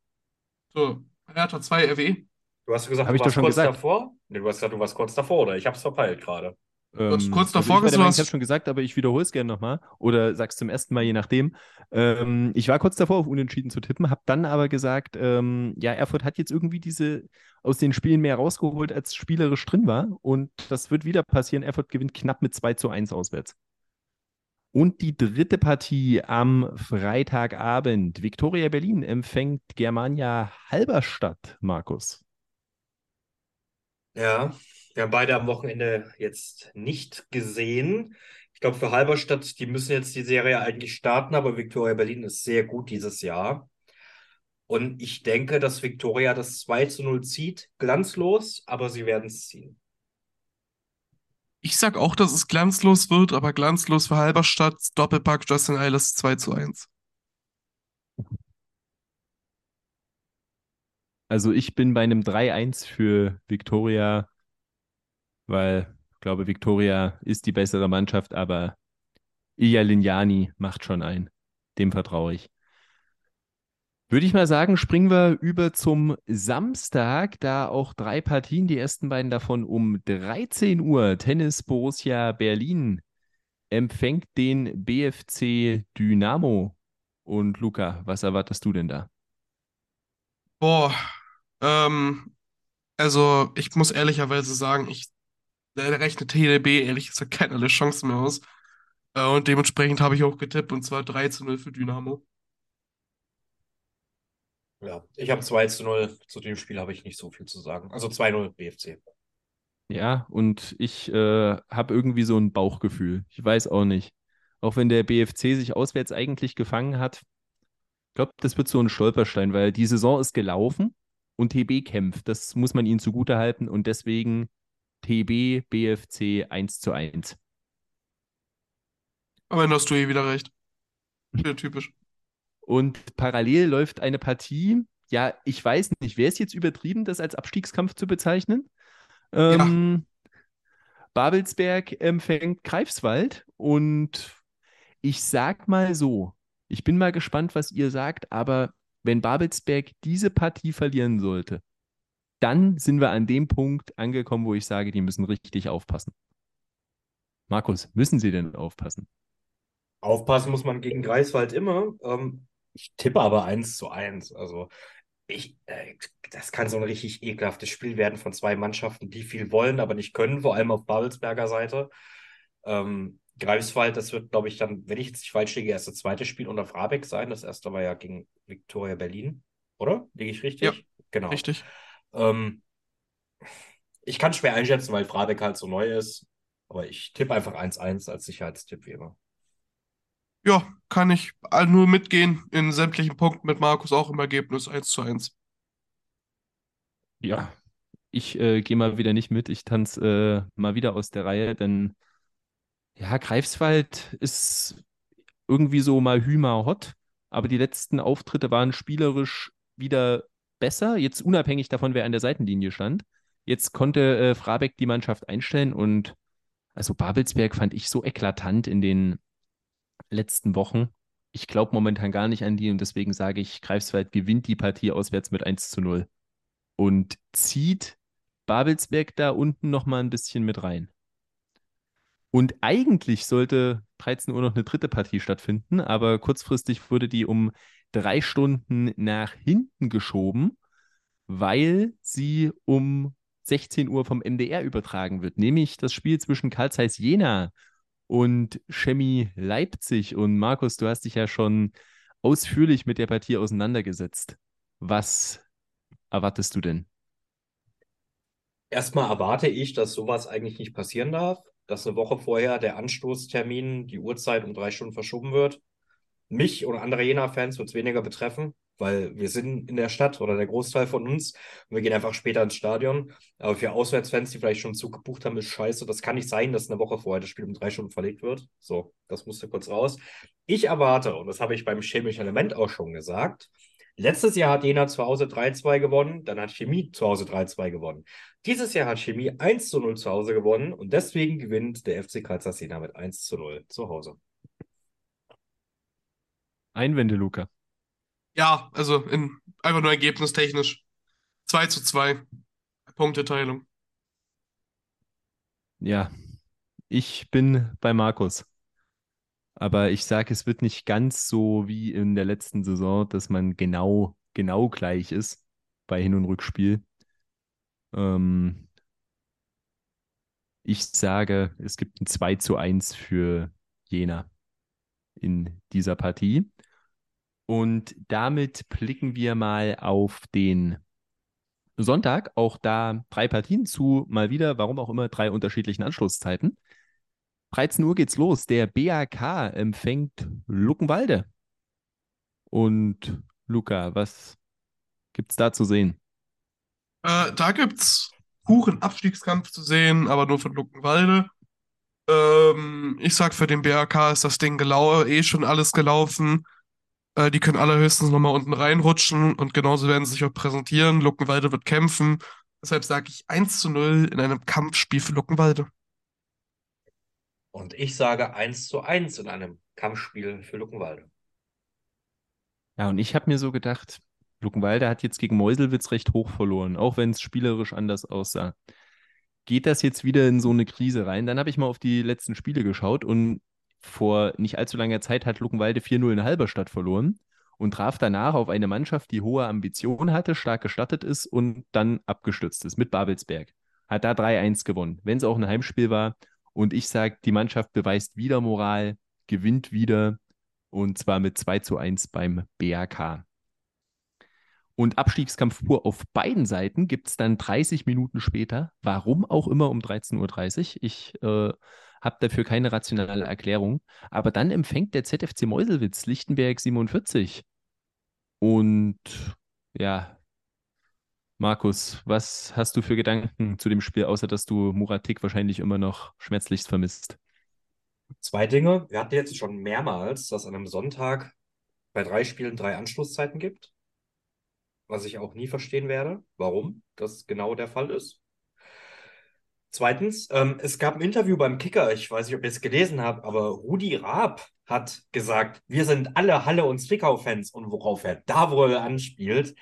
So, Hertha 2 RW. Du hast gesagt, Hab du ich warst schon kurz gesagt. davor? Nee, du hast gesagt, du warst kurz davor, oder? Ich hab's verpeilt gerade. Ähm, kurz also davor ich, war ich habe schon gesagt, aber ich wiederhole es gerne nochmal. Oder sag's zum ersten Mal, je nachdem. Ähm, ich war kurz davor, auf Unentschieden zu tippen, habe dann aber gesagt, ähm, ja, Erfurt hat jetzt irgendwie diese aus den Spielen mehr rausgeholt, als spielerisch drin war. Und das wird wieder passieren. Erfurt gewinnt knapp mit 2 zu 1 auswärts. Und die dritte Partie am Freitagabend. Viktoria Berlin empfängt Germania Halberstadt, Markus. Ja, wir haben beide am Wochenende jetzt nicht gesehen. Ich glaube, für Halberstadt, die müssen jetzt die Serie eigentlich starten, aber Viktoria Berlin ist sehr gut dieses Jahr. Und ich denke, dass Viktoria das 2 zu 0 zieht. Glanzlos, aber sie werden es ziehen. Ich sag auch, dass es glanzlos wird, aber glanzlos für Halberstadt, Doppelpack Justin Eilers 2 zu 1. Also ich bin bei einem 3-1 für Viktoria, weil ich glaube, Viktoria ist die bessere Mannschaft, aber Ilya Lignani macht schon ein. Dem vertraue ich. Würde ich mal sagen, springen wir über zum Samstag, da auch drei Partien, die ersten beiden davon um 13 Uhr. Tennis Borussia Berlin empfängt den BFC Dynamo. Und Luca, was erwartest du denn da? Boah, ähm, also ich muss ehrlicherweise sagen, ich rechne TDB ehrlich gesagt keinerlei Chancen mehr aus. Äh, und dementsprechend habe ich auch getippt und zwar 3 zu 0 für Dynamo. Ja, ich habe 2 zu 0. Zu dem Spiel habe ich nicht so viel zu sagen. Also 2-0 BFC. Ja, und ich äh, habe irgendwie so ein Bauchgefühl. Ich weiß auch nicht. Auch wenn der BFC sich auswärts eigentlich gefangen hat. Ich glaube, das wird so ein Stolperstein, weil die Saison ist gelaufen und TB kämpft. Das muss man ihnen zugutehalten und deswegen TB, BFC 1 zu 1. Aber dann hast du eh wieder recht. Ja, typisch. Und parallel läuft eine Partie, ja, ich weiß nicht, wäre es jetzt übertrieben, das als Abstiegskampf zu bezeichnen? Ähm, ja. Babelsberg empfängt Greifswald und ich sag mal so, ich bin mal gespannt, was ihr sagt, aber wenn Babelsberg diese Partie verlieren sollte, dann sind wir an dem Punkt angekommen, wo ich sage, die müssen richtig aufpassen. Markus, müssen sie denn aufpassen? Aufpassen muss man gegen Greifswald immer. Ähm, ich tippe aber 1 zu 1. Also ich, äh, das kann so ein richtig ekelhaftes Spiel werden von zwei Mannschaften, die viel wollen, aber nicht können, vor allem auf Babelsberger Seite. Ähm, Greifswald, das wird, glaube ich, dann, wenn ich jetzt nicht falsch liege, erst das zweite Spiel unter Frabeck sein. Das erste war ja gegen Viktoria Berlin, oder? Liege ich richtig? Ja, genau. Richtig. Ähm, ich kann schwer einschätzen, weil Frabeck halt so neu ist. Aber ich tippe einfach 1-1 als Sicherheitstipp wäre. Ja, kann ich nur mitgehen. In sämtlichen Punkten mit Markus auch im Ergebnis 1 zu 1. Ja, ich äh, gehe mal wieder nicht mit. Ich tanze äh, mal wieder aus der Reihe, denn ja, Greifswald ist irgendwie so mal Hümer hot, aber die letzten Auftritte waren spielerisch wieder besser, jetzt unabhängig davon, wer an der Seitenlinie stand. Jetzt konnte äh, Frabeck die Mannschaft einstellen und also Babelsberg fand ich so eklatant in den letzten Wochen. Ich glaube momentan gar nicht an die und deswegen sage ich, Greifswald gewinnt die Partie auswärts mit 1 zu 0 und zieht Babelsberg da unten nochmal ein bisschen mit rein. Und eigentlich sollte 13 Uhr noch eine dritte Partie stattfinden, aber kurzfristig wurde die um drei Stunden nach hinten geschoben, weil sie um 16 Uhr vom MDR übertragen wird, nämlich das Spiel zwischen Karl Zeiss Jena und Chemie Leipzig. Und Markus, du hast dich ja schon ausführlich mit der Partie auseinandergesetzt. Was erwartest du denn? Erstmal erwarte ich, dass sowas eigentlich nicht passieren darf dass eine Woche vorher der Anstoßtermin, die Uhrzeit um drei Stunden verschoben wird. Mich und andere Jena-Fans wird es weniger betreffen, weil wir sind in der Stadt oder der Großteil von uns und wir gehen einfach später ins Stadion. Aber für Auswärtsfans, die vielleicht schon Zug gebucht haben, ist scheiße. Das kann nicht sein, dass eine Woche vorher das Spiel um drei Stunden verlegt wird. So, das musste kurz raus. Ich erwarte, und das habe ich beim chemischen Element auch schon gesagt, Letztes Jahr hat Jena zu Hause 3-2 gewonnen, dann hat Chemie zu Hause 3-2 gewonnen. Dieses Jahr hat Chemie 1 0 zu Hause gewonnen und deswegen gewinnt der FC Karlsruhe Jena mit 1 0 zu Hause. Einwände, Luca. Ja, also in, einfach nur ergebnistechnisch. 2 zu 2. Punkteteilung. Ja, ich bin bei Markus. Aber ich sage, es wird nicht ganz so wie in der letzten Saison, dass man genau, genau gleich ist bei Hin- und Rückspiel. Ähm, ich sage, es gibt ein 2 zu 1 für Jena in dieser Partie. Und damit blicken wir mal auf den Sonntag. Auch da drei Partien zu, mal wieder, warum auch immer, drei unterschiedlichen Anschlusszeiten. 13 Uhr geht's los. Der BAK empfängt Luckenwalde. Und Luca, was gibt's da zu sehen? Äh, da gibt's puren Abstiegskampf zu sehen, aber nur von Luckenwalde. Ähm, ich sag, für den BAK ist das Ding eh schon alles gelaufen. Äh, die können allerhöchstens nochmal unten reinrutschen und genauso werden sie sich auch präsentieren. Luckenwalde wird kämpfen. Deshalb sage ich 1 zu 0 in einem Kampfspiel für Luckenwalde. Und ich sage 1 zu 1 in einem Kampfspiel für Luckenwalde. Ja, und ich habe mir so gedacht, Luckenwalde hat jetzt gegen Meuselwitz recht hoch verloren, auch wenn es spielerisch anders aussah. Geht das jetzt wieder in so eine Krise rein? Dann habe ich mal auf die letzten Spiele geschaut und vor nicht allzu langer Zeit hat Luckenwalde 4-0 in Halberstadt verloren und traf danach auf eine Mannschaft, die hohe Ambitionen hatte, stark gestattet ist und dann abgestürzt ist mit Babelsberg. Hat da 3-1 gewonnen, wenn es auch ein Heimspiel war und ich sage, die Mannschaft beweist wieder Moral, gewinnt wieder und zwar mit 2 zu 1 beim BAK. Und Abstiegskampf pur auf beiden Seiten gibt es dann 30 Minuten später. Warum auch immer um 13.30 Uhr. Ich äh, habe dafür keine rationale Erklärung. Aber dann empfängt der ZFC Meuselwitz Lichtenberg 47. Und ja, Markus, was hast du für Gedanken zu dem Spiel, außer dass du Muratik wahrscheinlich immer noch schmerzlichst vermisst? Zwei Dinge. Wir hatten jetzt schon mehrmals, dass an einem Sonntag bei drei Spielen drei Anschlusszeiten gibt. Was ich auch nie verstehen werde, warum das genau der Fall ist. Zweitens, ähm, es gab ein Interview beim Kicker, ich weiß nicht, ob ihr es gelesen habt, aber Rudi Raab hat gesagt, wir sind alle Halle- und Zwickau-Fans und worauf er da wohl anspielt,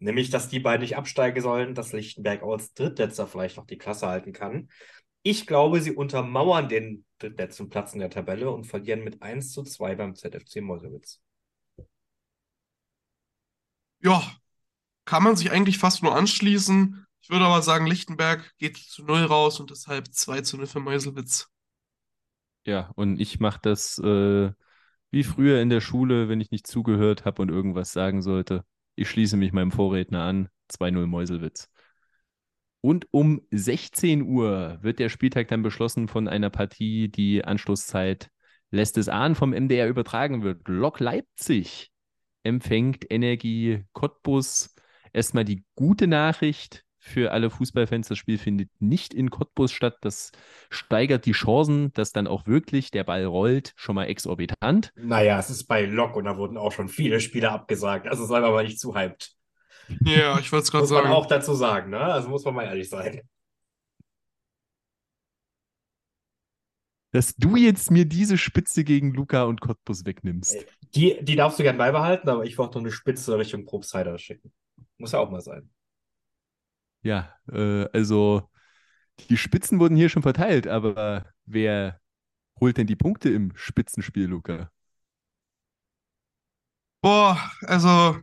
Nämlich, dass die beiden nicht absteigen sollen, dass Lichtenberg als Drittletzter vielleicht noch die Klasse halten kann. Ich glaube, sie untermauern den drittletzten Platz in der Tabelle und verlieren mit 1 zu 2 beim ZFC Mosewitz. Ja, kann man sich eigentlich fast nur anschließen. Ich würde aber sagen, Lichtenberg geht zu 0 raus und deshalb 2 zu 0 für Meuselwitz. Ja, und ich mache das äh, wie früher in der Schule, wenn ich nicht zugehört habe und irgendwas sagen sollte. Ich schließe mich meinem Vorredner an. 2-0 Meuselwitz. Und um 16 Uhr wird der Spieltag dann beschlossen von einer Partie, die Anschlusszeit lässt es ahnen vom MDR übertragen wird. Lok Leipzig empfängt Energie Cottbus. Erstmal die gute Nachricht für alle Fußballfans. Das Spiel findet nicht in Cottbus statt. Das steigert die Chancen, dass dann auch wirklich der Ball rollt, schon mal exorbitant. Naja, es ist bei Lok und da wurden auch schon viele Spiele abgesagt. Also sei mal nicht zu hyped. Ja, ich wollte es gerade sagen. Muss man auch dazu sagen, ne? Also muss man mal ehrlich sein. Dass du jetzt mir diese Spitze gegen Luca und Cottbus wegnimmst. Die, die darfst du gern beibehalten, aber ich wollte noch eine Spitze Richtung Probstheider schicken. Muss ja auch mal sein. Ja, äh, also die Spitzen wurden hier schon verteilt, aber wer holt denn die Punkte im Spitzenspiel, Luca? Boah, also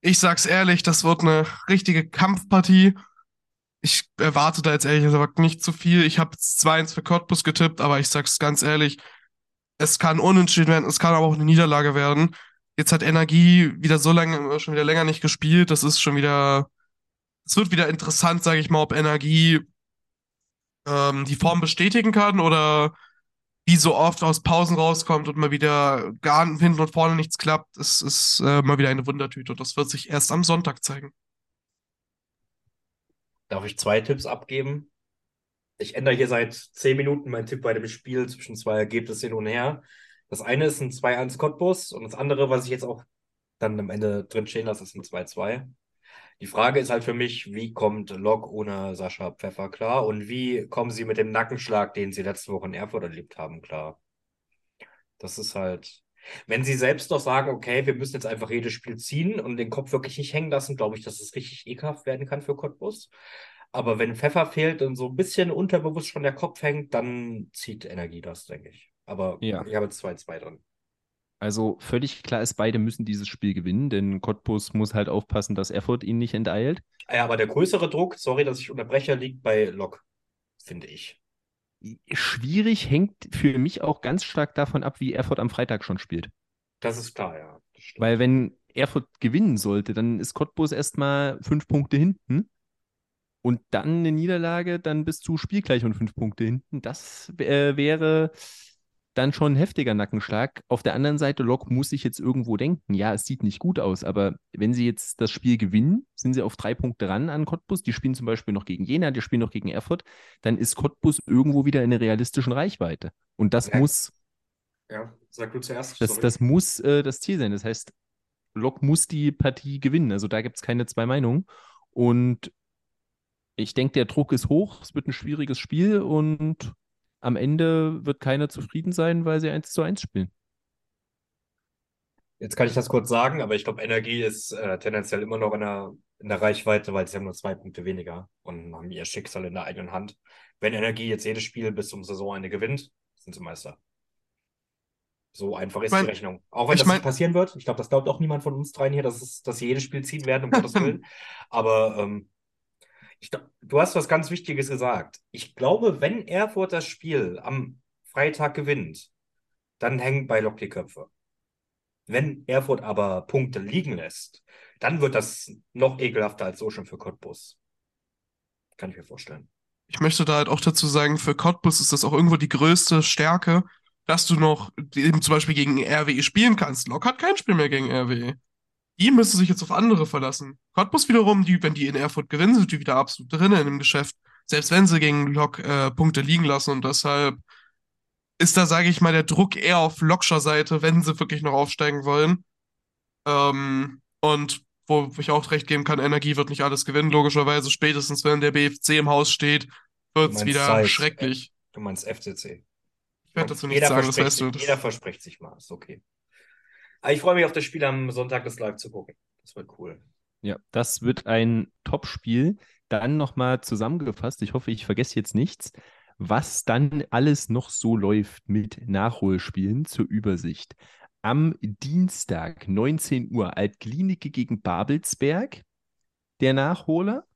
ich sag's ehrlich, das wird eine richtige Kampfpartie. Ich erwarte da jetzt ehrlich gesagt nicht zu viel. Ich habe 2-1 für Cottbus getippt, aber ich sag's ganz ehrlich, es kann unentschieden werden, es kann aber auch eine Niederlage werden. Jetzt hat Energie wieder so lange, schon wieder länger nicht gespielt. Das ist schon wieder, es wird wieder interessant, sage ich mal, ob Energie ähm, die Form bestätigen kann oder wie so oft aus Pausen rauskommt und mal wieder gar hinten und vorne nichts klappt, es ist äh, mal wieder eine Wundertüte. Und das wird sich erst am Sonntag zeigen. Darf ich zwei Tipps abgeben? Ich ändere hier seit zehn Minuten meinen Tipp bei dem Spiel zwischen zwei Ergebnissen hin und her. Das eine ist ein 2-1 Cottbus und das andere, was ich jetzt auch dann am Ende drin stehen lasse, ist ein 2-2. Die Frage ist halt für mich, wie kommt Lok ohne Sascha Pfeffer klar und wie kommen sie mit dem Nackenschlag, den sie letzte Woche in Erfurt erlebt haben, klar? Das ist halt, wenn sie selbst doch sagen, okay, wir müssen jetzt einfach jedes Spiel ziehen und den Kopf wirklich nicht hängen lassen, glaube ich, dass es richtig ekelhaft werden kann für Cottbus. Aber wenn Pfeffer fehlt und so ein bisschen unterbewusst schon der Kopf hängt, dann zieht Energie das, denke ich. Aber ja. ich habe 2-2 drin. Also völlig klar ist, beide müssen dieses Spiel gewinnen, denn Cottbus muss halt aufpassen, dass Erfurt ihn nicht enteilt. Ja, aber der größere Druck, sorry, dass ich unterbreche, liegt bei Lok, finde ich. Schwierig hängt für mich auch ganz stark davon ab, wie Erfurt am Freitag schon spielt. Das ist klar, ja. Weil wenn Erfurt gewinnen sollte, dann ist Cottbus erstmal fünf Punkte hinten. Und dann eine Niederlage, dann bist du spielgleich und fünf Punkte hinten. Das äh, wäre dann schon ein heftiger Nackenschlag. Auf der anderen Seite, Lok muss sich jetzt irgendwo denken, ja, es sieht nicht gut aus, aber wenn sie jetzt das Spiel gewinnen, sind sie auf drei Punkte ran an Cottbus. Die spielen zum Beispiel noch gegen Jena, die spielen noch gegen Erfurt. Dann ist Cottbus irgendwo wieder in einer realistischen Reichweite. Und das ja. muss. Ja, sag du zuerst. Das, das muss äh, das Ziel sein. Das heißt, Lok muss die Partie gewinnen. Also da gibt es keine zwei Meinungen. Und ich denke, der Druck ist hoch. Es wird ein schwieriges Spiel und am Ende wird keiner zufrieden sein, weil sie 1 zu 1 spielen. Jetzt kann ich das kurz sagen, aber ich glaube, Energie ist äh, tendenziell immer noch in der, in der Reichweite, weil sie haben nur zwei Punkte weniger und haben ihr Schicksal in der eigenen Hand. Wenn Energie jetzt jedes Spiel bis zum Saisonende gewinnt, sind sie Meister. So einfach ist mein, die Rechnung. Auch wenn das mein, nicht passieren wird. Ich glaube, das glaubt auch niemand von uns dreien hier, dass, es, dass sie jedes Spiel ziehen werden, um [LAUGHS] Gottes Willen. Aber ähm, ich, du hast was ganz Wichtiges gesagt. Ich glaube, wenn Erfurt das Spiel am Freitag gewinnt, dann hängen bei Lok die Köpfe. Wenn Erfurt aber Punkte liegen lässt, dann wird das noch ekelhafter als so schon für Cottbus. Kann ich mir vorstellen. Ich möchte da halt auch dazu sagen, für Cottbus ist das auch irgendwo die größte Stärke, dass du noch eben zum Beispiel gegen RWE spielen kannst. Lok hat kein Spiel mehr gegen RWE die müsste sich jetzt auf andere verlassen. Cottbus wiederum, die, wenn die in Erfurt gewinnen, sind die wieder absolut drinnen in dem Geschäft. Selbst wenn sie gegen Lok äh, Punkte liegen lassen und deshalb ist da, sage ich mal, der Druck eher auf Lokscher Seite, wenn sie wirklich noch aufsteigen wollen. Ähm, und wo ich auch recht geben kann, Energie wird nicht alles gewinnen, logischerweise. Spätestens, wenn der BFC im Haus steht, wird es wieder Zeit. schrecklich. Du meinst FCC. Ich werde dazu nichts sagen, das weißt du. Jeder verspricht sich mal, ist okay. Aber ich freue mich auf das Spiel am Sonntag, das live zu gucken. Das wird cool. Ja, das wird ein Top-Spiel. Dann nochmal zusammengefasst, ich hoffe, ich vergesse jetzt nichts, was dann alles noch so läuft mit Nachholspielen zur Übersicht. Am Dienstag, 19 Uhr, Altklinike gegen Babelsberg, der Nachholer.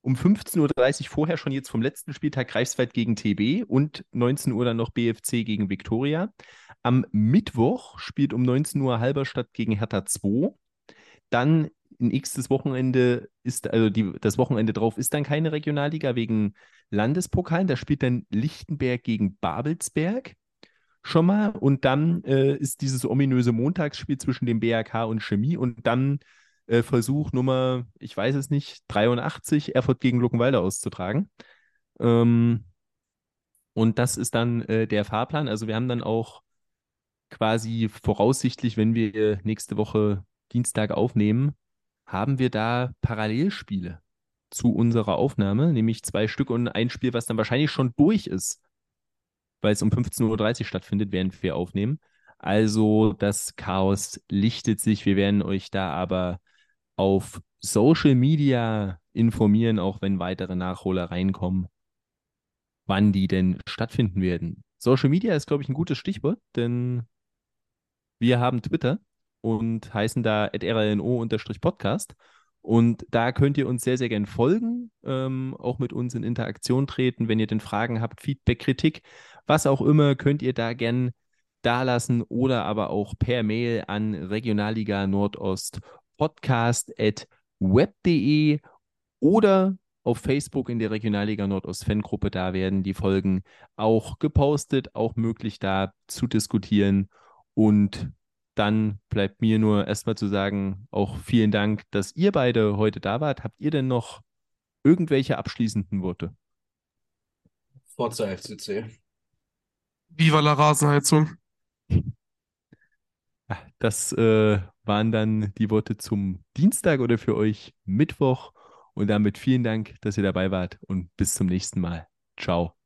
Um 15.30 Uhr vorher schon jetzt vom letzten Spieltag Greifswald gegen TB und 19 Uhr dann noch BFC gegen Viktoria. Am Mittwoch spielt um 19 Uhr Halberstadt gegen Hertha 2. Dann nächstes Wochenende ist, also die, das Wochenende drauf ist dann keine Regionalliga wegen Landespokalen. Da spielt dann Lichtenberg gegen Babelsberg schon mal. Und dann äh, ist dieses ominöse Montagsspiel zwischen dem BRK und Chemie und dann äh, Versuch Nummer, ich weiß es nicht, 83, Erfurt gegen Luckenwalde auszutragen. Ähm, und das ist dann äh, der Fahrplan. Also wir haben dann auch quasi voraussichtlich, wenn wir nächste Woche Dienstag aufnehmen, haben wir da Parallelspiele zu unserer Aufnahme, nämlich zwei Stück und ein Spiel, was dann wahrscheinlich schon durch ist, weil es um 15.30 Uhr stattfindet, während wir aufnehmen. Also das Chaos lichtet sich. Wir werden euch da aber auf Social Media informieren, auch wenn weitere Nachholer reinkommen, wann die denn stattfinden werden. Social Media ist, glaube ich, ein gutes Stichwort, denn wir haben Twitter und heißen da rlno-podcast. Und da könnt ihr uns sehr, sehr gern folgen, ähm, auch mit uns in Interaktion treten. Wenn ihr denn Fragen habt, Feedback, Kritik, was auch immer, könnt ihr da gern dalassen oder aber auch per Mail an Regionalliga Nordost podcast at web.de oder auf Facebook in der Regionalliga Nordost Fangruppe. Da werden die Folgen auch gepostet, auch möglich da zu diskutieren. Und dann bleibt mir nur erstmal zu sagen, auch vielen Dank, dass ihr beide heute da wart. Habt ihr denn noch irgendwelche abschließenden Worte? Forza FCC. Viva la Rasenheizung. [LAUGHS] Das äh, waren dann die Worte zum Dienstag oder für euch Mittwoch. Und damit vielen Dank, dass ihr dabei wart und bis zum nächsten Mal. Ciao.